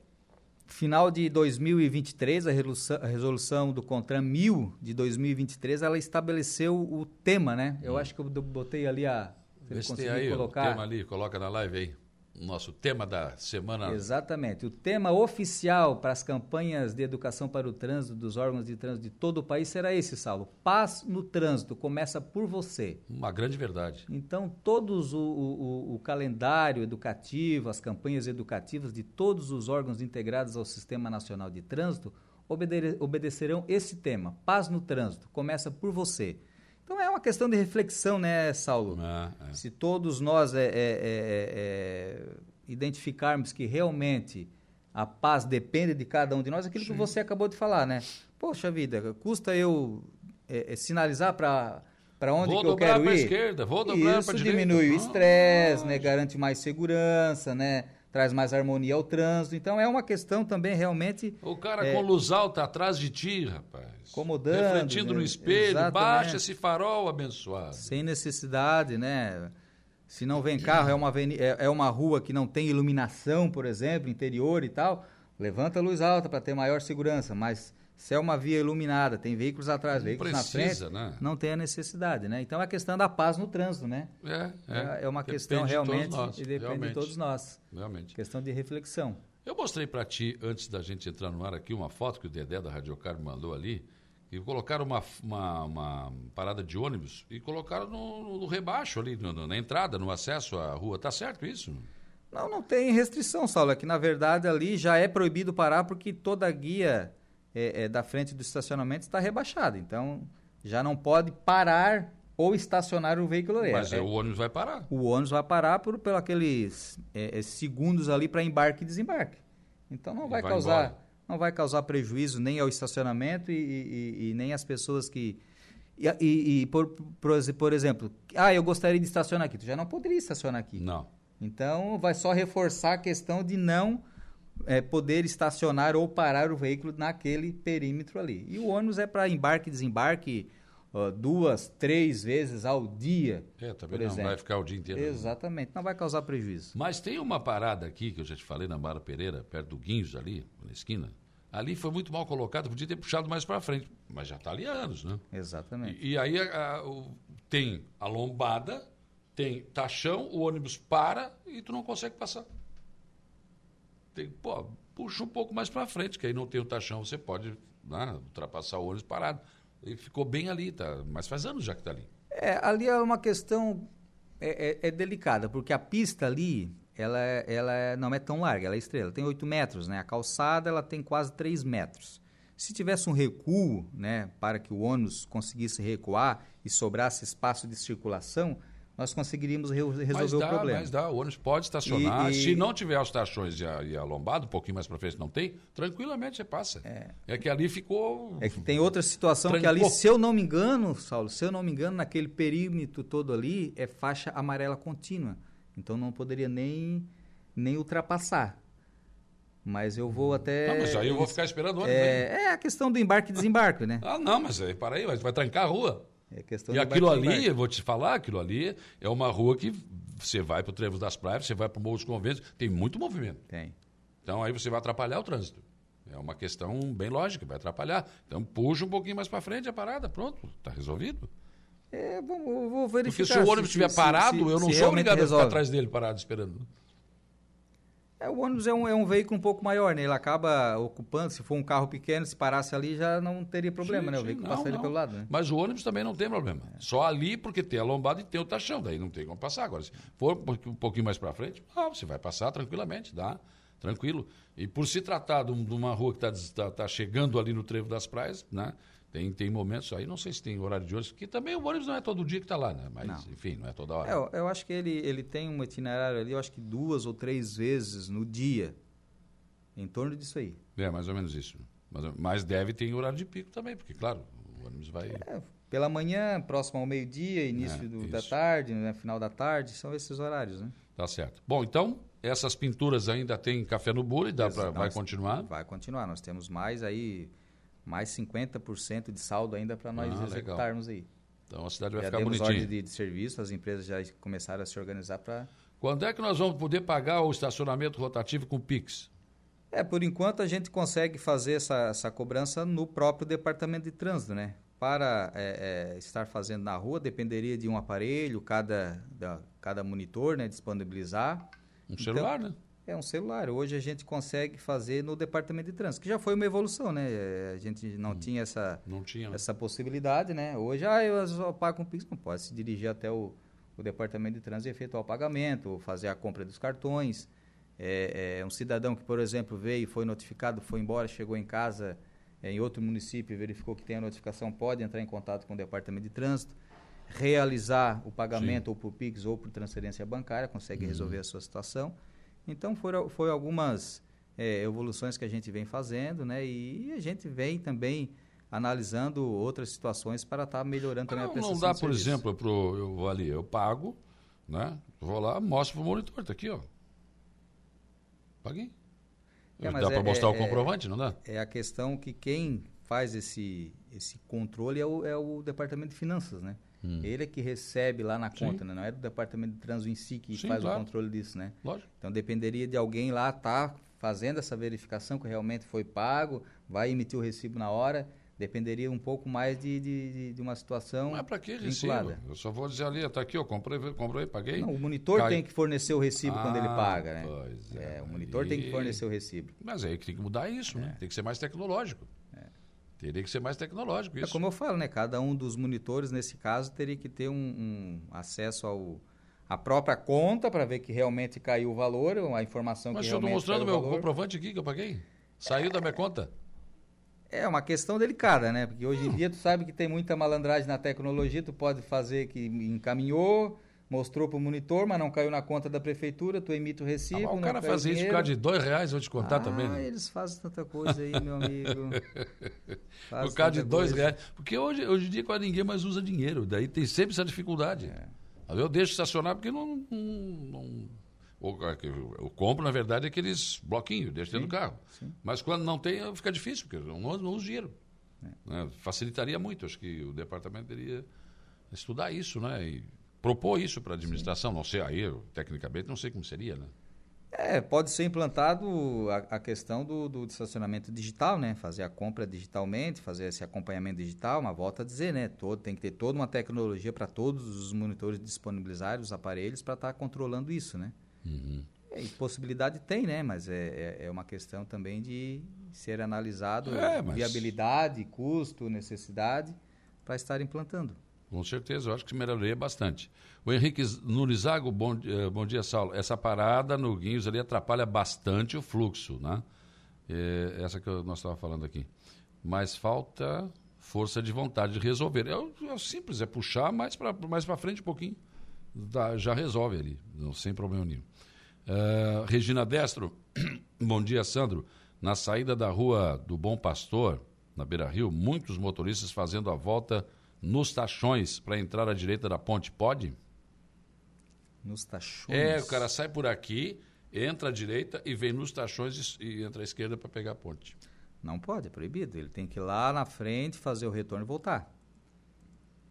final de 2023, a resolução, a resolução do CONTRAN 1000 de 2023, ela estabeleceu o tema, né? Eu acho que eu botei ali a... Vê se tem aí o colocar. tema ali, coloca na live aí. nosso tema da semana. Exatamente. O tema oficial para as campanhas de educação para o trânsito dos órgãos de trânsito de todo o país será esse, Saulo. Paz no trânsito. Começa por você. Uma grande verdade. Então, todos o, o, o calendário educativo, as campanhas educativas de todos os órgãos integrados ao Sistema Nacional de Trânsito obede obedecerão esse tema. Paz no trânsito. Começa por você. Então é uma questão de reflexão, né, Saulo? É, é. Se todos nós é, é, é, é, identificarmos que realmente a paz depende de cada um de nós, aquilo Sim. que você acabou de falar, né? Poxa vida, custa eu é, sinalizar para para onde vou que eu quero ir? Esquerda, vou dobrar Isso direita. diminui o estresse, né? Garante mais segurança, né? Traz mais harmonia ao trânsito. Então é uma questão também realmente. O cara é, com luz alta atrás de ti, rapaz. Incomodando. Refletindo né? no espelho, Exatamente. baixa esse farol abençoado. Sem necessidade, né? Se não vem carro, é uma, é, é uma rua que não tem iluminação, por exemplo, interior e tal, levanta a luz alta para ter maior segurança. Mas se é uma via iluminada, tem veículos atrás, Não veículos precisa, na frente, né? não tem a necessidade, né? Então é a questão da paz no trânsito, né? É, é. É uma Depende questão de realmente nós, e depende realmente. de todos nós. Realmente. Questão de reflexão. Eu mostrei para ti, antes da gente entrar no ar aqui, uma foto que o Dedé da Radiocar mandou ali, e colocaram uma, uma, uma parada de ônibus e colocaram no, no rebaixo ali, no- na entrada, no acesso à rua. Tá certo isso? Não, não tem restrição, Saulo. É que, na verdade, ali já é proibido parar porque toda guia é, é, da frente do estacionamento está rebaixada. Então, já não pode parar ou estacionar o veículo ali. Mas É- é, o ônibus vai parar. o ônibus vai parar por, por aqueles é, é, segundos ali para embarque e desembarque. Então, não vai, vai causar embora. não vai causar prejuízo nem ao estacionamento e, e- e nem às pessoas que... E, e- e por, por, por exemplo, ah, eu gostaria de estacionar aqui. Tu já não poderia estacionar aqui. Não. Então, vai só reforçar a questão de não eh, poder estacionar ou parar o veículo naquele perímetro ali. E o ônibus é para embarque e desembarque ó, duas, três vezes ao dia. É, também por não exemplo. vai ficar o dia inteiro. Exatamente, não vai causar prejuízo. Mas tem uma parada aqui que eu já te falei na Mara Pereira, perto do Guinhos ali, na esquina. Ali foi muito mal colocado, podia ter puxado mais para frente, mas já está ali há anos, né? Exatamente. E, e aí a- a- o- tem a lombada, tem taxão, o ônibus para e tu não consegue passar. Tem, pô, puxa um pouco mais para frente, que aí não tem o taxão, você pode né, ultrapassar o ônibus parado. E ficou bem ali, tá? Mas faz anos já que está ali. É, ali é uma questão é, é- é delicada, porque a pista ali, ela, é- ela é- não é tão larga, ela é estrela, tem 8 metros, né? A calçada, ela tem quase 3 metros. Se tivesse um recuo, né, para que o ônibus conseguisse recuar e sobrasse espaço de circulação, nós conseguiríamos re- resolver mas o dá, problema. mas dá, o ônibus pode estacionar. E- e- Se não tiver os taxões e a, e a lombada, um pouquinho mais para frente não tem, tranquilamente você passa. É, que ali ficou. É que tem outra situação que ali, Trancou. se eu não me engano, Saulo, se eu não me engano, naquele perímetro todo ali é faixa amarela contínua. Então não poderia nem, nem ultrapassar. Mas eu vou até. Não, mas aí eu vou ficar esperando o ônibus. É, é a questão do embarque e desembarque, né? Ah, não, mas aí, para aí, vai trancar a rua. É questão E aquilo ali, eu vou te falar, aquilo ali é uma rua que você vai para o Trevo das Praias, você vai para o Morro dos Conventos, tem muito movimento. Tem. Então aí você vai atrapalhar o trânsito. É uma questão bem lógica, vai atrapalhar. Então puxa um pouquinho mais para frente a parada, pronto, está resolvido. É, vou, vou- vou Porque verificar. se o ônibus estiver parado, eu não se sou obrigado a ficar resolve. atrás dele parado esperando. É, o ônibus é um, é um veículo um pouco maior, né? Ele acaba ocupando, se for um carro pequeno, se parasse ali já não teria problema, Sim, né? O sim, veículo não, passaria não. pelo lado, né? Mas o ônibus também não tem problema. Só ali porque tem a lombada e tem o taxão, daí não tem como passar. Agora, se for um pouquinho- mais para frente, ah, você vai passar tranquilamente, dá, tranquilo. E por se tratar de um- de uma rua que está chegando ali no Trevo das Praias, né? Tem, tem momentos aí, não sei se tem horário de ônibus, que também o ônibus não é todo dia que está lá, né? Mas, Não. enfim, não é toda hora. É, eu, eu acho que ele, ele tem um itinerário ali, eu acho que duas ou três vezes no dia. Em torno disso aí. É, mais ou menos isso. Mas, mas deve ter horário de pico também, porque, claro, o ônibus vai. É, pela manhã, próximo ao meio-dia, início É, do- da tarde, né, final da tarde, são esses horários, né? Tá certo. Bom, então, essas pinturas ainda tem café no bolo e dá pra, vai continuar? Vai continuar. Nós temos mais aí, mais 50% de saldo ainda para nós Ah, legal. executarmos aí. Então a cidade vai já ficar temos bonitinha. ordem de, de serviço, as empresas já começaram a se organizar para... Quando é que nós vamos poder pagar o estacionamento rotativo com Pix? É, por enquanto a gente consegue fazer essa, essa cobrança no próprio departamento de trânsito, né? Para é, é, estar fazendo na rua, dependeria de um aparelho, cada, da- cada monitor, né? Disponibilizar. Um celular, né? É um celular. Hoje a gente consegue fazer no departamento de trânsito, que já foi uma evolução, né? A gente não tinha essa Não tinha. essa possibilidade, né? Hoje, ah, eu só pago com Pix, não pode se dirigir até o, o departamento de trânsito e efetuar o pagamento, fazer a compra dos cartões. É, é, um cidadão que, por exemplo, veio, foi notificado, foi embora, chegou em casa é, em outro município verificou que tem a notificação, pode entrar em contato com o departamento de trânsito, realizar o pagamento ou por Pix ou por transferência bancária, consegue Uhum. resolver a sua situação. Então, foram foi algumas é, evoluções que a gente vem fazendo, né? E a gente vem também analisando outras situações para estar melhorando também a Não, prestação não dá, por serviço. exemplo, pro, eu vou ali, eu pago, né? Vou lá, mostro pro monitor, tá aqui, ó. Paguei. É, dá para é- mostrar é- o comprovante, não dá? É a questão que quem faz esse, esse controle é o, é o departamento de finanças, né? Hum. Ele é que recebe lá na conta, né? Não é do departamento de trânsito em si que Sim, faz claro. o controle disso, né? Lógico. Então dependeria de alguém lá estar fazendo essa verificação que realmente foi pago, vai emitir o recibo na hora. Dependeria um pouco mais de, de, de- uma situação Mas para que recibo? vinculada. Eu só vou dizer ali, tá aqui, ó, comprei, comprei, paguei. Não, o monitor Cai- tem que fornecer o recibo quando ele Ah, paga, né? pois É, o monitor tem que fornecer o recibo. Mas aí que tem que mudar isso, né? Tem que ser mais tecnológico. Teria que ser mais tecnológico É isso. como eu falo, né? Cada um dos monitores, nesse caso, teria que ter um, um acesso ao a própria conta para ver que realmente caiu o valor, a informação Mas que se eu estou realmente mostrando meu valor. comprovante aqui que eu paguei. Saiu da minha conta. É uma questão delicada, né? Porque hoje em dia tu sabe que tem muita malandragem na tecnologia, tu pode fazer que encaminhou, mostrou para o monitor, mas não caiu na conta da prefeitura, tu emite o Ah, recibo. mas o cara fazer isso por causa de dois reais, vou te contar ah, também. né? eles fazem tanta coisa aí, meu amigo. Por causa de dois coisa. reais. Porque hoje, hoje em dia quase ninguém mais usa dinheiro. Daí tem sempre essa dificuldade. É. Eu deixo estacionar porque não. não, não- é eu, compro, na verdade, aqueles bloquinhos, deixo dentro do carro. Mas quando não tem, fica difícil, porque eu não, não uso dinheiro. É. Né? Facilitaria muito. Acho que o departamento deveria estudar isso, né? E propor isso para a administração. Não sei, aí, eu, tecnicamente, não sei como seria, né? É, pode ser implantado a, a questão do, do estacionamento digital, né? Fazer a compra digitalmente, fazer esse acompanhamento digital, mas volta a dizer, né? Todo, tem que ter toda uma tecnologia para todos os monitores disponibilizarem os aparelhos para estar controlando isso, né? Uhum. É, possibilidade tem, né? Mas é, é, é uma questão também de ser analisado É, mas- viabilidade, custo, necessidade para estar implantando. Com certeza, eu acho que melhoraria bastante. O Henrique Nurizago, bom, eh, bom dia, Saulo. Essa parada no Guinhos ali atrapalha bastante o fluxo, né? Eh, essa que nós estávamos falando aqui. Mas falta força de vontade de resolver. É, é simples, é puxar mais para mais frente um pouquinho. Dá- já resolve ali, não, sem problema nenhum. Eh, Regina Destro, bom dia, Sandro. Na saída da rua do Bom Pastor, na Beira Rio, muitos motoristas fazendo a volta nos tachões para entrar à direita da ponte. Pode? Nos tachões. É, o cara sai por aqui, entra à direita e vem nos tachões e, e entra à esquerda para pegar a ponte. Não pode, é proibido. Ele tem que ir lá na frente, fazer o retorno e voltar.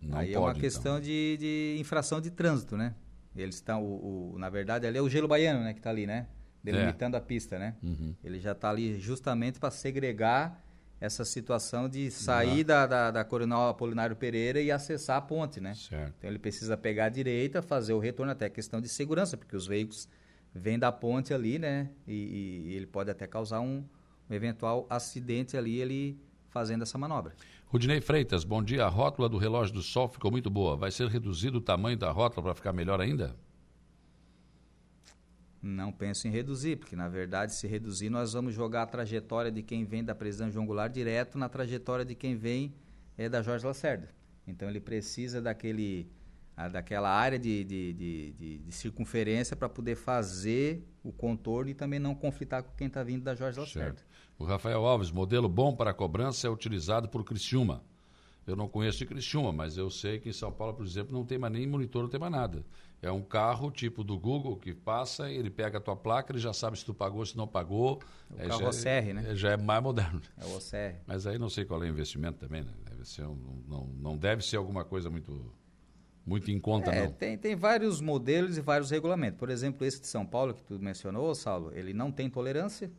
Não Aí pode, é uma então. questão de, de infração de trânsito, né? Eles estão, o, o- na verdade, ali é o gelo baiano, né, que está ali, né? Delimitando a pista, né? Uhum. Ele já está ali justamente para segregar essa situação de sair da, da, da Coronel Apolinário Pereira e acessar a ponte, né? Certo. Então ele precisa pegar a direita, fazer o retorno até questão de segurança, porque os veículos vêm da ponte ali, né? E, e ele pode até causar um, um eventual acidente ali, ele fazendo essa manobra. Rudinei Freitas, bom dia. A rótula do relógio do sol ficou muito boa. Vai ser reduzido o tamanho da rótula para ficar melhor ainda? Não penso em reduzir, porque na verdade, se reduzir, nós vamos jogar a trajetória de quem vem da prisão João Goulart direto na trajetória de quem vem é, da Jorge Lacerda. Então ele precisa daquele, a, daquela área de, de, de, de- de circunferência para poder fazer o contorno e também não conflitar com quem está vindo da Jorge Lacerda. Certo. O Rafael Alves, modelo bom para cobrança é utilizado por Criciúma. Eu não conheço de Criciúma, mas eu sei que em São Paulo, por exemplo, não tem mais nem monitor, não tem mais nada. É um carro tipo do Google que passa, ele pega a tua placa, ele já sabe se tu pagou, se não pagou. O É, carro já, OCR, né? é, já é mais moderno. É o OCR. Mas aí não sei qual é o investimento também, né? Deve ser um- não, não deve ser alguma coisa muito, muito em conta, É, não. tem, tem vários modelos e vários regulamentos. Por exemplo, esse de São Paulo que tu mencionou, Saulo, ele não tem tolerância,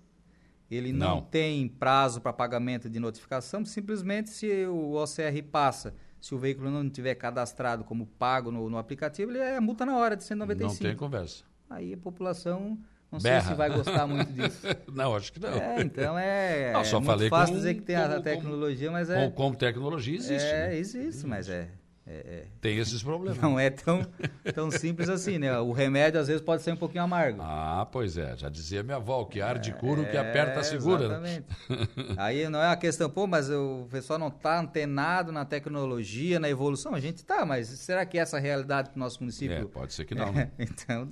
ele não, Não. tem prazo para pagamento de notificação, simplesmente se o OCR passa, se o veículo não tiver cadastrado como pago no, no aplicativo, ele é multa na hora de 195. Não tem conversa. aí a população não Berra. sei se vai gostar muito disso. não, acho que não. É, então é, Não, só é falei muito fácil com- dizer que tem como- a tecnologia, mas é... Com, como tecnologia existe. É, né? existe, mas é, é- é- Tem esses problemas. Não é tão, tão simples assim, né? O remédio às vezes pode ser um pouquinho amargo. Ah, pois é. Já dizia minha avó, que arde cura, o que aperta É, segura. Exatamente. Aí não é uma questão, pô, mas o pessoal não está antenado na tecnologia, na evolução. A gente tá, mas será que é essa a realidade do nosso município? É, pode ser que não, né? então,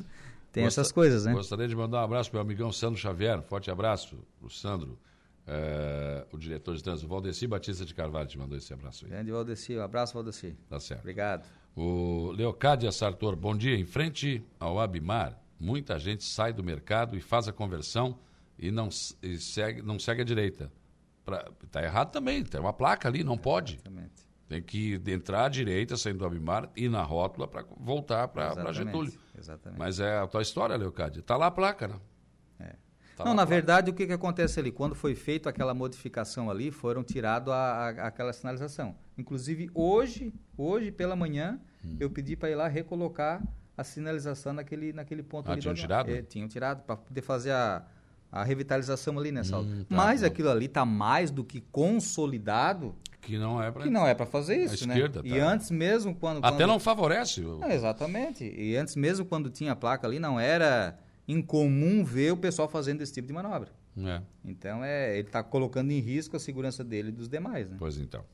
tem Gosta- essas coisas, né? Gostaria de mandar um abraço para o meu amigão Sandro Xavier. Forte abraço para o Sandro, eh, o diretor de trânsito. Valdeci Batista de Carvalho te mandou esse abraço aí. Grande Valdeci, um abraço, Valdeci. Tá certo. Obrigado. O Leocádia Sartor, bom dia. Em frente ao Abimar, muita gente sai do mercado e faz a conversão e não, e segue, não segue a direita. Pra, tá errado também, tem uma placa ali, não pode. Exatamente. Tem que entrar à direita, saindo do Abimar, ir na rótula para voltar para Getúlio. Exatamente. Mas é a tua história, Leocádia. Tá lá a placa, né? Tá não, na a placa. verdade, o que, que acontece ali? Quando foi feita aquela modificação ali, foram tirado a, a- aquela sinalização. Inclusive, hoje, hoje pela manhã, Hum. eu pedi para ir lá recolocar a sinalização naquele, naquele ponto Ah, ali. tinham tirado? É, tinham tirado, para poder fazer a, a revitalização ali, né, Saulo? Hum, tá, Mas tá. aquilo ali está mais do que consolidado, Que não é para. que não é para fazer isso, né? esquerda, E tá. antes mesmo, quando... Até quando- não favorece. o- não, exatamente. E antes mesmo, quando tinha a placa ali, não era incomum ver o pessoal fazendo esse tipo de manobra. É, Então, é, ele está colocando em risco a segurança dele e dos demais, né? pois então.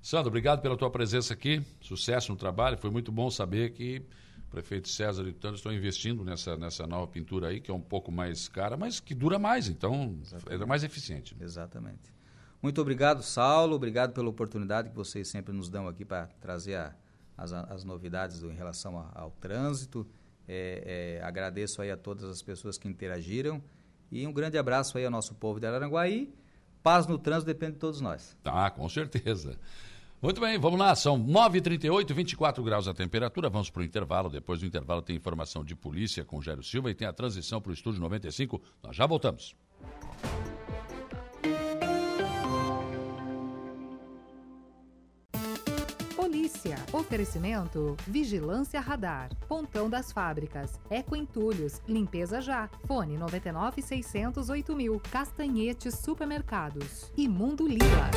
Sandro, obrigado pela tua presença aqui. Sucesso no trabalho. Foi muito bom saber que o prefeito César e o Tano estão investindo nessa, nessa nova pintura aí, que é um pouco mais cara, mas que dura mais. Então, é mais eficiente. Exatamente. Muito obrigado, Saulo. Obrigado pela oportunidade que vocês sempre nos dão aqui para trazer a- as, as novidades do- em relação a- ao trânsito. É, é, agradeço aí a todas as pessoas que interagiram. E um grande abraço aí ao nosso povo de Araranguaí. Paz no trânsito depende de todos nós. Tá, com certeza. Muito bem, vamos lá. São 9h38, 24 graus a temperatura. Vamos para o intervalo. Depois do intervalo tem informação de polícia com Jairo Silva e tem a transição para o Estúdio 95. Nós já voltamos. Polícia. Oferecimento. Vigilância Radar. Pontão das Fábricas. Eco Entulhos. Limpeza Já. Fone 99 608 mil. Castanhetes Supermercados. E Mundo Lila.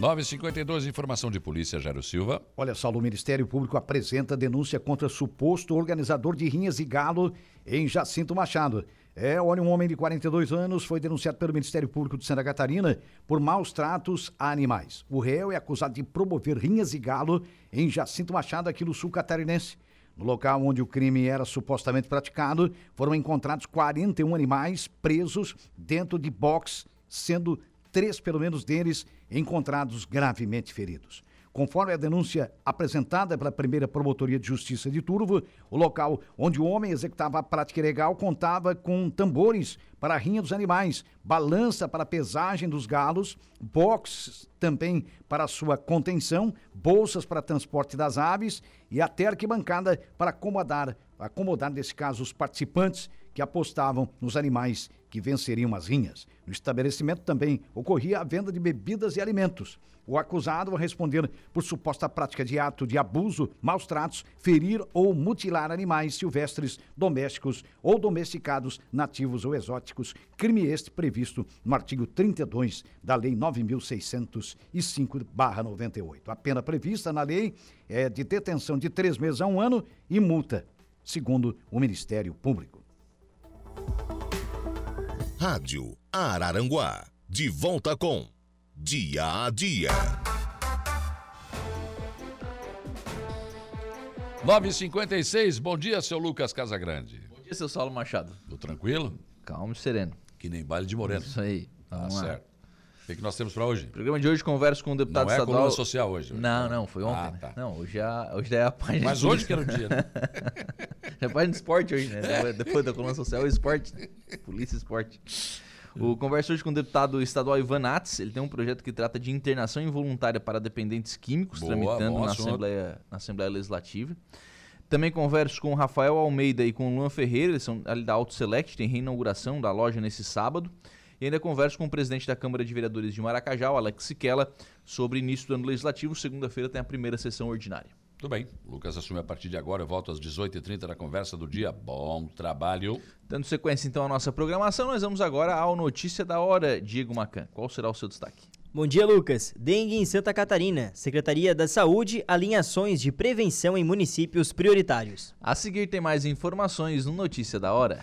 9h52, informação de polícia, Jairo Silva. Olha só, o Ministério Público apresenta denúncia contra suposto organizador de rinhas e galo em Jacinto Machado. É, olha, um homem de 42 anos foi denunciado pelo Ministério Público de Santa Catarina por maus tratos a animais. O réu é acusado de promover rinhas e galo em Jacinto Machado, aqui no sul catarinense. No local onde o crime era supostamente praticado, foram encontrados 41 animais presos dentro de box, sendo três, pelo menos, deles encontrados gravemente feridos. Conforme a denúncia apresentada pela primeira Promotoria de Justiça de Turvo, o local onde o homem executava a prática ilegal contava com tambores para a rinha dos animais, balança para a pesagem dos galos, boxes também para sua contenção, bolsas para transporte das aves e até arquibancada para acomodar, acomodar nesse caso, os participantes que apostavam nos animais que venceriam as rinhas. No estabelecimento também ocorria a venda de bebidas e alimentos. O acusado, ao responder por suposta prática de ato de abuso, maus tratos, ferir ou mutilar animais silvestres, domésticos ou domesticados, nativos ou exóticos, crime este previsto no artigo 32 da Lei 9.605-98. A pena prevista na lei é de detenção de três meses a um ano e multa, segundo o Ministério Público. Rádio Araranguá. De volta com Dia a Dia. 9h56, bom dia, seu Lucas Casagrande. Bom dia, seu Saulo Machado. Tudo tranquilo? Calmo e sereno. Que nem baile de moreno. Isso aí. Tá lá. certo. O que, nós temos para hoje? O programa de hoje converso com o deputado Não é a estadual. coluna social hoje. hoje. Não, não, foi ontem. Ah, né? tá. Não, hoje é, a- hoje é a página. Mas de hoje que era o dia, né? é a página de esporte hoje, né? Depois- Depois da coluna social, é esporte. né? Polícia esporte. O converso hoje com o deputado estadual Ivan Nats. Ele tem um projeto que trata de internação involuntária para dependentes químicos, Boa, tramitando na. Assembleia, na Assembleia Legislativa. Também converso com o Rafael Almeida e com o Luan Ferreira, eles são ali da Auto Select, tem reinauguração da loja nesse sábado. E ainda converso com o presidente da Câmara de Vereadores de Maracajá, o Alex Siquela, sobre início do ano legislativo. Segunda-feira tem a primeira sessão ordinária. Tudo bem. Lucas assume a partir de agora. Eu volto às 18h30 na conversa do dia. Bom trabalho. Dando sequência então à nossa programação, nós vamos agora ao Notícia da Hora. Diego Macan, qual será o seu destaque? Bom dia, Lucas. Dengue em Santa Catarina. Secretaria da Saúde alinha ações de prevenção em municípios prioritários. A seguir tem mais informações no Notícia da Hora.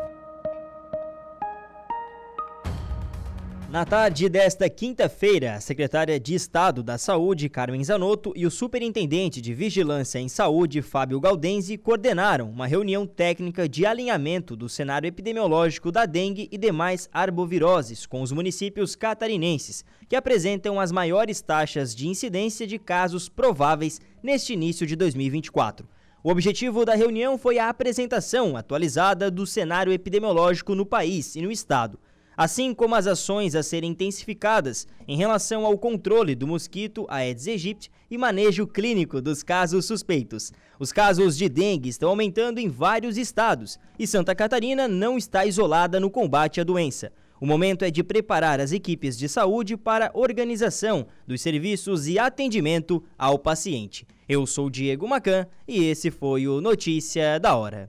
Na tarde desta quinta-feira, a secretária de Estado da Saúde, Carmen Zanotto, e o superintendente de Vigilância em Saúde, Fábio Galdenzi, coordenaram uma reunião técnica de alinhamento do cenário epidemiológico da dengue e demais arboviroses com os municípios catarinenses, que apresentam as maiores taxas de incidência de casos prováveis neste início de 2024. O objetivo da reunião foi a apresentação atualizada do cenário epidemiológico no país e no estado assim como as ações a serem intensificadas em relação ao controle do mosquito Aedes aegypti e manejo clínico dos casos suspeitos. Os casos de dengue estão aumentando em vários estados e Santa Catarina não está isolada no combate à doença. O momento é de preparar as equipes de saúde para a organização dos serviços e atendimento ao paciente. Eu sou Diego Macan e esse foi o Notícia da Hora.